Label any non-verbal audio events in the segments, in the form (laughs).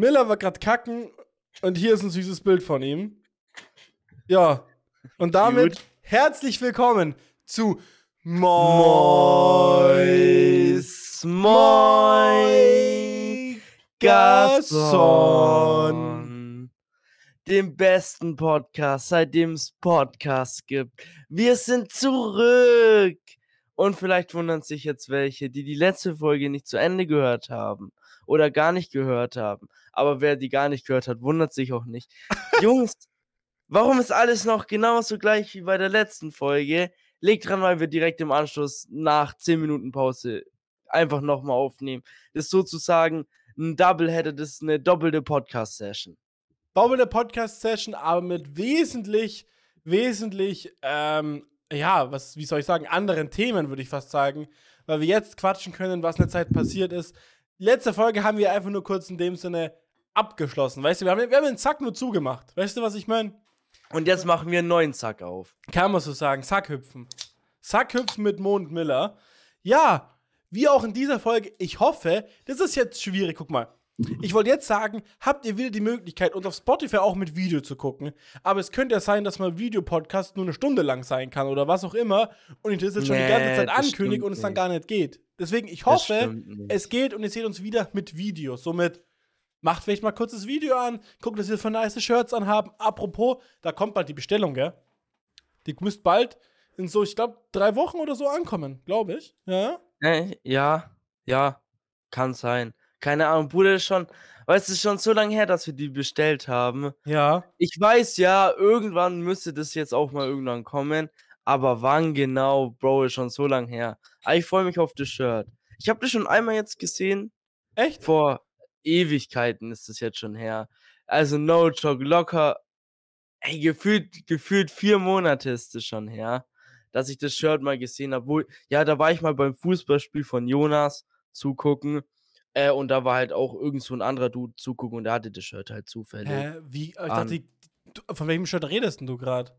Miller war gerade kacken und hier ist ein süßes Bild von ihm. Ja. Und damit Cute. herzlich willkommen zu Mois Moin Gasson. Dem besten Podcast, seitdem es Podcasts gibt. Wir sind zurück. Und vielleicht wundern sich jetzt welche, die die letzte Folge nicht zu Ende gehört haben oder gar nicht gehört haben. Aber wer die gar nicht gehört hat, wundert sich auch nicht. Jungs, warum ist alles noch genauso gleich wie bei der letzten Folge? Legt dran, weil wir direkt im Anschluss nach 10 Minuten Pause einfach nochmal aufnehmen. Das ist sozusagen ein Doubleheader, das ist eine doppelte Podcast-Session. Eine Podcast-Session, aber mit wesentlich, wesentlich, ähm, ja, was, wie soll ich sagen, anderen Themen, würde ich fast sagen, weil wir jetzt quatschen können, was in der Zeit passiert ist. Die letzte Folge haben wir einfach nur kurz in dem Sinne abgeschlossen, weißt du, wir haben, wir haben den Zack nur zugemacht, weißt du, was ich meine? Und jetzt machen wir einen neuen Zack auf. Kann man so sagen, Sackhüpfen. Sackhüpfen mit Mond Miller. Ja, wie auch in dieser Folge, ich hoffe, das ist jetzt schwierig, guck mal. Ich wollte jetzt sagen, habt ihr wieder die Möglichkeit, uns auf Spotify auch mit Video zu gucken. Aber es könnte ja sein, dass mal ein Videopodcast nur eine Stunde lang sein kann oder was auch immer. Und ich das jetzt schon die Nee, ganze Zeit ankündige und es dann gar nicht geht. Deswegen, ich hoffe, es geht und ihr seht uns wieder mit Video. Somit macht vielleicht mal kurz das Video an, guckt, dass wir für nice Shirts anhaben. Apropos, da kommt bald die Bestellung, gell? Die müsst bald in so, ich glaube, drei Wochen oder so ankommen, glaube ich. Ja. Äh, ja, ja, kann sein. Keine Ahnung, Bruder, ist schon, weißt du, ist schon so lange her, dass wir die bestellt haben. Ja. Ich weiß ja, irgendwann müsste das jetzt auch mal irgendwann kommen, aber wann genau, Bro, ist schon so lange her. Aber ich freue mich auf das Shirt. Ich habe das schon einmal jetzt gesehen, Echt? vor Ewigkeiten ist das jetzt schon her. Also no joke, locker, ey, gefühlt, gefühlt vier Monate ist es schon her, dass ich das Shirt mal gesehen habe. Ja, da war ich mal beim Fußballspiel von Jonas zugucken. Äh, und da war halt auch irgend so ein anderer Dude zugucken und der hatte das Shirt halt zufällig. Hä? Wie? Ich dachte, von welchem Shirt redest denn du gerade?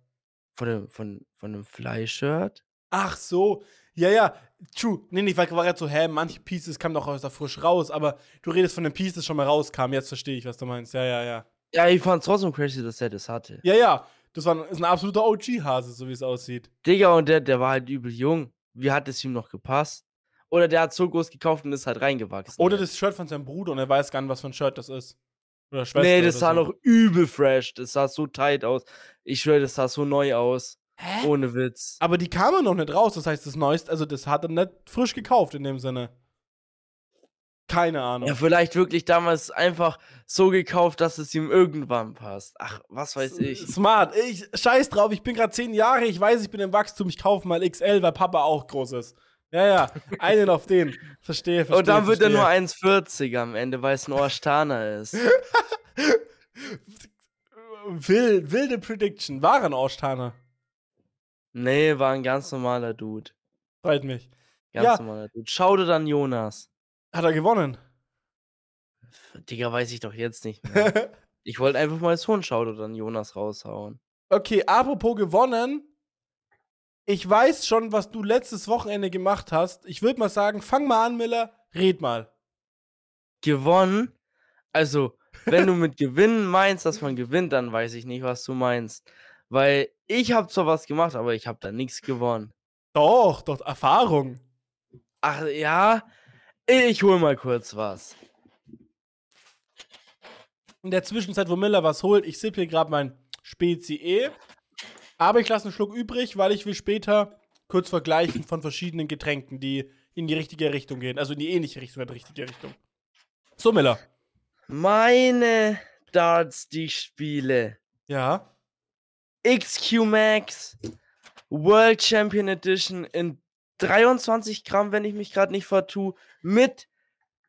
Von dem, von, von dem Fly-Shirt? Ach so. Ja, ja. True. Nee, nee, ich war gerade so, hä, manche Pieces kamen doch aus der frisch raus, aber du redest von den Pieces, das schon mal rauskam. Jetzt verstehe ich, was du meinst. Ja, ja, ja. Ja, ich fand's trotzdem crazy, dass er das hatte. Ja, ja. Das war ein, ist ein absoluter OG-Hase, so wie es aussieht. Digga, und der, der war halt übel jung. Wie hat es ihm noch gepasst? Oder der hat so groß gekauft und ist halt reingewachsen. Oder halt. das Shirt von seinem Bruder und er weiß gar nicht, was für ein Shirt das ist. Oder Schwester. Nee, das sah so. noch übel fresh. Das sah so tight aus. Ich schwöre, das sah so neu aus. Hä? Ohne Witz. Aber die kamen noch nicht raus, das heißt, das Neueste, also das hat er nicht frisch gekauft in dem Sinne. Keine Ahnung. Ja, vielleicht wirklich damals einfach so gekauft, dass es ihm irgendwann passt. Ach, was weiß ich. Smart. Ich scheiß drauf, ich bin gerade zehn Jahre, ich weiß, ich bin im Wachstum, ich kaufe mal XL, weil Papa auch groß ist. Ja, ja, einen auf den. Verstehe, verstehe. Und dann wird er nur verstehe. 1,40 am Ende, weil es ein Orstaner ist. (laughs) Wild, wilde Prediction. War ein Orstaner. Nee, war ein ganz normaler Dude. Freut mich. Ganz Ja. normaler Dude. Schau dir dann Jonas. Hat er gewonnen? Digga, weiß ich doch jetzt nicht mehr. (laughs) Ich wollte einfach mal so ein Schau dir dann Jonas raushauen. okay, apropos gewonnen. Ich weiß schon, was du letztes Wochenende gemacht hast. Ich würde mal sagen, fang mal an, Miller, red mal. Gewonnen? Also, wenn du (laughs) mit Gewinnen meinst, dass man gewinnt, dann weiß ich nicht, was du meinst. Weil ich habe zwar was gemacht, aber ich habe da nichts gewonnen. Doch, doch, Erfahrung. Ach ja, ich hol mal kurz was. In der Zwischenzeit, wo Miller was holt, ich sippe hier gerade mein Spezi E. Aber ich lasse einen Schluck übrig, weil ich will später kurz vergleichen von verschiedenen Getränken, die in die richtige Richtung gehen. Also in die ähnliche Richtung, in die richtige Richtung. So, Miller. Meine Darts, die ich spiele. Ja. XQ Max World Champion Edition in 23 Gramm, wenn ich mich gerade nicht vertue, mit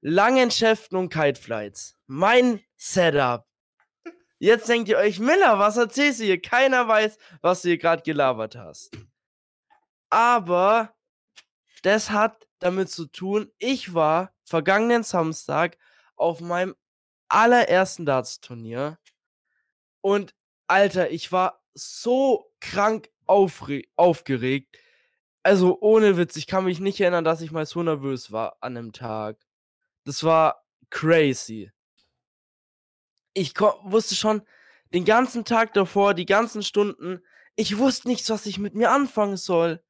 langen Schäften und Kiteflights. Mein Setup. Jetzt denkt ihr euch, Miller, was erzählst du hier? Keiner weiß, was du hier gerade gelabert hast. Aber das hat damit zu tun, ich war vergangenen Samstag auf meinem allerersten Darts-Turnier und Alter, ich war so krank aufgeregt. Also ohne Witz, ich kann mich nicht erinnern, dass ich mal so nervös war an einem Tag. Das war crazy. Ich wusste schon den ganzen Tag davor, die ganzen Stunden, ich wusste nicht, was ich mit mir anfangen soll.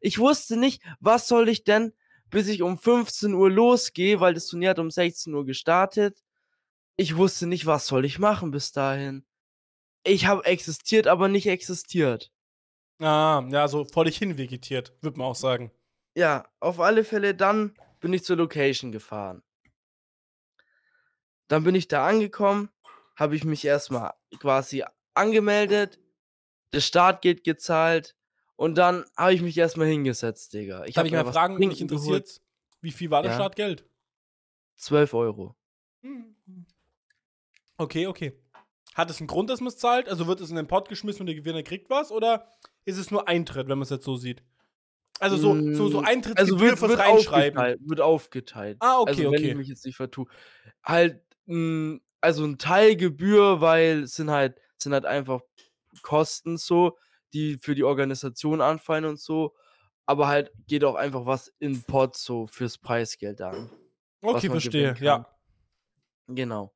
Ich wusste nicht, was soll ich denn, bis ich um 15 Uhr losgehe, weil das Turnier hat um 16 Uhr gestartet. Ich wusste nicht, was soll ich machen bis dahin. Ich habe existiert, aber nicht existiert. Ah, ja, so vor dich hin vegetiert, würde man auch sagen. Ja, auf alle Fälle, dann bin ich zur Location gefahren. Dann bin ich da angekommen, habe ich mich erstmal quasi angemeldet, das Startgeld gezahlt und dann habe ich mich erstmal hingesetzt, Digga. Ich Kann hab ich mir mal fragen, mich trinken geholt. interessiert, wie viel war das Ja. Startgeld? 12 Euro. Okay, okay. Hat es einen Grund, dass man es zahlt? Also wird es in den Pot geschmissen und der Gewinner kriegt was? Oder ist es nur Eintritt, wenn man es jetzt so sieht? Also so, so, so Mm, Eintrittsgebühr Also wird, fürs wird Reinschreiben. aufgeteilt. Wird aufgeteilt. Ah, okay, also wenn okay. ich mich jetzt nicht vertue. Halt, mh, also ein Teil Gebühr, weil es sind halt, sind halt einfach Kosten so, die für die Organisation anfallen und so. Aber halt geht auch einfach was in Pot so fürs Preisgeld an. Okay, verstehe, ja. Genau.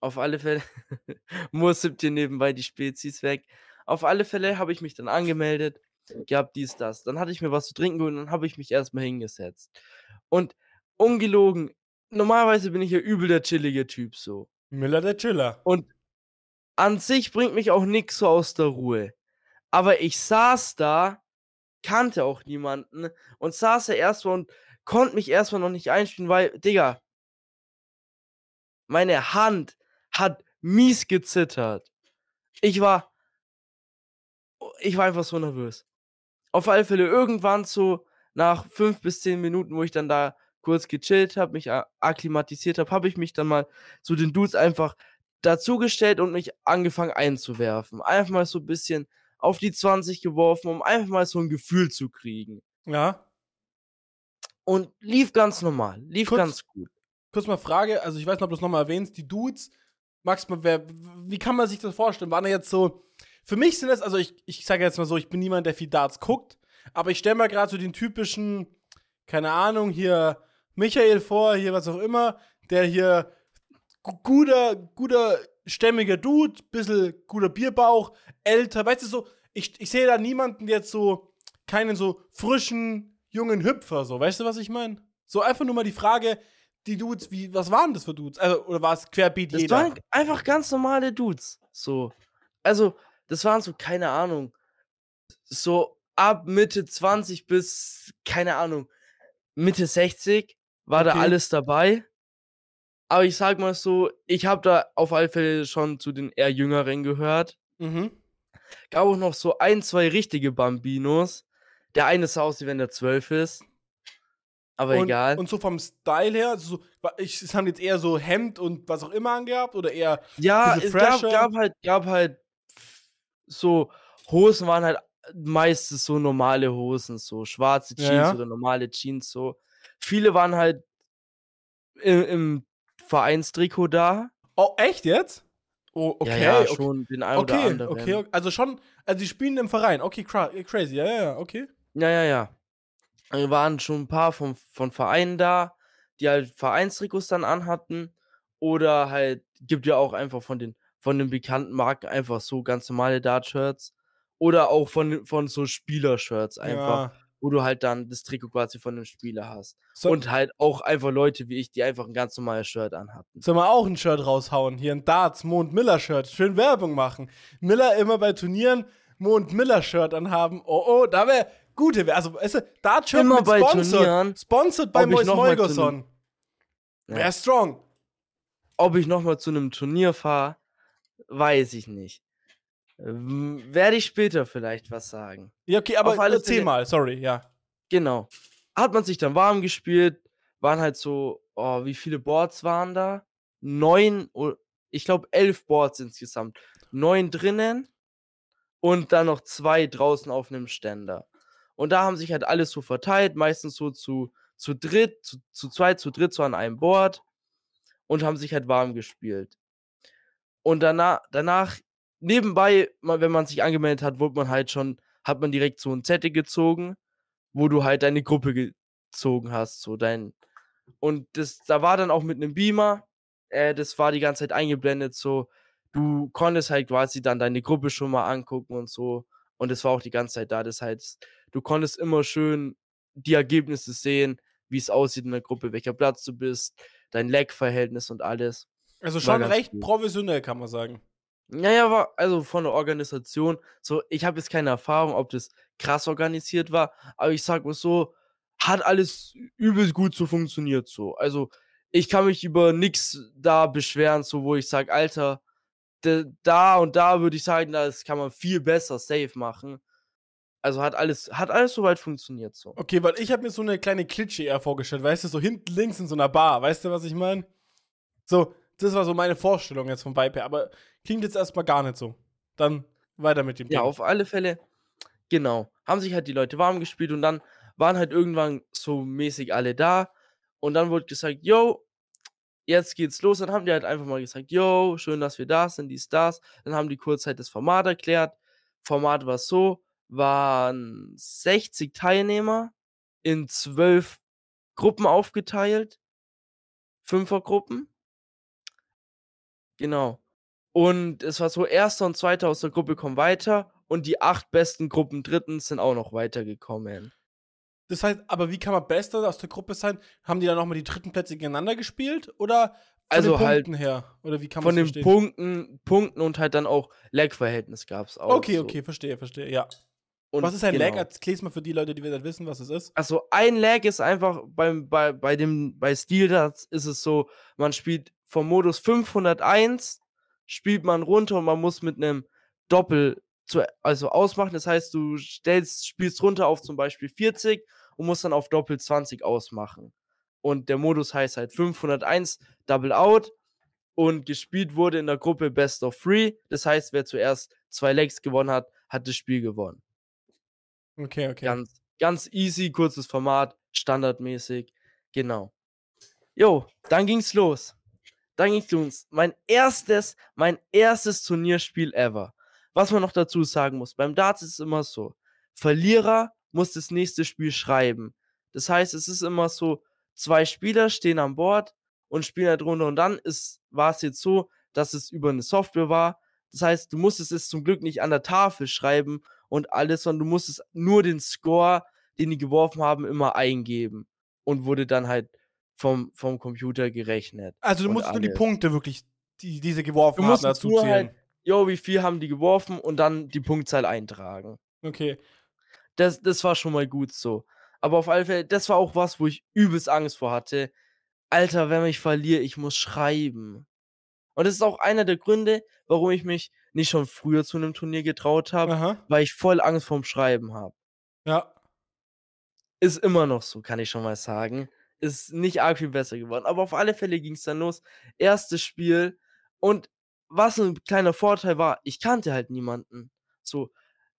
Auf alle Fälle (laughs) musste dir nebenbei die Spezies weg. Auf alle Fälle habe ich mich dann angemeldet, gehabt dies, das. Dann hatte ich mir was zu trinken und dann habe ich mich erstmal hingesetzt. Und ungelogen, normalerweise bin ich ja übel der chillige Typ so. Miller der Chiller. Und an sich bringt mich auch nix so aus der Ruhe. Aber ich saß da, kannte auch niemanden und saß da erstmal und konnte mich erstmal noch nicht einspielen, weil, Digga, meine Hand hat mies gezittert. Ich war, ich war einfach so nervös. Auf alle Fälle irgendwann so nach fünf bis zehn Minuten, wo ich dann da kurz gechillt habe, mich akklimatisiert habe, habe ich mich dann mal zu den Dudes einfach dazugestellt und mich angefangen einzuwerfen. Einfach mal so ein bisschen auf die 20 geworfen, um einfach mal so ein Gefühl zu kriegen. Ja. Und lief ganz normal, lief Kurz- ganz gut. Kurz mal Frage, also ich weiß nicht, ob du es nochmal erwähnst, die Dudes, Max, mal, wer, wie kann man sich das vorstellen? Waren da jetzt so, für mich sind das, also ich, ich sage jetzt mal so, ich bin niemand, der viel Darts guckt, aber ich stelle mir gerade so den typischen, keine Ahnung, hier Michael vor, hier was auch immer, der hier gu- guter, guter, stämmiger Dude, bisschen guter Bierbauch, älter, weißt du so, ich, ich sehe da niemanden jetzt so, keinen so frischen, jungen Hüpfer, so, weißt du, was ich meine? So einfach nur mal die Frage, die Dudes, wie, was waren das für Dudes? Also, oder war es querbeet Das jeder? waren einfach ganz normale Dudes. So. Also, das waren so, keine Ahnung, so ab Mitte 20 bis, keine Ahnung, Mitte 60 war da Okay. alles dabei. Aber ich sag mal so, ich habe da auf alle Fälle schon zu den eher Jüngeren gehört. Mhm. Gab auch noch so ein, zwei richtige Bambinos. Der eine sah aus, wie wenn der 12 ist. Aber und, egal. Und so vom Style her, also so, ich, es haben jetzt eher so Hemd und was auch immer angehabt oder eher, Ja, es gab, gab halt, gab halt so Hosen waren halt meistens so normale Hosen, so schwarze Ja, Jeans ja. oder normale Jeans so. Viele waren halt im, im Vereinstrikot da. oh, echt jetzt? Oh, okay, ja, ja, okay. schon den einen oder Okay, anderen. okay, okay, also schon, also die spielen im Verein, okay, cra crazy, ja, ja, ja, okay. Ja, ja, ja. Da waren schon ein paar von, von Vereinen da, die halt Vereinstrikots dann anhatten. Oder halt, gibt ja auch einfach von den, von den bekannten Marken einfach so ganz normale Dart-Shirts. Oder auch von, von so Spieler-Shirts einfach, Ja. Wo du halt dann das Trikot quasi von dem Spieler hast. So, Und halt auch einfach Leute wie ich, die einfach ein ganz normales Shirt anhatten. Sollen wir auch ein Shirt raushauen? Hier ein Darts, Mond Miller Shirt. Schön Werbung machen. Miller immer bei Turnieren Mond Miller Shirt anhaben. Oh, oh, da wäre gute Werbung. Also, weißt du, Dart Shirt Immer mit bei Sponsored. Turnieren, Sponsored bei ob ich Mois. Ja. Wäre strong. Ob ich nochmal zu einem Turnier fahre, weiß ich nicht. Werde ich später vielleicht was sagen. Ja, okay, aber alle erzähl Fälle- mal, sorry, ja. Genau. Hat man sich dann warm gespielt, waren halt so, oh, wie viele Boards waren da? Neun, ich glaube elf Boards insgesamt. Neun drinnen und dann noch zwei draußen auf einem Ständer. Und da haben sich halt alles so verteilt, meistens so zu, zu dritt, zu, zu zweit, zu dritt so an einem Board und haben sich halt warm gespielt. Und danach, danach nebenbei, wenn man sich angemeldet hat, wurde man halt schon, hat man direkt so ein Zettel gezogen, wo du halt deine Gruppe gezogen hast, so dein. Und das, da war dann auch mit einem Beamer äh, das war die ganze Zeit eingeblendet, so, du konntest halt quasi dann deine Gruppe schon mal angucken und so. Und es war auch die ganze Zeit da. Das heißt, du konntest immer schön die Ergebnisse sehen, wie es aussieht in der Gruppe, welcher Platz du bist, dein Lag-Verhältnis und alles. Also schon recht gut. professionell, kann man sagen. Naja, war also von der Organisation, so, ich habe jetzt keine Erfahrung, ob das krass organisiert war, aber ich sag mal so, hat alles übelst gut so funktioniert, so. Also, ich kann mich über nichts da beschweren, so, wo ich sage, Alter, da, und da würde ich sagen, das kann man viel besser safe machen. Also hat alles, hat alles soweit funktioniert, so. Okay, weil ich habe mir so eine kleine Klitsche eher vorgestellt, weißt du, so hinten links in so einer Bar, weißt du, was ich meine? So, das war so meine Vorstellung jetzt vom Vibe her, aber klingt jetzt erstmal gar nicht so. Dann weiter mit dem Ja, Ding. auf alle Fälle, genau. Haben sich halt die Leute warm gespielt und dann waren halt irgendwann so mäßig alle da. Und dann wurde gesagt, yo, jetzt geht's los. Dann haben die halt einfach mal gesagt, yo, schön, dass wir da sind, dies, das. Dann haben die kurz halt das Format erklärt. Format war so, waren 60 Teilnehmer in zwölf Gruppen aufgeteilt. Fünfergruppen. Genau. Und es war so, erster und zweiter aus der Gruppe kommen weiter und die acht besten Gruppen dritten sind auch noch weitergekommen. Das heißt, aber wie kann man Bester aus der Gruppe sein? Haben die dann nochmal die dritten Plätze gegeneinander gespielt? Oder von Also den halt Punkten her? Oder wie kann man Von den verstehen? Punkten, Punkten und halt dann auch Lag-Verhältnis gab es auch. Okay, so. okay, verstehe, verstehe, ja. Und was ist ein Lag? genau. Erklär's mal für die Leute, die nicht wissen, was es ist. Also ein Lag ist einfach beim, bei, bei dem, bei Steel ist es so, man spielt vom Modus 501, spielt man runter und man muss mit einem Doppel zu, also ausmachen. Das heißt, du stellst, spielst runter auf zum Beispiel 40 und musst dann auf Doppel 20 ausmachen. Und der Modus heißt halt 501 Double Out und gespielt wurde in der Gruppe Best of Three. Das heißt, wer zuerst zwei Legs gewonnen hat, hat das Spiel gewonnen. Okay, okay. Ganz, ganz easy, kurzes Format, standardmäßig. Genau. Jo, dann ging's los. Dann ging's los. Mein erstes, mein erstes Turnierspiel ever. Was man noch dazu sagen muss, beim Darts ist es immer so. Verlierer muss das nächste Spiel schreiben. Das heißt, es ist immer so, zwei Spieler stehen an Bord und spielen da drunter und dann war es jetzt so, dass es über eine Software war. Das heißt, du musstest es zum Glück nicht an der Tafel schreiben und alles, sondern du musstest nur den Score, den die geworfen haben, immer eingeben und wurde dann halt vom, vom Computer gerechnet. Also du musst nur die alles. Punkte wirklich, die diese geworfen Du haben, dazu zählen. halt, jo, wie viel haben die geworfen und dann die Punktzahl eintragen. Okay. Das, das war schon mal gut so. Aber auf alle Fälle, das war auch was, wo ich übelst Angst vor hatte. Alter, wenn ich verliere, ich muss schreiben. Und das ist auch einer der Gründe, warum ich mich nicht schon früher zu einem Turnier getraut habe, weil ich voll Angst vorm Schreiben habe. Ja. Ist immer noch so, kann ich schon mal sagen. Ist nicht arg viel besser geworden. Aber auf alle Fälle ging es dann los. Erstes Spiel. Und was ein kleiner Vorteil war, ich kannte halt niemanden. So,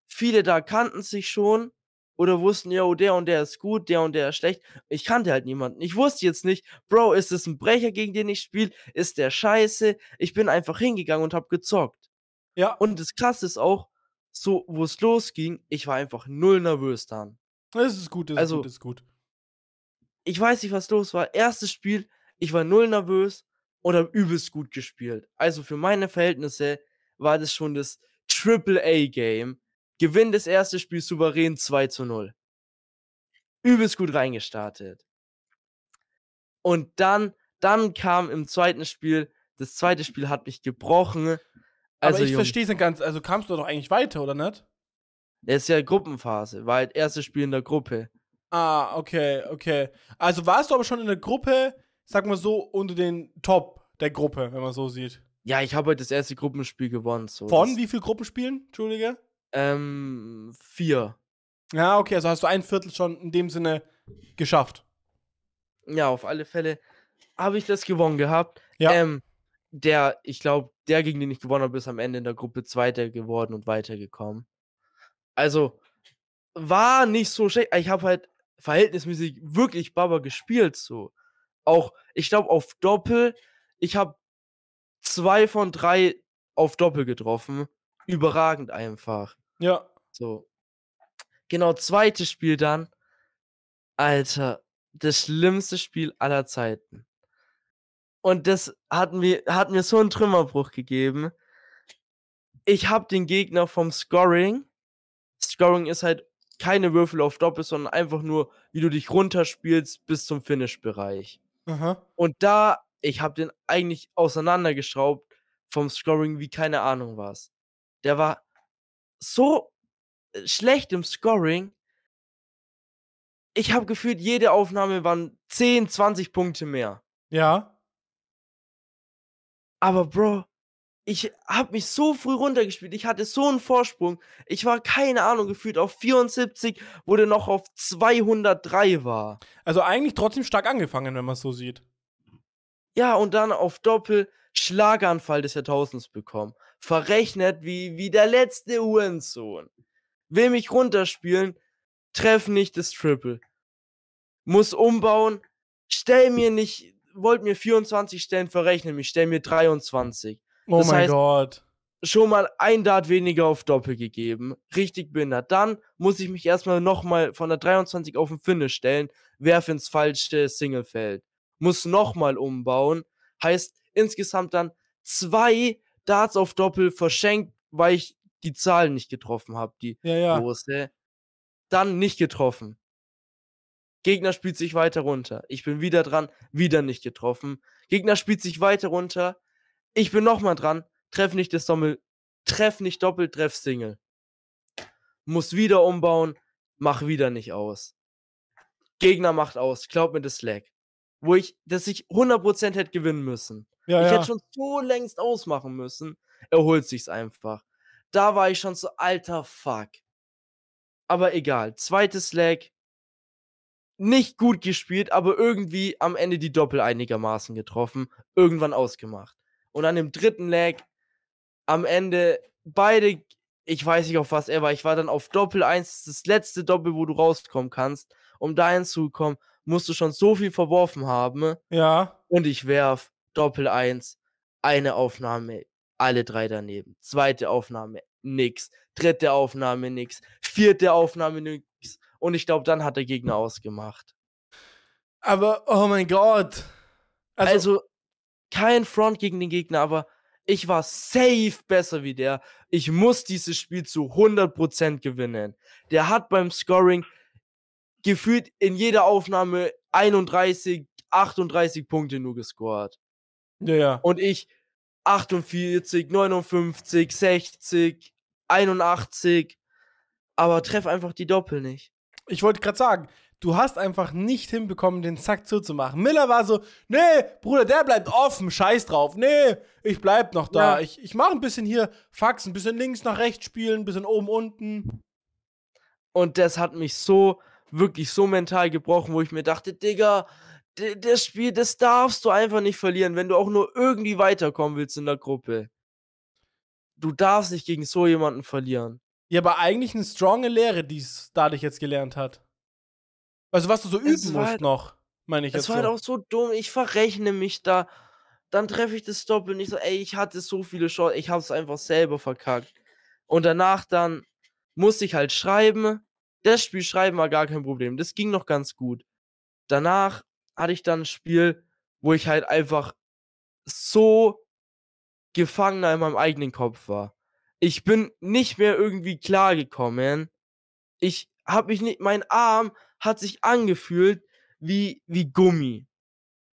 viele da kannten sich schon oder wussten, yo, der und der ist gut, der und der ist schlecht. Ich kannte halt niemanden. Ich wusste jetzt nicht, Bro, ist es ein Brecher, gegen den ich spiele? Ist der scheiße? Ich bin einfach hingegangen und hab gezockt. Ja. Und das Krasse ist auch, so, wo es losging, ich war einfach null nervös dann. Das ist gut, das Also- ist gut, das ist gut. Ich weiß nicht, was los war. Erstes Spiel, ich war null nervös und hab übelst gut gespielt. Also für meine Verhältnisse war das schon das Triple-A-Game. Gewinn das erste Spiel souverän 2 zu 0. Übelst gut reingestartet. Und dann, dann kam im zweiten Spiel, das zweite Spiel hat mich gebrochen. Also, Aber ich verstehe es nicht ganz. Also kamst du doch eigentlich weiter, oder nicht? das ist ja Gruppenphase, war halt erstes Spiel in der Gruppe. Ah, okay, okay. Also warst du aber schon in der Gruppe, sag mal so, unter den Top der Gruppe, wenn man so sieht. Ja, ich habe heute das erste Gruppenspiel gewonnen. So. Von wie viel Gruppenspielen? Entschuldige. ähm, vier. Ja, okay, also hast du ein Viertel schon in dem Sinne geschafft. Ja, auf alle Fälle habe ich das gewonnen gehabt. Ja. Ähm, der, ich glaube, der, gegen den ich gewonnen habe, ist am Ende in der Gruppe Zweiter geworden und weitergekommen. Also, war nicht so schlecht. Ich habe halt verhältnismäßig wirklich Baba gespielt, so. Auch, ich glaube, auf Doppel, ich habe zwei von drei auf Doppel getroffen. Überragend einfach. Ja. So. Genau, zweites Spiel dann. Alter, das schlimmste Spiel aller Zeiten. Und das hat mir, hat mir so einen Trümmerbruch gegeben. Ich habe den Gegner vom Scoring. Scoring ist halt keine Würfel auf Doppel, sondern einfach nur, wie du dich runterspielst bis zum Finish-Bereich. Und da, ich habe den eigentlich auseinandergeschraubt vom Scoring wie keine Ahnung was. Der war so äh, schlecht im Scoring. Ich habe gefühlt, jede Aufnahme waren 10, 20 Punkte mehr. Ja. Aber Bro, ich habe mich so früh runtergespielt. Ich hatte so einen Vorsprung. Ich war keine Ahnung gefühlt auf 74, wo der noch auf 203 war. Also eigentlich trotzdem stark angefangen, wenn man es so sieht. Ja, und dann auf Doppel Schlaganfall des Jahrtausends bekommen. Verrechnet wie, wie der letzte Hurensohn. Will mich runterspielen, treff nicht das Triple. Muss umbauen, stell mir nicht, wollt mir 24 stellen, verrechne mich, stell mir 23. Oh Das mein heißt- Gott. Schon mal ein Dart weniger auf Doppel gegeben. Richtig behindert. Dann muss ich mich erstmal nochmal von der 23 auf den Finish stellen, werfe ins falsche Singlefeld. Muss nochmal umbauen. Heißt insgesamt dann zwei Darts auf Doppel verschenkt, weil ich die Zahlen nicht getroffen habe, die Ja, ja. große. Dann nicht getroffen. Gegner spielt sich weiter runter. Ich bin wieder dran, wieder nicht getroffen. Gegner spielt sich weiter runter. Ich bin nochmal dran, treff nicht das Doppel, treff nicht doppelt, treff Single. Muss wieder umbauen, mach wieder nicht aus. Gegner macht aus, glaub mir das Lag. Wo ich, dass ich 100% hätte gewinnen müssen. Ja, ich ja. hätte schon so längst ausmachen müssen. Er holt sich's einfach. Da war ich schon so, alter Fuck. Aber egal. Zweites Lag. Nicht gut gespielt, aber irgendwie am Ende die Doppel einigermaßen getroffen. Irgendwann ausgemacht. Und an dem dritten Lag am Ende beide, ich weiß nicht auf was er war, ich war dann auf Doppel 1, das letzte Doppel, wo du rauskommen kannst. Um da hinzukommen, musst du schon so viel verworfen haben. Ja. Und ich werf Doppel 1, eine Aufnahme, alle drei daneben. Zweite Aufnahme, nix. Dritte Aufnahme, nix. Vierte Aufnahme, nix. Und ich glaube, dann hat der Gegner ausgemacht. Aber, oh mein Gott. Also, Also, kein Front gegen den Gegner, aber ich war safe besser wie der. Ich muss dieses Spiel zu 100% gewinnen. Der hat beim Scoring gefühlt in jeder Aufnahme 31, 38 Punkte nur gescored. ja, ja. Und ich 48, 59, 60, 81. Aber treff einfach die Doppel nicht. Ich wollte gerade sagen, du hast einfach nicht hinbekommen, den Zack zuzumachen. Miller war so, nee, Bruder, der bleibt offen, scheiß drauf. Nee, ich bleib noch da. Ja. Ich, ich mache ein bisschen hier Fax, ein bisschen links nach rechts spielen, ein bisschen oben, unten. Und das hat mich so, wirklich so mental gebrochen, wo ich mir dachte, Digga, das Spiel, das darfst du einfach nicht verlieren, wenn du auch nur irgendwie weiterkommen willst in der Gruppe. Du darfst nicht gegen so jemanden verlieren. Ja, aber eigentlich eine stronge Lehre, die es dadurch jetzt gelernt hat. Also, was du so Es üben musst halt- noch, meine ich Es jetzt. war halt so. auch so dumm. Ich verrechne mich da. Dann treffe ich das Doppel nicht so, ey, ich hatte so viele Chancen, ich hab's einfach selber verkackt. Und danach dann musste ich halt schreiben. Das Spiel schreiben war gar kein Problem. Das ging noch ganz gut. Danach hatte ich dann ein Spiel, wo ich halt einfach so gefangener in meinem eigenen Kopf war. Ich bin nicht mehr irgendwie klargekommen. Ich habe mich nicht, mein Arm hat sich angefühlt wie, wie Gummi.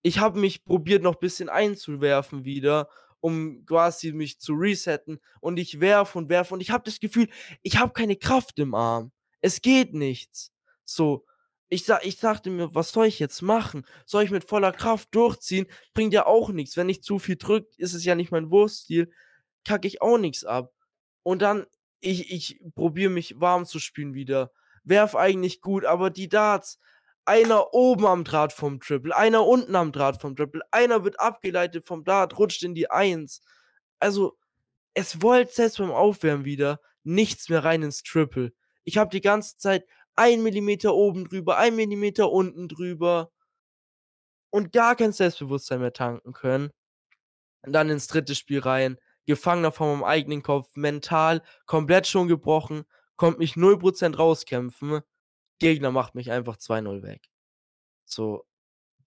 Ich habe mich probiert, noch ein bisschen einzuwerfen wieder, um quasi mich zu resetten. Und ich werf und werf und ich habe das Gefühl, ich habe keine Kraft im Arm. Es geht nichts. So, ich, sa ich dachte mir, was soll ich jetzt machen? Soll ich mit voller Kraft durchziehen? Bringt ja auch nichts. Wenn ich zu viel drückt, ist es ja nicht mein Wurfstil. Kacke ich auch nichts ab. Und dann, ich, ich probiere mich warm zu spielen wieder. Werf eigentlich gut, aber die Darts, einer oben am Draht vom Triple, einer unten am Draht vom Triple, einer wird abgeleitet vom Dart, rutscht in die Eins. Also, es wollte selbst beim Aufwärmen wieder nichts mehr rein ins Triple. Ich habe die ganze Zeit ein Millimeter oben drüber, ein Millimeter unten drüber und gar kein Selbstbewusstsein mehr tanken können. Und dann ins dritte Spiel rein, Gefangener von meinem eigenen Kopf, mental komplett schon gebrochen, konnte mich 0% rauskämpfen. Gegner macht mich einfach 2-0 weg. So.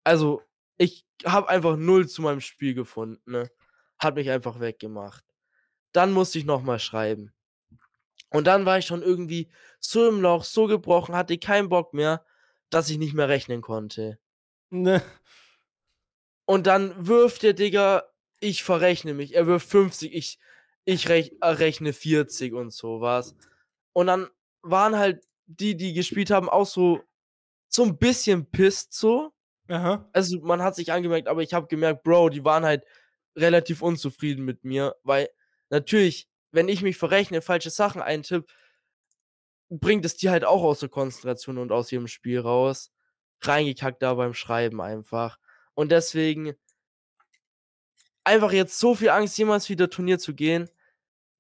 Also, Ich habe einfach null zu meinem Spiel gefunden, ne? Hat mich einfach weggemacht. Dann musste ich nochmal schreiben. Und dann war ich schon irgendwie so im Loch, so gebrochen, hatte keinen Bock mehr, dass ich nicht mehr rechnen konnte. Ne. Und dann wirft der Digga, ich verrechne mich. Er wirft 50, ich, ich rech, äh, rechne 40 und so was. Und dann waren halt die, die gespielt haben, auch so, so ein bisschen pisst so. Aha. Also man hat sich angemerkt, aber ich habe gemerkt, Bro, die waren halt relativ unzufrieden mit mir, weil natürlich, wenn ich mich verrechne, falsche Sachen eintippe, bringt es die halt auch aus der Konzentration und aus ihrem Spiel raus. Reingekackt da beim Schreiben einfach. Und deswegen einfach jetzt so viel Angst, jemals wieder Turnier zu gehen.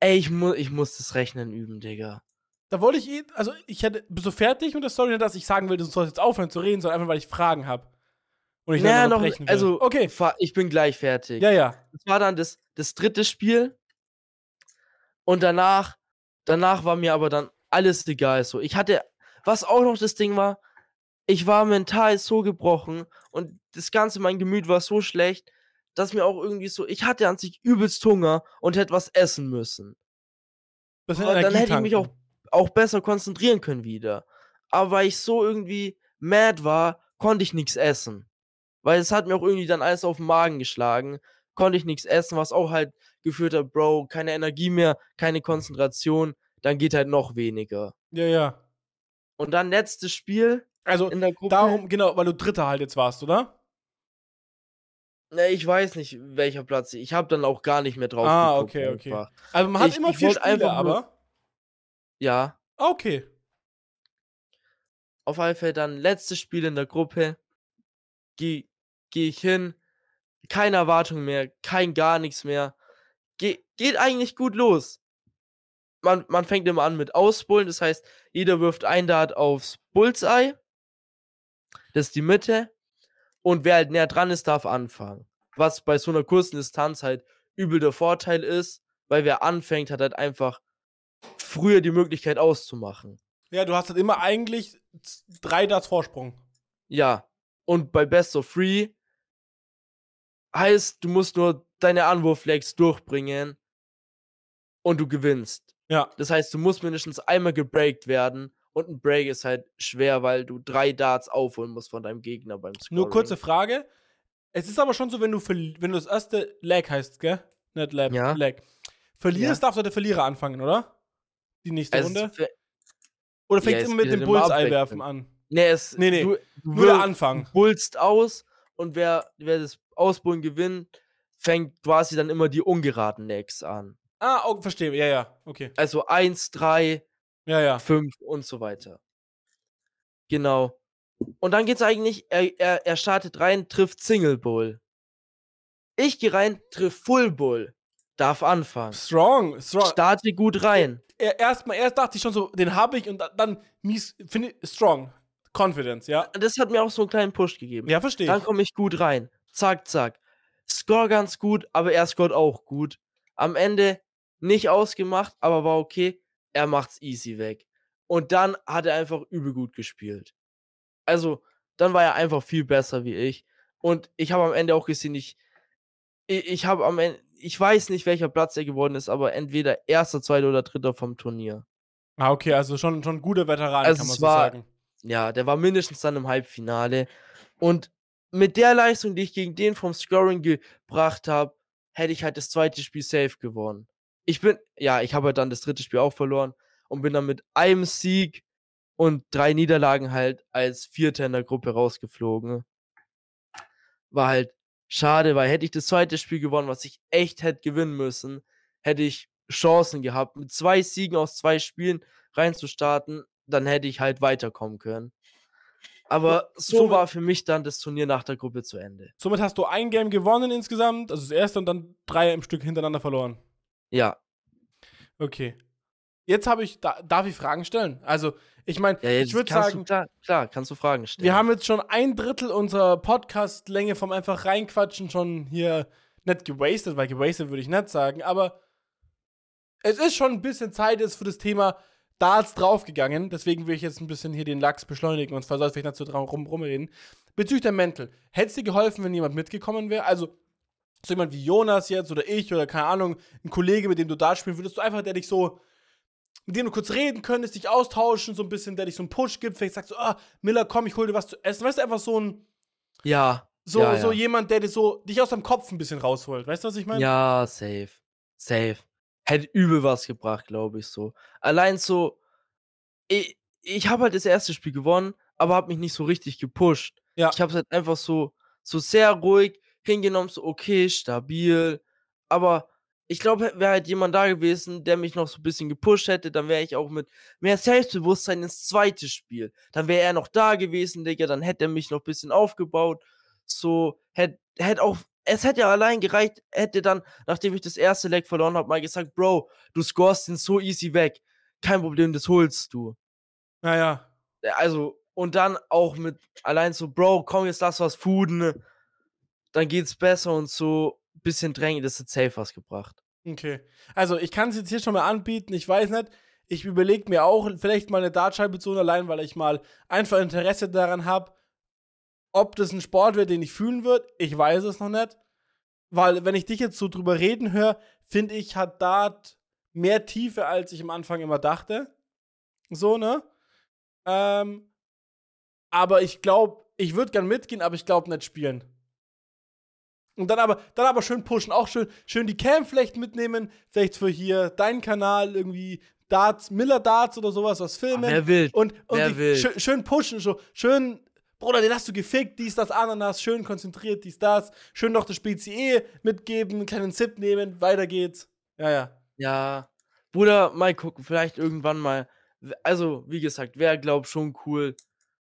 Ey, ich, mu ich muss das Rechnen üben, Digga. Da wollte ich ihn, also ich hätte, bist du fertig mit der Story, dass ich sagen will, du sollst jetzt aufhören zu reden, sondern einfach, weil ich Fragen habe. Und ich Naja, noch, unterbrechen will. also, okay. ich bin gleich fertig. Ja, ja. Das war dann das, das dritte Spiel. Und danach, danach war mir aber dann alles egal. So, ich hatte, was auch noch das Ding war, ich war mental so gebrochen und das Ganze, mein Gemüt war so schlecht, dass mir auch irgendwie so, ich hatte an sich übelst Hunger und hätte was essen müssen. Dann hätte ich mich auch. Auch besser konzentrieren können wieder. Aber weil ich so irgendwie mad war, konnte ich nichts essen. Weil es hat mir auch irgendwie dann alles auf den Magen geschlagen. Konnte ich nichts essen, was auch halt geführt hat, Bro, keine Energie mehr, keine Konzentration, dann geht halt noch weniger. Ja, ja. Und dann letztes Spiel Also, in der Gruppe. darum, genau, weil du Dritter halt jetzt warst, oder? Ne, ich weiß nicht, welcher Platz. Ich habe dann auch gar nicht mehr drauf Ah, okay, okay. einfach. Also, man hat Ich- immer ich vier Spiele, aber. Ja, okay. auf alle Fälle dann letztes Spiel in der Gruppe. Gehe geh ich hin. Keine Erwartung mehr, kein gar nichts mehr. Ge geht eigentlich gut los. Man, man fängt immer an mit Ausbullen, das heißt, jeder wirft ein Dart aufs Bullseye. Das ist die Mitte. Und wer halt näher dran ist, darf anfangen. Was bei so einer kurzen Distanz halt übel der Vorteil ist, weil wer anfängt, hat halt einfach früher die Möglichkeit auszumachen. Ja, du hast halt immer eigentlich drei Darts Vorsprung. Ja. Und bei Best of Three heißt, du musst nur deine Anwurflegs durchbringen und du gewinnst. Ja. Das heißt, du musst mindestens einmal gebreakt werden und ein Break ist halt schwer, weil du drei Darts aufholen musst von deinem Gegner beim Scoring. Nur kurze Frage. Es ist aber schon so, wenn du, wenn du das erste Lag heißt, gell? Nicht Lab, Ja. Lag. Verlierst, darf doch der Verlierer anfangen, oder? Die nächste Also, Runde? Oder fängt ja, immer mit dem halt immer Bullseye abwechselnd. werfen an? nee, es, Nee, nee. Du, du Würde anfangen. Bullst aus und wer, wer das Ausbullen gewinnt, fängt quasi dann immer die ungeraden Legs an. Ah, oh, verstehe. Ja, ja. Okay. Also 1, 3, Ja, ja. 5 und so weiter. Genau. Und dann geht's eigentlich, er, er, er startet rein, trifft Single Bull. Ich gehe rein, triff Full Bull. Darf anfangen. Strong, strong. Starte gut rein. Er- Erstmal, erst dachte ich schon so, den habe ich und da- dann mies, finde strong. Confidence, ja. Das hat mir auch so einen kleinen Push gegeben. Ja, verstehe Dann komme ich gut rein. Zack, zack. Score ganz gut, aber er scored auch gut. Am Ende nicht ausgemacht, aber war okay. Er macht's easy weg. Und dann hat er einfach übel gut gespielt. Also, dann war er einfach viel besser wie ich. Und ich habe am Ende auch gesehen, ich, ich, ich habe am Ende, ich weiß nicht, welcher Platz er geworden ist, aber entweder erster, zweiter oder dritter vom Turnier. Ah, okay, also schon, schon guter Veteran, Also kann man so war- sagen. Ja, der war mindestens dann im Halbfinale. Und mit der Leistung, die ich gegen den vom Scoring gebracht habe, hätte ich halt das zweite Spiel safe gewonnen. Ich bin, ja, ich habe halt dann das dritte Spiel auch verloren und bin dann mit einem Sieg und drei Niederlagen halt als Vierter in der Gruppe rausgeflogen. War halt schade, weil hätte ich das zweite Spiel gewonnen, was ich echt hätte gewinnen müssen, hätte ich Chancen gehabt, mit zwei Siegen aus zwei Spielen reinzustarten, dann hätte ich halt weiterkommen können. Aber so somit- war für mich dann das Turnier nach der Gruppe zu Ende. Somit hast du ein Game gewonnen insgesamt, also das erste und dann drei im Stück hintereinander verloren. Ja, Okay. Jetzt habe ich, da, darf ich Fragen stellen? Also, ich meine, ja ich würde sagen, du, klar, klar, kannst du Fragen stellen. wir haben jetzt schon ein Drittel unserer Podcast-Länge vom einfach reinquatschen schon hier nicht gewastet, weil gewastet würde ich nicht sagen, aber es ist schon ein bisschen Zeit jetzt für das Thema Darts draufgegangen. Deswegen will ich jetzt ein bisschen hier den Lachs beschleunigen und zwar soll ich nicht dazu dran rum, rumreden. Bezüglich der Mental. Hätte es dir geholfen, wenn jemand mitgekommen wäre? Also, so jemand wie Jonas jetzt oder ich oder keine Ahnung, ein Kollege, mit dem du Darts spielen würdest, du einfach, der dich so, mit dem du kurz reden könntest, dich austauschen, so ein bisschen, der dich so einen Push gibt, vielleicht sagst du, ah, Miller, komm, ich hol dir was zu essen. Weißt du, einfach so ein, Ja. so, ja, so ja. jemand, der dir so, dich aus deinem Kopf ein bisschen rausholt. Weißt du, was ich meine? Ja, safe. Safe. Hätte übel was gebracht, glaube ich so. Allein so, ich, ich habe halt das erste Spiel gewonnen, aber habe mich nicht so richtig gepusht. Ja. Ich habe es halt einfach so, so sehr ruhig hingenommen, so okay, stabil. Aber ich glaube, wäre halt jemand da gewesen, der mich noch so ein bisschen gepusht hätte, dann wäre ich auch mit mehr Selbstbewusstsein ins zweite Spiel. Dann wäre er noch da gewesen, Digga, dann hätte er mich noch ein bisschen aufgebaut. So, hätte hätt auch, es hätte ja allein gereicht, hätte dann, nachdem ich das erste Leg verloren habe, mal gesagt, Bro, du scorest den so easy weg. Kein Problem, das holst du. Naja. Ja, Also, und dann auch mit allein so, Bro, komm, jetzt lass was fooden. Dann geht's besser und so bisschen drängen, das hat safe was gebracht. Okay. Also, ich kann es jetzt hier schon mal anbieten. Ich weiß nicht. Ich überlege mir auch vielleicht mal eine Dartscheibe zu holen, allein, weil ich mal einfach Interesse daran habe, ob das ein Sport wird, den ich fühlen würde. Ich weiß es noch nicht. Weil, wenn ich dich jetzt so drüber reden höre, finde ich, hat Dart mehr Tiefe, als ich am Anfang immer dachte. So, ne? Ähm, aber ich glaube, ich würde gern mitgehen, aber ich glaube nicht spielen. Und dann aber, dann aber schön pushen, auch schön, schön die Cam vielleicht mitnehmen, vielleicht für hier deinen Kanal irgendwie Darts, Miller Darts oder sowas, was filmen. Wer will? und und wer will? Schön, schön pushen, so schön, Bruder, den hast du gefickt, dies, das, Ananas, schön konzentriert, dies, das, schön noch das Spezi mitgeben, einen kleinen Zip nehmen, weiter geht's. Ja, ja. Ja, Bruder, mal gucken, vielleicht irgendwann mal. Also, wie gesagt, wäre, glaub schon cool,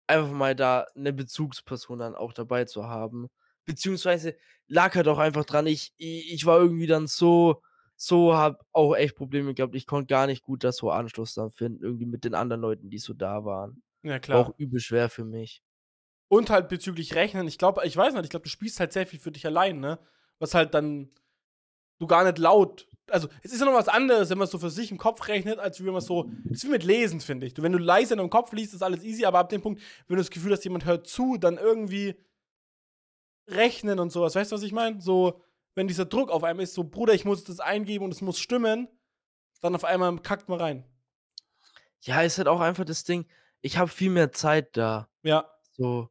einfach mal da eine Bezugsperson dann auch dabei zu haben. Beziehungsweise lag halt auch einfach dran, ich, ich, ich war irgendwie dann so, so hab auch echt Probleme gehabt. Ich konnte gar nicht gut das so Anschluss dann finden, irgendwie mit den anderen Leuten, die so da waren. Ja, War klar. auch übel schwer für mich. Und halt bezüglich Rechnen, ich glaube, ich weiß nicht, ich glaube, du spielst halt sehr viel für dich allein, ne? Was halt dann du gar nicht laut. Also, es ist ja noch was anderes, wenn man so für sich im Kopf rechnet, als wenn man so. Das ist wie mit Lesen, finde ich. Du, wenn du leise in deinem Kopf liest, ist alles easy, aber ab dem Punkt, wenn du das Gefühl hast, jemand hört zu, dann irgendwie rechnen und sowas. Weißt du, was ich meine? So, wenn dieser Druck auf einem ist, so, Bruder, ich muss das eingeben und es muss stimmen, dann auf einmal kackt man rein. Ja, ist halt auch einfach das Ding, ich habe viel mehr Zeit da. Ja. So.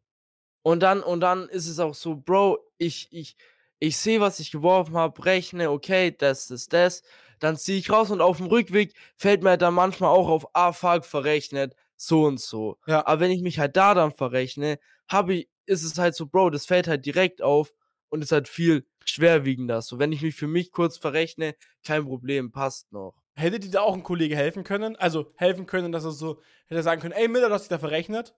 Und dann, und dann ist es auch so, Bro, ich, ich, ich sehe, was ich geworfen habe, rechne, okay, das, das, das. Dann ziehe ich raus und auf dem Rückweg fällt mir halt dann manchmal auch auf, ah, fuck, verrechnet, so und so. Ja. Aber wenn ich mich halt da dann verrechne, habe ich, ist es halt so, Bro, das fällt halt direkt auf und ist halt viel schwerwiegender. So, wenn ich mich für mich kurz verrechne, kein Problem, passt noch. Hätte dir da auch ein Kollege helfen können? Also helfen können, dass er so hätte sagen können, ey Miller, du hast dich da verrechnet?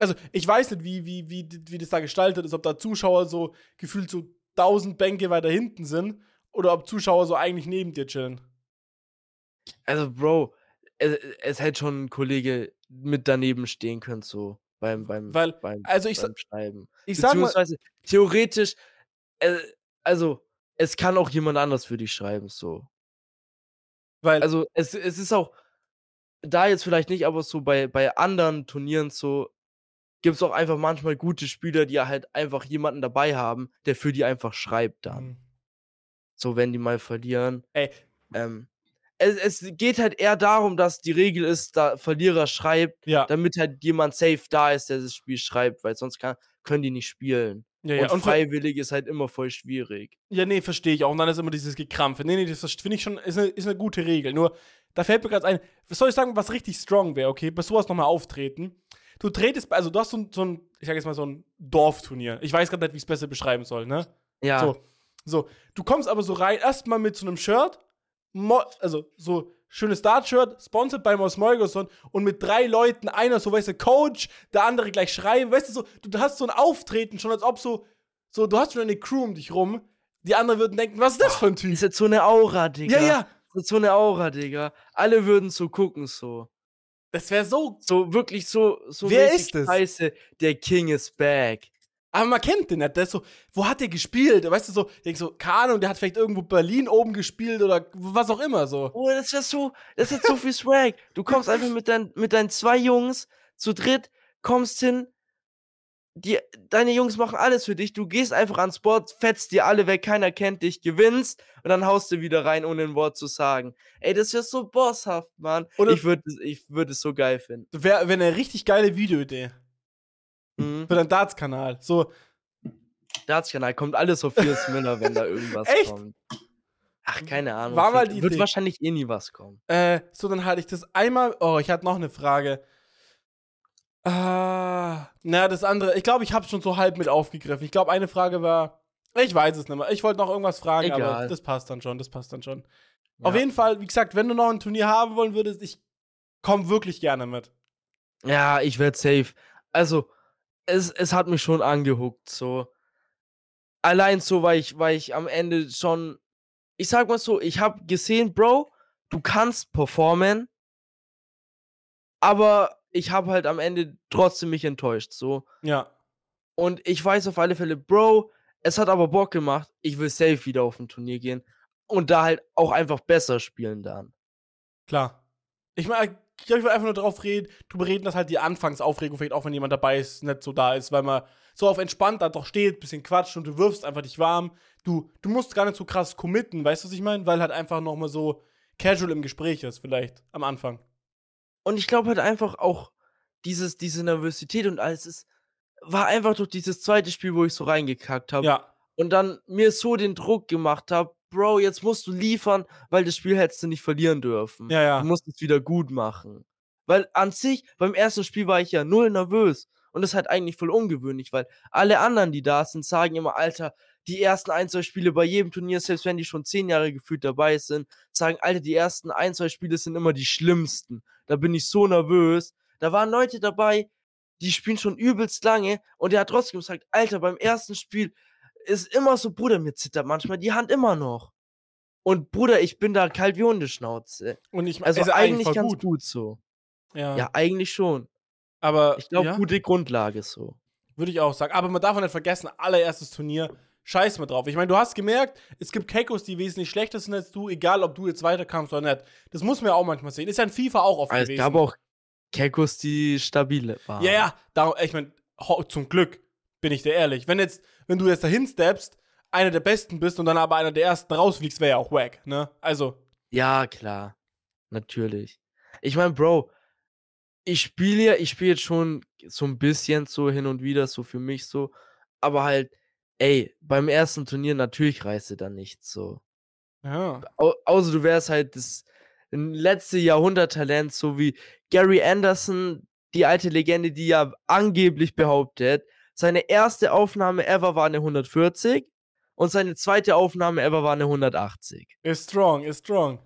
Also, ich weiß nicht, wie, wie, wie, wie das da gestaltet ist, ob da Zuschauer so gefühlt so 1000 Bänke weiter hinten sind oder ob Zuschauer so eigentlich neben dir chillen. Also, Bro, es, es hätte schon ein Kollege mit daneben stehen können, so beim, beim, Weil, beim, also ich, beim Schreiben. ich sag mal, theoretisch, äh, also, es kann auch jemand anders für dich schreiben, so. weil, Also, es, es ist auch, da jetzt vielleicht nicht, aber so bei, bei anderen Turnieren so, gibt es auch einfach manchmal gute Spieler, die halt einfach jemanden dabei haben, der für die einfach schreibt dann. Hm. So, wenn die mal verlieren. Ey. Ähm, es, es geht halt eher darum, dass die Regel ist, da Verlierer schreibt, ja, damit halt jemand safe da ist, der das Spiel schreibt, weil sonst kann, können die nicht spielen. ja, ja. und, Und freiwillig ist halt immer voll schwierig. ja, nee, verstehe ich auch. Und dann ist immer dieses Gekrampfe. Nee, nee, das finde ich schon, ist eine, ist eine gute Regel. Nur, da fällt mir gerade ein, was soll ich sagen, was richtig strong wäre, okay, bei sowas nochmal auftreten. Du tretest, also du hast so ein, so ein, ich sag jetzt mal so ein Dorfturnier. Ich weiß gerade nicht, wie ich es besser beschreiben soll, ne? Ja, So, so. Du kommst aber so rein, erstmal mit so einem Shirt, Mo also so schönes Dart-Shirt, sponsored bei Mos Moigerson und mit drei Leuten, einer so, weißt du, Coach, der andere gleich schreiben, weißt du, so, du hast so ein Auftreten schon, als ob so, so, du hast schon eine Crew um dich rum, die anderen würden denken, was ist das für ein Typ? ist jetzt so eine Aura, Digga. Ja, ja, Das ist so eine Aura, Digga. Alle würden so gucken, so. das wäre so, So wirklich so, so Wer ist es? Scheiße, der King is back. Aber man kennt den nicht. Der ist so, wo hat der gespielt? Weißt du, so, ich denk so, keine Ahnung, der hat vielleicht irgendwo Berlin oben gespielt oder was auch immer so. Oh, das ist ja so, das ist so viel Swag. Du kommst einfach mit, dein, mit deinen zwei Jungs zu dritt, kommst hin, die, deine Jungs machen alles für dich. Du gehst einfach ans Board, fetzt dir alle weg, keiner kennt dich, gewinnst und dann haust du wieder rein, ohne ein Wort zu sagen. Ey, das ist ja so bosshaft, Mann. Oder- ich würde ich würd es so geil finden. Wäre wär eine richtig geile Videoidee Mhm. für deinen Darts-Kanal. So, Darts-Kanal kommt alles auf Fierce Miller, wenn da irgendwas Echt? kommt. Ach, keine Ahnung. War mal wird- die wird Idee. wahrscheinlich eh nie was kommen. äh, so, dann halte ich das einmal. Oh, ich hatte noch eine Frage. Ah, na, das andere. Ich glaube, ich habe schon so halb mit aufgegriffen. Ich glaube, eine Frage war. Ich weiß es nicht mehr. Ich wollte noch irgendwas fragen, aber Egal. das passt dann schon. Das passt dann schon. Ja. Auf jeden Fall, wie gesagt, wenn du noch ein Turnier haben wollen würdest, ich komme wirklich gerne mit. Ja, ich werde safe. Also, es, es hat mich schon angehuckt, so. Allein so, weil ich, weil ich am Ende schon. Ich sag mal so, ich habe gesehen, Bro, du kannst performen, aber ich habe halt am Ende trotzdem mich enttäuscht, so. Ja. Und ich weiß auf alle Fälle, Bro, es hat aber Bock gemacht. Ich will safe wieder auf ein Turnier gehen und da halt auch einfach besser spielen dann. Klar. Ich meine, ich glaube, ich will einfach nur drauf reden, drüber reden, dass halt die Anfangsaufregung vielleicht auch, wenn jemand dabei ist, nicht so da ist, weil man so auf entspannt da doch steht, bisschen quatscht und du wirfst einfach dich warm. Du, du musst gar nicht so krass committen, weißt du, was ich meine? Weil halt einfach nochmal so casual im Gespräch ist, vielleicht, am Anfang. Und ich glaube halt einfach auch, dieses, diese Nervosität und alles ist, war einfach durch dieses zweite Spiel, wo ich so reingekackt habe. Ja. Und dann mir so den Druck gemacht habe, Bro, jetzt musst du liefern, weil das Spiel hättest du nicht verlieren dürfen. Ja, ja. Du musst es wieder gut machen. Weil an sich, beim ersten Spiel war ich ja null nervös. Und das ist halt eigentlich voll ungewöhnlich, weil alle anderen, die da sind, sagen immer, Alter, die ersten ein, zwei Spiele bei jedem Turnier, selbst wenn die schon zehn Jahre gefühlt dabei sind, sagen, Alter, die ersten ein, zwei Spiele sind immer die schlimmsten. Da bin ich so nervös. Da waren Leute dabei, die spielen schon übelst lange und der hat trotzdem gesagt, Alter, beim ersten Spiel ist immer so, Bruder, mir zittert manchmal die Hand immer noch. Und Bruder, ich bin da kalt wie Hundeschnauze. Und ich Also ist eigentlich ganz gut. so. Ja. Ja, eigentlich schon. Aber Ich glaube, ja, gute Grundlage so. würde ich auch sagen. Aber man darf auch nicht vergessen, allererstes Turnier, scheiß mal drauf. Ich meine, du hast gemerkt, es gibt Kekos, die wesentlich schlechter sind als du, egal ob du jetzt weiterkamst oder nicht. Das muss man ja auch manchmal sehen. Ist ja in FIFA auch oft es gewesen. gab auch Kekos, die stabile waren. Ja, ja, da, ich meine, zum Glück bin ich dir ehrlich. Wenn jetzt, wenn du jetzt dahin steppst, einer der Besten bist und dann aber einer der Ersten rausfliegst, wäre ja auch wack, ne? Also, Ja, klar. Natürlich. Ich meine, Bro, ich spiele ja, ich spiele jetzt schon so ein bisschen so hin und wieder, so für mich so. Aber halt, ey, beim ersten Turnier natürlich reißt du dann nichts so. ja. Au außer du wärst halt das letzte Jahrhunderttalent, so wie Gary Anderson, die alte Legende, die ja angeblich behauptet, seine erste Aufnahme ever war eine 140 und seine zweite Aufnahme ever war eine 180. Ist strong, ist strong.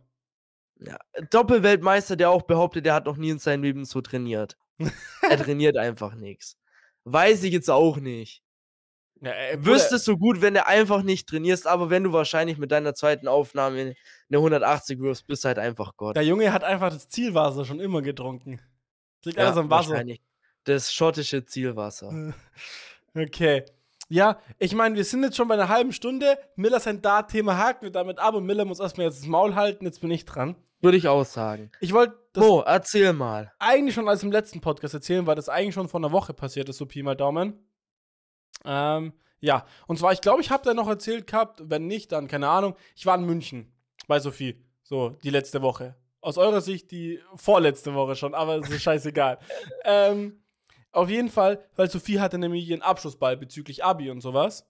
Doppelweltmeister, der auch behauptet, er hat noch nie in seinem Leben so trainiert. er (laughs) trainiert einfach nichts. Weiß ich jetzt auch nicht. Ja, ey, Wüsstest du gut, wenn du einfach nicht trainierst, aber wenn du wahrscheinlich mit deiner zweiten Aufnahme eine 180 wirfst, bist du halt einfach Gott. Der Junge hat einfach das Zielwasser schon immer getrunken. Das liegt Ja, alles am Wasser. wahrscheinlich. Das schottische Zielwasser. (laughs) Okay. Ja, ich meine, wir sind jetzt schon bei einer halben Stunde. Miller sein Dart-Thema haken wir damit ab und Miller muss erstmal jetzt das Maul halten. Jetzt bin ich dran. Würde ich auch sagen. Ich wollte Mo, erzähl mal. eigentlich schon als im letzten Podcast erzählen, weil das eigentlich schon vor einer Woche passiert ist, so Pi mal Daumen. Ähm, ja, und zwar, ich glaube, ich habe da noch erzählt gehabt, wenn nicht, dann keine Ahnung. Ich war in München bei Sophie, so die letzte Woche. Aus eurer Sicht die vorletzte Woche schon, aber es ist scheißegal. (laughs) ähm, auf jeden Fall, weil Sophie hatte nämlich ihren Abschlussball bezüglich Abi und sowas.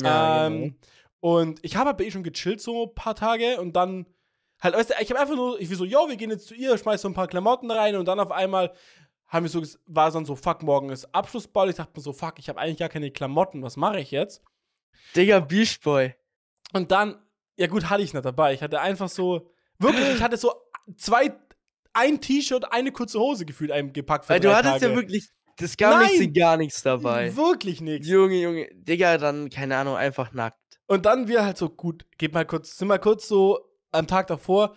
Ja, ähm, genau. Und ich habe halt bei ihr schon gechillt so ein paar Tage und dann halt, weißt du, ich habe einfach nur, ich will so, yo, wir gehen jetzt zu ihr, schmeiß so ein paar Klamotten rein und dann auf einmal haben wir so, war es dann so, fuck, morgen ist Abschlussball. Ich dachte mir so, fuck, ich habe eigentlich gar keine Klamotten, was mache ich jetzt? Digga, Beach Boy. Und dann, ja gut, hatte ich nicht dabei. Ich hatte einfach so, wirklich, ich hatte so zwei, ein T-Shirt, eine kurze Hose gefühlt eingepackt für Weil du hattest Tage. ja wirklich das gar nichts Nein! und gar nichts dabei. Wirklich nichts. Junge, Junge. Digga, dann, keine Ahnung, einfach nackt. Und dann wir halt so, gut, geht mal kurz, sind mal kurz so am Tag davor,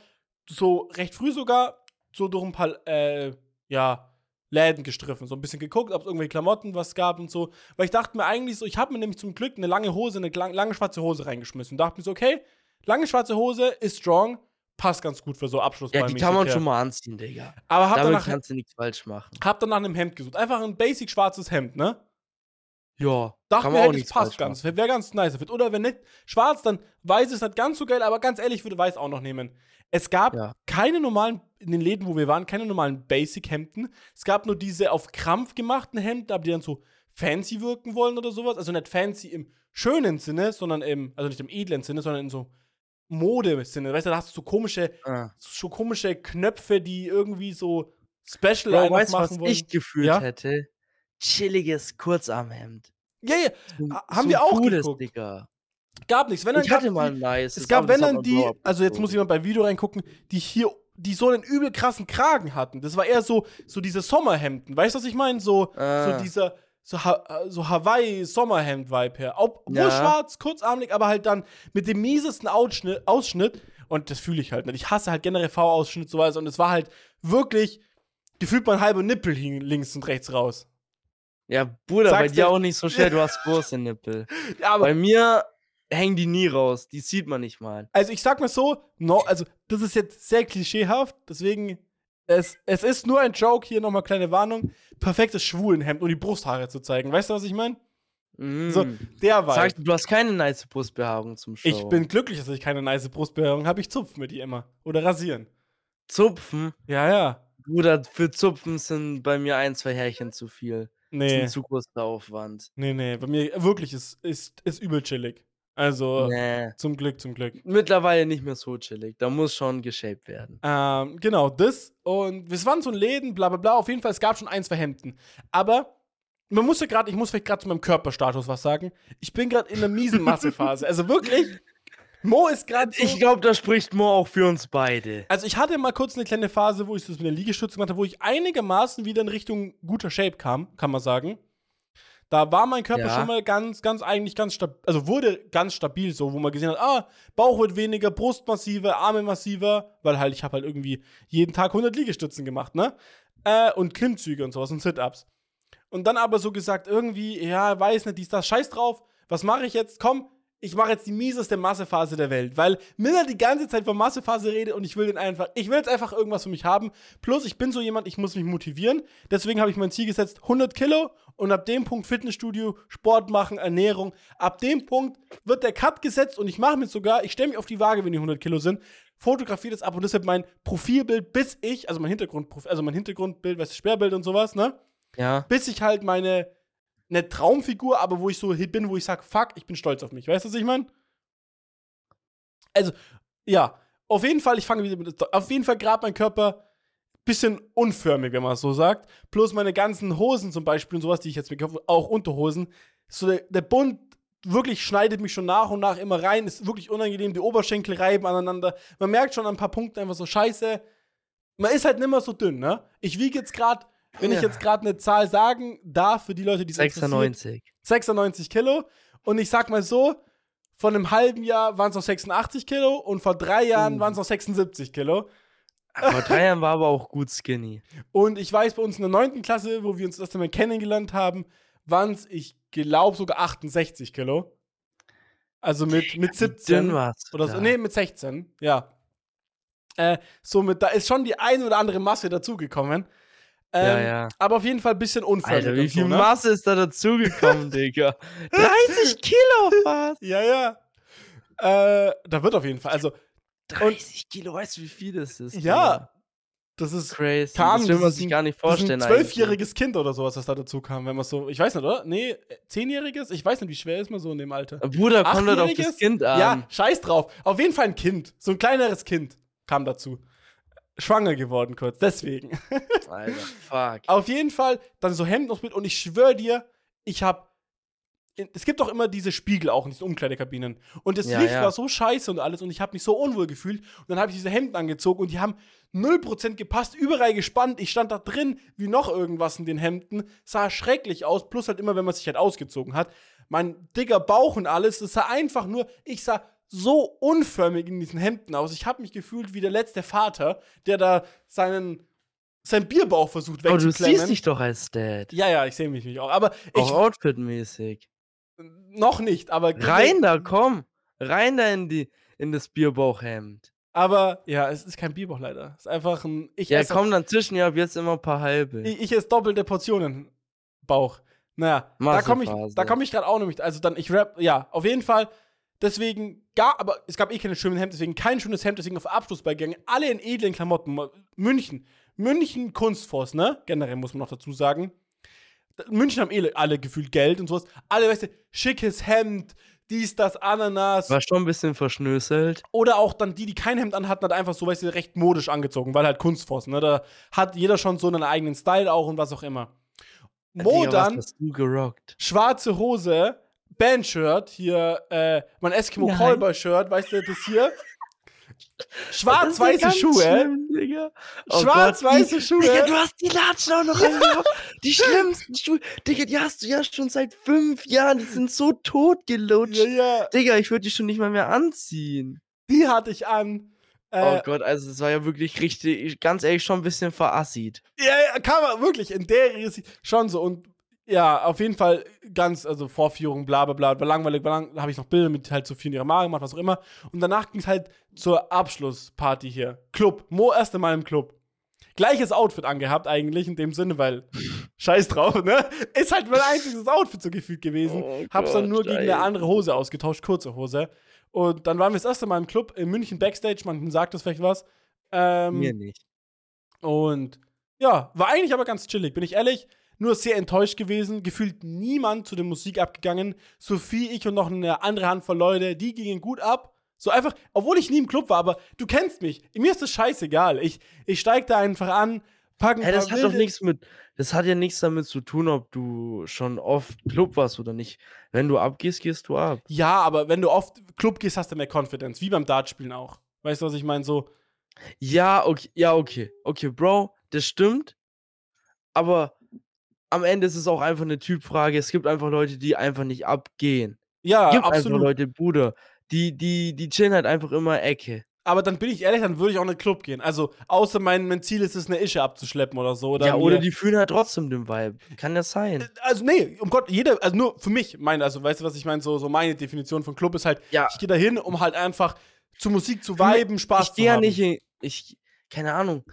so recht früh sogar, so durch ein paar, äh, ja, Läden gestriffen, so ein bisschen geguckt, ob es irgendwelche Klamotten was gab und so. Weil ich dachte mir eigentlich so, ich habe mir nämlich zum Glück eine lange Hose, eine lang, lange schwarze Hose reingeschmissen. Und dachte mir so, okay, lange schwarze Hose ist strong, passt ganz gut für so Abschluss Ja, die kann man schon mal anziehen, Digga. Aber hab Damit danach, kannst du nichts falsch machen. hab dann nach einem Hemd gesucht. Einfach ein basic schwarzes Hemd, ne? Ja, Dachte mir, auch das passt ganz. Wäre ganz nice. Oder wenn nicht schwarz, dann weiß ist nicht ganz so geil, aber ganz ehrlich, ich würde weiß auch noch nehmen. Es gab Ja. keine normalen, in den Läden, wo wir waren, keine normalen Basic-Hemden. Es gab nur diese auf Krampf gemachten Hemden, aber die dann so fancy wirken wollen oder sowas. Also nicht fancy im schönen Sinne, sondern im, also nicht im edlen Sinne, sondern in so Mode-Sinne. Weißt du, da hast du so komische, Ah. so komische Knöpfe, die irgendwie so special Bro, weißt du, was machen wollen. ich gefühlt Ja? hätte? Chilliges Kurzarmhemd. ja, ja, So- Ha- haben so wir auch cooles, geguckt. Digga. gab nichts. Wenn Ich hatte mal ein nice. Es gab, wenn dann die, also jetzt muss jemand bei Video reingucken, die hier, die so einen übel krassen Kragen hatten. Das war eher so, so diese Sommerhemden. Weißt du, was ich meine? So, Ah. so dieser, so, ha äh, so Hawaii-Sommerhemd-Vibe her. Auch Ja. schwarz, kurzarmig, aber halt dann mit dem miesesten Ausschnitt. Ausschnitt. Und das fühle ich halt nicht. Ich hasse halt generell V-Ausschnitt sowas. Und es war halt wirklich, gefühlt mein halber Nippel hing links und rechts raus. Ja, Bruder, bei Sag's dir dir- auch nicht so schnell, du hast (laughs) große Nippel. Ja, aber Bei mir hängen die nie raus, die sieht man nicht mal. Also ich sag mal so, no, also das ist jetzt sehr klischeehaft, deswegen es, es ist nur ein Joke, hier nochmal kleine Warnung. Perfektes Schwulenhemd, um die Brusthaare zu zeigen. Weißt du, was ich meine? Mm. So, der war. Du, du hast keine nice Brustbehaarung zum Show. Ich bin glücklich, dass ich keine nice Brustbehaarung habe. Ich zupf mir die immer. Oder rasieren. Zupfen. Ja, ja. Bruder, für Zupfen sind bei mir ein, zwei Härchen zu viel. Das ist Nee. ein zu großer Aufwand. Nee, nee. Bei mir wirklich ist, ist, ist übel chillig. Also, Nee. zum Glück, zum Glück. Mittlerweile nicht mehr so chillig. Da muss schon geshaped werden. Ähm, genau, das. Und es waren so ein Läden, bla bla bla. Auf jeden Fall, es gab schon ein, zwei Hemden. Aber man muss ja gerade, ich muss vielleicht gerade zu meinem Körperstatus was sagen. Ich bin gerade in einer miesen Massephase. also wirklich, Mo ist gerade so. Ich glaube, da spricht Mo auch für uns beide. also ich hatte mal kurz eine kleine Phase, wo ich das mit der Liegestütze gemacht habe, wo ich einigermaßen wieder in Richtung guter Shape kam, kann man sagen. Da war mein Körper Ja. schon mal ganz, ganz eigentlich ganz stabil, also wurde ganz stabil so, wo man gesehen hat, ah, Bauch wird weniger, Brust massiver, Arme massiver, weil halt ich habe halt irgendwie jeden Tag 100 Liegestützen gemacht, ne? Äh, und Klimmzüge und sowas und Sit-Ups. Und dann aber so gesagt, irgendwie, ja, weiß nicht, dies, das, scheiß drauf, was mache ich jetzt? Komm, ich mache jetzt die mieseste Massephase der Welt, weil Miller die ganze Zeit von Massephase redet und ich will den einfach, ich will jetzt einfach irgendwas für mich haben. Plus, ich bin so jemand, ich muss mich motivieren. Deswegen habe ich mein Ziel gesetzt, 100 Kilo und ab dem Punkt Fitnessstudio, Sport machen, Ernährung. Ab dem Punkt wird der Cut gesetzt und ich mache mir sogar, ich stelle mich auf die Waage, wenn die 100 Kilo sind, fotografiere das ab und deshalb mein Profilbild, bis ich, also mein Hintergrundprofil, also mein Hintergrundbild, weißt du, Sperrbild und sowas, ne? Ja. bis ich halt meine eine Traumfigur, aber wo ich so bin, wo ich sag, fuck, ich bin stolz auf mich. Weißt du, was ich meine? Also, ja, auf jeden Fall, ich fange wieder mit, auf jeden Fall gerade mein Körper bisschen unförmig, wenn man es so sagt. Plus meine ganzen Hosen zum Beispiel und sowas, die ich jetzt gekauft habe, auch Unterhosen. So der, der Bund wirklich schneidet mich schon nach und nach immer rein. Ist wirklich unangenehm. Die Oberschenkel reiben aneinander. Man merkt schon an ein paar Punkten einfach so, scheiße. Man ist halt nimmer so dünn, ne? Ich wiege jetzt gerade, wenn ich Ja. jetzt gerade eine Zahl sagen darf, für die Leute, die es interessiert, 96. 96 Kilo. Und ich sag mal so, vor einem halben Jahr waren es noch 86 Kilo und vor drei Jahren Uh. waren es noch 76 Kilo. Vor drei Jahren war aber auch gut skinny. Und ich weiß, bei uns in der 9. Klasse, wo wir uns das mal kennengelernt haben, waren es, ich glaube, sogar 68 Kilo. Also mit, mit 17. Dünn war's. Oder so. Nee, mit 16, ja. Äh, somit, da ist schon die ein oder andere Masse dazugekommen. Ähm, Ja, ja. Aber auf jeden Fall ein bisschen unförmig. Alter, wie viel so, ne? Masse ist da dazugekommen, (laughs) Digga? (laughs) 30 Kilo fast. Ja, ja. Äh, da wird auf jeden Fall. Also, 30 Kilo, weißt du, wie viel das ist? ja. Das ist Crazy. Ahnung, das will man sich ein- gar nicht Das ist vorstellen. ein zwölfjähriges Kind oder sowas, das da dazu kam, wenn man so. Ich weiß nicht, oder? Nee, äh, zehnjähriges? Ich weiß nicht, wie schwer ist man so in dem Alter. eigentlich. Bruder, kommt halt auf das? Kind an. Ja, scheiß drauf. Auf jeden Fall ein Kind. So ein kleineres Kind kam dazu. Schwanger geworden kurz, deswegen. Alter, fuck. (laughs) Auf jeden Fall dann so Hemd noch mit und ich schwöre dir, ich hab. Es gibt doch immer diese Spiegel auch in diesen Umkleidekabinen. Und das Ja, Licht ja. war so scheiße und alles und ich habe mich so unwohl gefühlt. Und dann habe ich diese Hemden angezogen und die haben 0% gepasst, überall gespannt. Ich stand da drin wie noch irgendwas in den Hemden. Sah schrecklich aus, plus halt immer, wenn man sich halt ausgezogen hat. Mein dicker Bauch und alles, das sah einfach nur, ich sah so unförmig in diesen Hemden aus. Ich habe mich gefühlt wie der letzte Vater, der da seinen sein Bierbauch versucht Aber du wegzuklemmen. siehst dich doch als Dad. ja, ja, ich sehe mich nicht auch. Aber ich Auch outfitmäßig. Noch nicht, aber Rein da, komm. Rein da in, die, in das Bierbauchhemd. Aber ja, es ist kein Bierbauch leider. Es ist einfach ein. Ich Ja, esse, komm dann zwischen, ja, ab jetzt immer ein paar halbe. ich, ich esse doppelte Portionen Bauch. Naja, da komme ich, da komm ich gerade auch nämlich. Also dann, ich rap, ja, auf jeden Fall. Deswegen, gar, aber es gab eh keine schönen Hemd, deswegen kein schönes Hemd, deswegen auf Abschlussball gegangen. Alle in edlen Klamotten. München. München Kunstforce, ne? Generell muss man noch dazu sagen. München haben eh alle gefühlt Geld und sowas. Alle, weißt du, schickes Hemd, dies, das, Ananas. War schon ein bisschen verschnöselt. Oder auch dann die, die kein Hemd anhatten, hat einfach so, weißt du, recht modisch angezogen, weil halt Kunstforce, ne? Da hat jeder schon so einen eigenen Style auch und was auch immer. Mo dann, schwarze Hose, Bandshirt, hier, äh, mein Eskimo. Callboy-Shirt, weißt du, das hier. Schwarz-weiße Schuhe. Oh Schwarz-weiße Schuhe. Digga, du hast die Latschen auch noch angehabt. Die (laughs) schlimmsten Schuhe. Digga, die hast du ja schon seit fünf Jahren. Die sind so totgelutscht. Ja, ja, Digga, ich würde die schon nicht mal mehr anziehen. die hatte ich an. oh Äh, Gott, also es war ja wirklich richtig, ganz ehrlich, schon ein bisschen verassit. Ja, ja, kann man wirklich in der Risi schon so und ja, auf jeden Fall ganz, also Vorführung, bla bla bla, war langweilig, war lang, habe ich noch Bilder mit halt Sophie in ihrer Mare gemacht, was auch immer. Und danach ging es halt zur Abschlussparty hier. Club. Mo erste Mal im Club. Gleiches Outfit angehabt eigentlich in dem Sinne, weil (laughs) scheiß drauf, ne? Ist halt mein einziges Outfit so gefühlt gewesen. Oh Hab's dann nur gegen eine andere Hose ausgetauscht, kurze Hose. Und dann waren wir das erste Mal im Club in München Backstage, man sagt das vielleicht was. Ähm, Mir nicht. und ja, war eigentlich aber ganz chillig, bin ich ehrlich. Nur sehr enttäuscht gewesen. Gefühlt niemand zu der Musik abgegangen. Sophie, ich und noch eine andere Handvoll Leute, die gingen gut ab. So einfach, obwohl ich nie im Club war, aber du kennst mich. Mir ist das scheißegal. Ich, ich steig da einfach an, pack ein Hä, das hat doch nichts mit, das hat ja nichts damit zu tun, ob du schon oft Club warst oder nicht. Wenn du abgehst, gehst du ab. Ja, aber wenn du oft Club gehst, hast du mehr Confidence. Wie beim Dartspielen auch. Weißt du, was ich meine? So, Ja, okay, ja, okay. Okay, Bro, das stimmt. Aber am Ende ist es auch einfach eine Typfrage. Es gibt einfach Leute, die einfach nicht abgehen. ja, gibt absolut. einfach Leute, Bruder, die, die, die chillen halt einfach immer Ecke. Aber dann bin ich ehrlich, dann würde ich auch in den Club gehen. Also, außer mein, mein Ziel ist es, eine Ische abzuschleppen oder so. Oder ja, oder mir- die fühlen halt trotzdem den Vibe. Kann ja sein. Also, nee, um Gott, jeder, also nur für mich, meine, also, weißt du, was ich meine? So, so meine Definition von Club ist halt, Ja. ich gehe da hin, um halt einfach zu Musik zu viben, Spaß ich zu gehe ja haben. nicht, in- ich, keine Ahnung.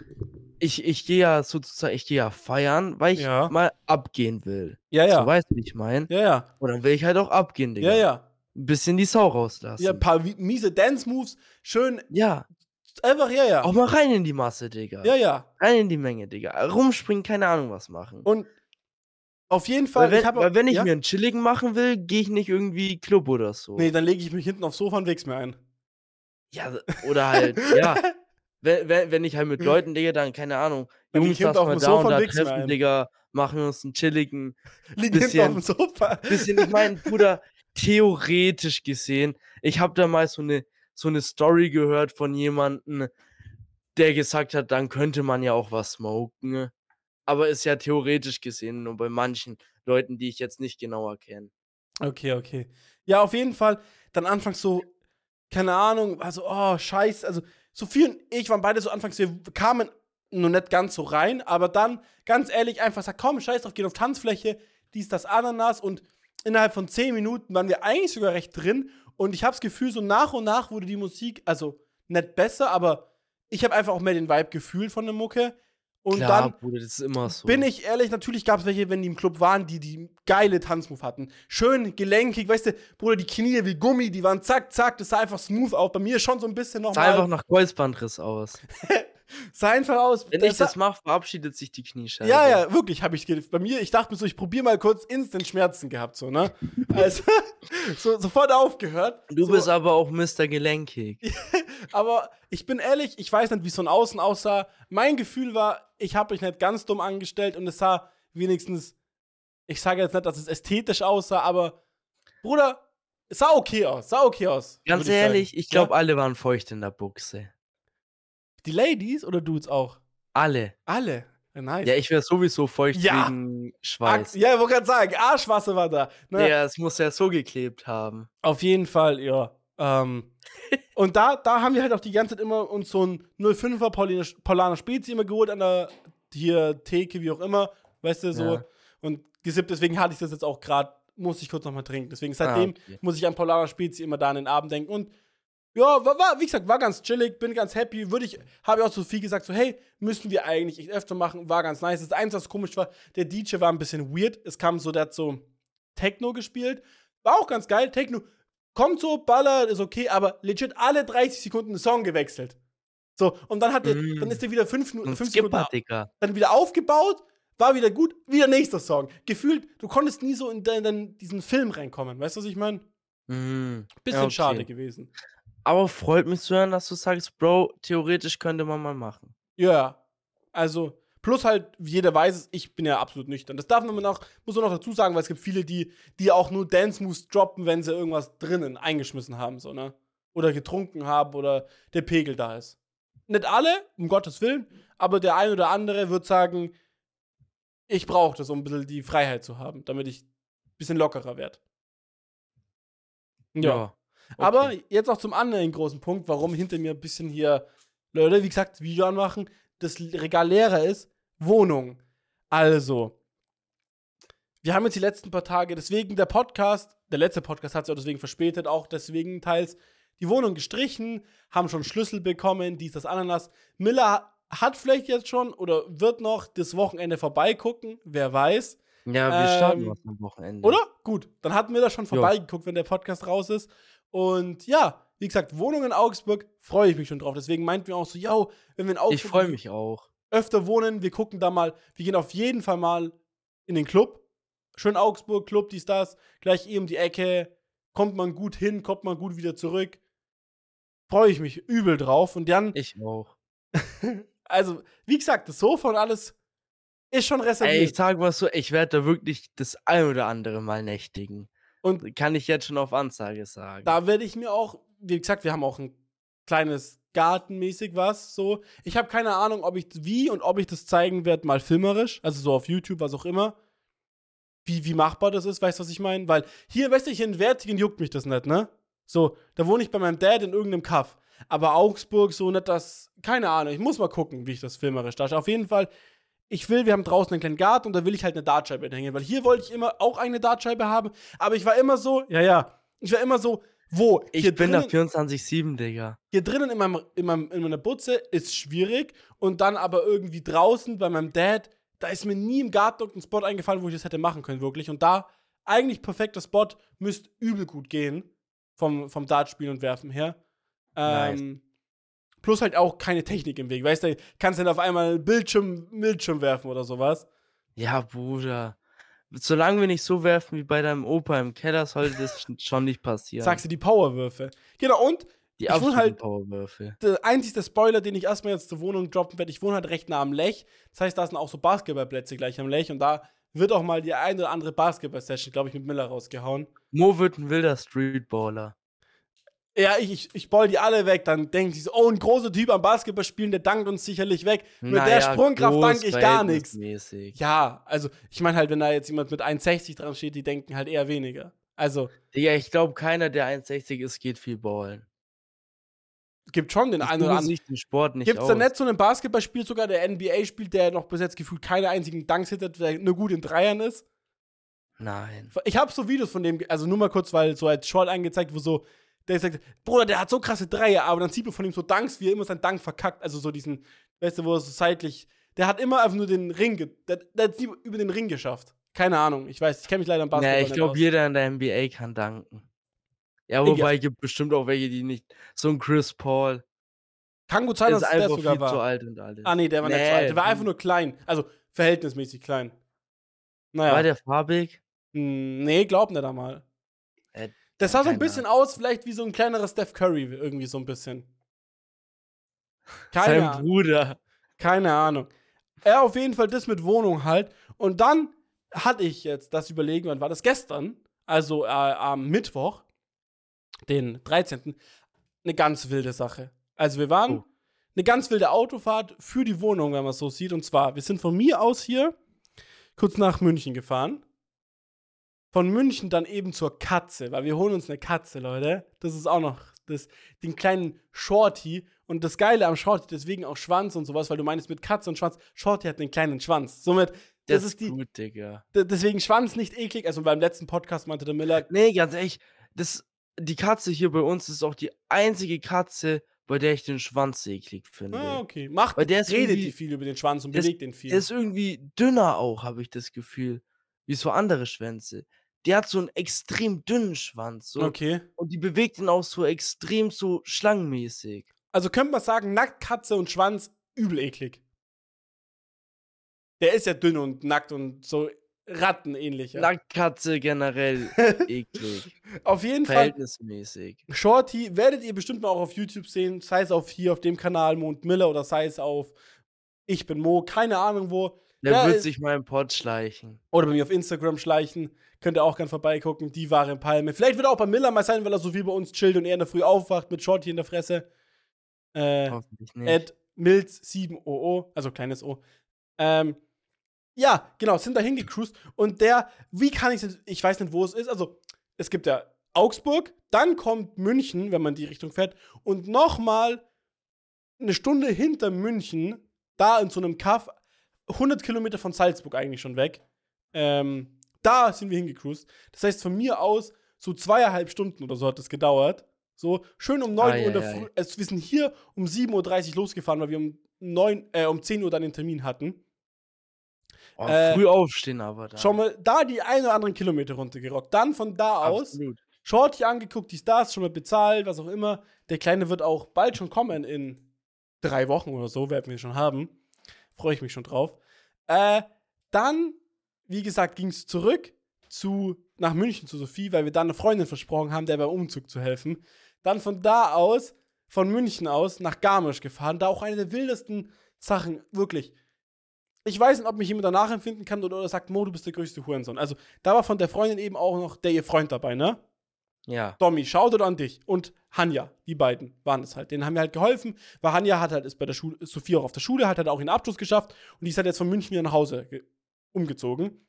Ich, ich gehe ja sozusagen, ich gehe ja feiern, weil ich Ja. mal abgehen will. Ja, ja. So weißt du, wie ich meine. ja, ja. Und dann will ich halt auch abgehen, Digga. Ja, ja. Ein bisschen die Sau rauslassen. Ja, ein paar miese Dance-Moves, schön, ja. einfach, ja, ja. Auch mal rein in die Masse, Digga. Ja, ja. Rein in die Menge, Digga. Rumspringen, keine Ahnung was machen. Und auf jeden Fall, weil, wenn, ich weil wenn ich ja? mir einen chilligen machen will, gehe ich nicht irgendwie Club oder so. Nee, dann lege ich mich hinten aufs Sofa und leg's mir ein. Ja, oder halt, ja. (laughs) Wenn, wenn, ich halt mit Leuten, Digga, dann, keine Ahnung, Jungs, hinten lass auf dem da Sofa und treffen. Digga, machen wir uns einen chilligen (laughs) Liegen hinten auf dem Bisschen- Sofa. bisschen, ich meine, Bruder, theoretisch gesehen, ich habe da mal so eine, so eine Story gehört von jemandem, der gesagt hat, dann könnte man ja auch was smoken. Aber ist ja theoretisch gesehen nur bei manchen Leuten, die ich jetzt nicht genauer kenne. Okay, okay. Ja, auf jeden Fall. Dann anfangs so, keine Ahnung, also, oh, scheiße. Also, Sophie und ich waren beide so anfangs, wir kamen nur nicht ganz so rein, aber dann, ganz ehrlich, einfach sagt, komm, scheiß drauf, gehen auf Tanzfläche, dies, das, Ananas und innerhalb von zehn Minuten waren wir eigentlich sogar recht drin und ich habe das Gefühl, so nach und nach wurde die Musik, also nicht besser, aber ich habe einfach auch mehr den Vibe gefühlt von der Mucke und Klar, dann Bruder, das ist immer so. bin ich ehrlich, natürlich gab es welche, wenn die im Club waren, die die geile Tanzmove hatten. Schön gelenkig, weißt du, Bruder, die Knie wie Gummi, die waren zack, zack, das sah einfach smooth aus. Bei mir schon so ein bisschen Sah einfach nochmal. nach Kreuzbandriss aus. (laughs) Sah einfach aus. Wenn das ich das mache, verabschiedet sich die Kniescheibe. ja, ja, wirklich, habe ich bei mir, ich dachte mir so, ich probiere mal kurz instant Schmerzen gehabt, so, ne? (laughs) Also, so, sofort aufgehört. Du so, bist aber auch Mr. Gelenkig. (laughs) Aber ich bin ehrlich, ich weiß nicht, wie es von außen aussah. Mein Gefühl war, ich habe mich nicht ganz dumm angestellt und es sah wenigstens, ich sage jetzt nicht, dass es ästhetisch aussah, aber Bruder, es sah okay aus, sah okay aus. Ganz ehrlich, sagen. ich glaube, Ja? alle waren feucht in der Buchse. Die Ladies oder Dudes auch? Alle. Alle. Ja, nice. Ja, ich wäre sowieso feucht Ja. wegen Schweiß. ja, ich wollte gerade sagen, Arschwasser war da. Ne? Ja, es muss ja so geklebt haben. Auf jeden Fall, ja. Ähm, (laughs) und da, da haben wir halt auch die ganze Zeit immer uns so ein 05er Pauliner, Paulaner Spezi immer geholt an der hier Theke, wie auch immer, weißt du, so. Ja. Und gesippt, deswegen hatte ich das jetzt auch gerade, muss ich kurz nochmal trinken. Deswegen seitdem Ah, okay. muss ich an Polana Spezi immer da an den Abend denken. Und ja, war, war, wie gesagt, war ganz chillig, bin ganz happy. Würde ich, habe ich auch zu viel gesagt, so, hey, müssen wir eigentlich echt öfter machen, war ganz nice. Das Einzige, was komisch war, der DJ war ein bisschen weird. Es kam so, der hat so Techno gespielt. War auch ganz geil. Techno kommt so, ballert, ist okay, aber legit alle 30 Sekunden einen Song gewechselt. So, und dann hat der, Mm. dann ist der wieder fünf Minuten, Ein fünf Sekunden Skipper, Digga. dann wieder aufgebaut, war wieder gut, wieder nächster Song. Gefühlt, du konntest nie so in de- in diesen Film reinkommen. Weißt du, was ich meine? Mhm. Bisschen Ja, okay. schade gewesen. Aber freut mich zu hören, dass du sagst, Bro, theoretisch könnte man mal machen. Ja, also, plus halt, wie jeder weiß es, ich bin ja absolut nüchtern. Das darf man auch, muss man noch dazu sagen, weil es gibt viele, die, die auch nur Dance Moves droppen, wenn sie irgendwas drinnen eingeschmissen haben, so, ne? Oder getrunken haben oder der Pegel da ist. Nicht alle, um Gottes Willen, aber der ein oder andere wird sagen, ich brauche das, um ein bisschen die Freiheit zu haben, damit ich ein bisschen lockerer werde. Ja. Aber okay. jetzt auch zum anderen großen Punkt, warum hinter mir ein bisschen hier, Leute, wie gesagt, Video anmachen, das Regal leerer ist, Wohnung. Also, wir haben jetzt die letzten paar Tage, deswegen der Podcast, der letzte Podcast hat sich auch deswegen verspätet, auch deswegen teils die Wohnung gestrichen, haben schon Schlüssel bekommen, dies, das, Ananas. Miller hat vielleicht jetzt schon oder wird noch das Wochenende vorbeigucken, wer weiß. Ja, wir starten ähm, was am Wochenende. Oder? Gut, dann hatten wir da schon vorbeigeguckt, wenn der Podcast raus ist. Und ja, wie gesagt, Wohnung in Augsburg, freue ich mich schon drauf. Deswegen meinten wir auch so, ja, wenn wir in Augsburg Ich freue mich auch. öfter wohnen, wir gucken da mal, wir gehen auf jeden Fall mal in den Club. Schön Augsburg, Club, dies, das, gleich eh um die Ecke. Kommt man gut hin, kommt man gut wieder zurück. Freue ich mich übel drauf. Und dann, Ich auch. (laughs) also, wie gesagt, das Sofa und alles ist schon reserviert. Ey, ich sag mal so, ich werde da wirklich das ein oder andere Mal nächtigen. Und Kann ich jetzt schon auf Ansage sagen. da werde ich mir auch, wie gesagt, wir haben auch ein kleines Gartenmäßig was so. Ich habe keine Ahnung, ob ich wie und ob ich das zeigen werde, mal filmerisch, also so auf YouTube, was auch immer. Wie, wie machbar das ist, weißt du, was ich meine? Weil hier, weißt du, hier in Wertingen juckt mich das nicht, ne? So, da wohne ich bei meinem Dad in irgendeinem Kaff. Aber Augsburg, so nicht das, keine Ahnung, ich muss mal gucken, wie ich das filmerisch darstelle. Auf jeden Fall, ich will, wir haben draußen einen kleinen Garten und da will ich halt eine Dartscheibe hängen, weil hier wollte ich immer auch eine Dartscheibe haben, aber ich war immer so, ja, ja, ich war immer so, wo? ich hier bin da drinnen- 24-7, Digga. hier drinnen in, meinem, in, meinem, in meiner Butze ist schwierig und dann aber irgendwie draußen bei meinem Dad, da ist mir nie im Garten irgendein Spot eingefallen, wo ich das hätte machen können, wirklich. Und da eigentlich perfekter Spot, müsste übel gut gehen vom, vom Dartspielen und Werfen her. Ähm, Plus halt auch keine Technik im Weg, weißt du, kannst dann auf einmal Bildschirm, Bildschirm werfen oder sowas. Ja, Bruder. Solange wir nicht so werfen wie bei deinem Opa im Keller, sollte das (laughs) schon nicht passieren. Sagst du die Powerwürfe. Genau, und die ich wohne halt- Powerwürfel. der einzige Spoiler, den ich erstmal jetzt zur Wohnung droppen werde, ich wohne halt recht nah am Lech. Das heißt, da sind auch so Basketballplätze gleich am Lech und da wird auch mal die ein oder andere Basketball-Session, glaube ich, mit Miller rausgehauen. Mo wird ein wilder Streetballer. Ja, ich, ich, ich ball die alle weg, dann denken sie so, oh, ein großer Typ am Basketball spielen, der dankt uns sicherlich weg. Mit der Naja, Sprungkraft groß danke ich gar nichts. Ja, also ich meine halt, wenn da jetzt jemand mit 1,60 dran steht, die denken halt eher weniger. Also, Digga, ich glaube, keiner, der 1,60 ist, geht viel ballen. gibt schon den Ich einen oder anderen. sich den Sport nicht Gibt es aus. da nicht so einen Basketballspiel, sogar der NBA spielt, der noch bis jetzt gefühlt keine einzigen Dunks hittet, der nur gut in Dreiern ist? Nein. Ich habe so Videos von dem, also nur mal kurz, weil so als Short angezeigt, wo so, der sagt, Bruder, der hat so krasse Dreier, aber dann sieht man von ihm so Dunks, wie er immer seinen Dank verkackt. Also so diesen, weißt du, wo er so seitlich, der hat immer einfach nur den Ring, der, der hat nie über den Ring geschafft. Keine Ahnung, ich weiß, ich kenne mich leider am Basketball Ja, ich nicht glaube, jeder in der NBA kann danken. Ja, wobei gibt bestimmt auch welche, die nicht. So ein Chris Paul. Kann gut sein, Der dass der sogar viel zu war. alt und alles. Ah, nee, der war nicht Nee, alt. Der war einfach nur klein. Also verhältnismäßig klein. Naja. War der farbig? Hm, Nee, glaub nicht einmal. Äh, Das sah so ein bisschen aus, vielleicht wie so ein kleinerer Steph Curry, irgendwie so ein bisschen. Keine Sein Ahnung. Bruder. Keine Ahnung. Er auf jeden Fall das mit Wohnung halt. Und dann hatte ich jetzt das Überlegen, wann war das gestern? Also äh, am Mittwoch, den 13. Eine ganz wilde Sache. Also wir waren Oh. eine ganz wilde Autofahrt für die Wohnung, wenn man es so sieht. Und zwar, wir sind von mir aus hier kurz nach München gefahren. Von München dann eben zur Katze, weil wir holen uns eine Katze, Leute. Das ist auch noch das, den kleinen Shorty. Und das Geile am Shorty, deswegen auch Schwanz und sowas, weil du meinst mit Katze und Schwanz, Shorty hat einen kleinen Schwanz. Somit, das, Das, ist die, gut, Digga. deswegen Schwanz nicht eklig. Also beim letzten Podcast meinte der Miller, Nee, ganz ehrlich, das, die Katze hier bei uns ist auch die einzige Katze, bei der ich den Schwanz eklig finde. ah, okay, macht, Weil der ist redet die viel über den Schwanz und das- bewegt den viel. Der ist irgendwie dünner auch, habe ich das Gefühl. Wie so andere Schwänze. Der hat so einen extrem dünnen Schwanz. So, okay. Und die bewegt ihn auch so extrem so schlangenmäßig. Also könnte man sagen, nackt Katze und Schwanz übel eklig. Der ist ja dünn und nackt und so rattenähnlich. Ja. Nacktkatze generell (laughs) eklig. Auf jeden Fall, Verhältnismäßig. Shorty werdet ihr bestimmt mal auch auf YouTube sehen, sei es auf hier auf dem Kanal Mond Miller oder sei es auf Ich bin Mo, keine Ahnung wo. Der Ja, wird ist- sich mal im Pod schleichen. Oder bei mir auf Instagram schleichen. Könnt ihr auch gern vorbeigucken. Die wahre Palme. Vielleicht wird er auch bei Miller mal sein, weil er so wie bei uns chillt und er in der Früh aufwacht mit Shorty in der Fresse. Äh, Hoffentlich nicht. at Milz7OO, also kleines O. Ähm, ja, genau, sind da hingecruised und der, wie kann ich ich weiß nicht, wo es ist, also es gibt ja Augsburg, dann kommt München, wenn man die Richtung fährt und nochmal eine Stunde hinter München, da in so einem Kaff, 100 Kilometer von Salzburg eigentlich schon weg, ähm, da sind wir hingecruised. Das heißt, von mir aus so zweieinhalb Stunden oder so hat es gedauert. So, schön um 9 Uhr in der ei. Früh. Also, wir sind hier um 7.30 Uhr losgefahren, weil wir um, 9, äh, um 10 Uhr dann den Termin hatten. Oh, äh, früh aufstehen aber da. Schon mal da die ein oder anderen Kilometer runtergerockt. Dann von da aus Absolut. Shorty angeguckt, die Stars schon mal bezahlt, was auch immer. Der Kleine wird auch bald schon kommen in drei Wochen oder so, werden wir schon haben. Freue ich mich schon drauf. Äh, dann, wie gesagt, ging es zurück zu, nach München zu Sophie, weil wir da eine Freundin versprochen haben, der beim Umzug zu helfen. Dann von da aus, von München aus, nach Garmisch gefahren. Da auch eine der wildesten Sachen, wirklich. Ich weiß nicht, ob mich jemand danach empfinden kann oder, oder sagt, Mo, du bist der größte Hurensohn. Also, da war von der Freundin eben auch noch der ihr Freund dabei, ne? Ja. Domi, Shoutout an dich. Und Hanja, die beiden waren es halt. Denen haben wir halt geholfen, weil Hanja hat halt, ist bei der Schule, ist Sophia auch auf der Schule, hat halt auch ihren Abschluss geschafft und die ist halt jetzt von München wieder nach Hause umgezogen.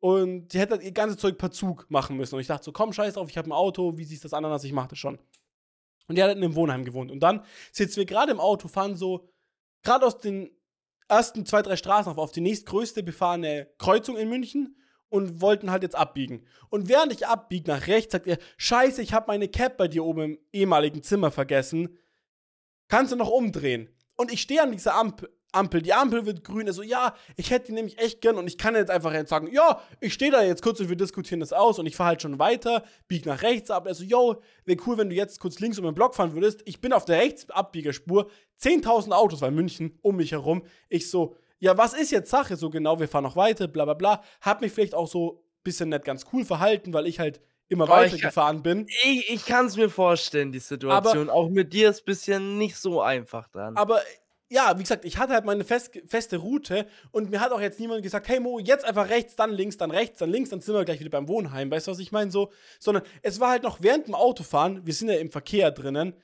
Und die hätte ihr ganzes Zeug per Zug machen müssen. Und ich dachte so, komm, scheiß drauf, ich habe ein Auto, wie siehst du das an, anders, ich mach das schon. Und die hat halt in einem Wohnheim gewohnt. Und dann sitzen wir gerade im Auto, fahren so, gerade aus den ersten zwei, drei Straßen auf, auf die nächstgrößte befahrene Kreuzung in München und wollten halt jetzt abbiegen. Und während ich abbiege nach rechts, sagt er, scheiße, ich habe meine Cap bei dir oben im ehemaligen Zimmer vergessen. Kannst du noch umdrehen? Und ich stehe an dieser Ampel, Ampel, die Ampel wird grün. Also ja, ich hätte die nämlich echt gern und ich kann jetzt einfach jetzt sagen, ja, ich stehe da jetzt kurz und wir diskutieren das aus und ich fahre halt schon weiter, bieg nach rechts ab. Also, yo, wäre cool, wenn du jetzt kurz links um den Block fahren würdest. Ich bin auf der Rechtsabbiegerspur, 10.000 Autos, weil München um mich herum. Ich so, ja, was ist jetzt Sache so genau? Wir fahren noch weiter, bla bla bla. Hab mich vielleicht auch so ein bisschen nicht ganz cool verhalten, weil ich halt immer Oh, weiter ich kann- gefahren bin. Ich, ich kann es mir vorstellen, die Situation. auch mit dir ist bisher nicht so einfach dran. Aber ja, wie gesagt, ich hatte halt meine fest, feste Route und mir hat auch jetzt niemand gesagt, hey Mo, jetzt einfach rechts, dann links, dann rechts, dann links, dann sind wir gleich wieder beim Wohnheim. Weißt du, was ich meine? So, sondern es war halt noch während dem Autofahren, wir sind ja im Verkehr drinnen,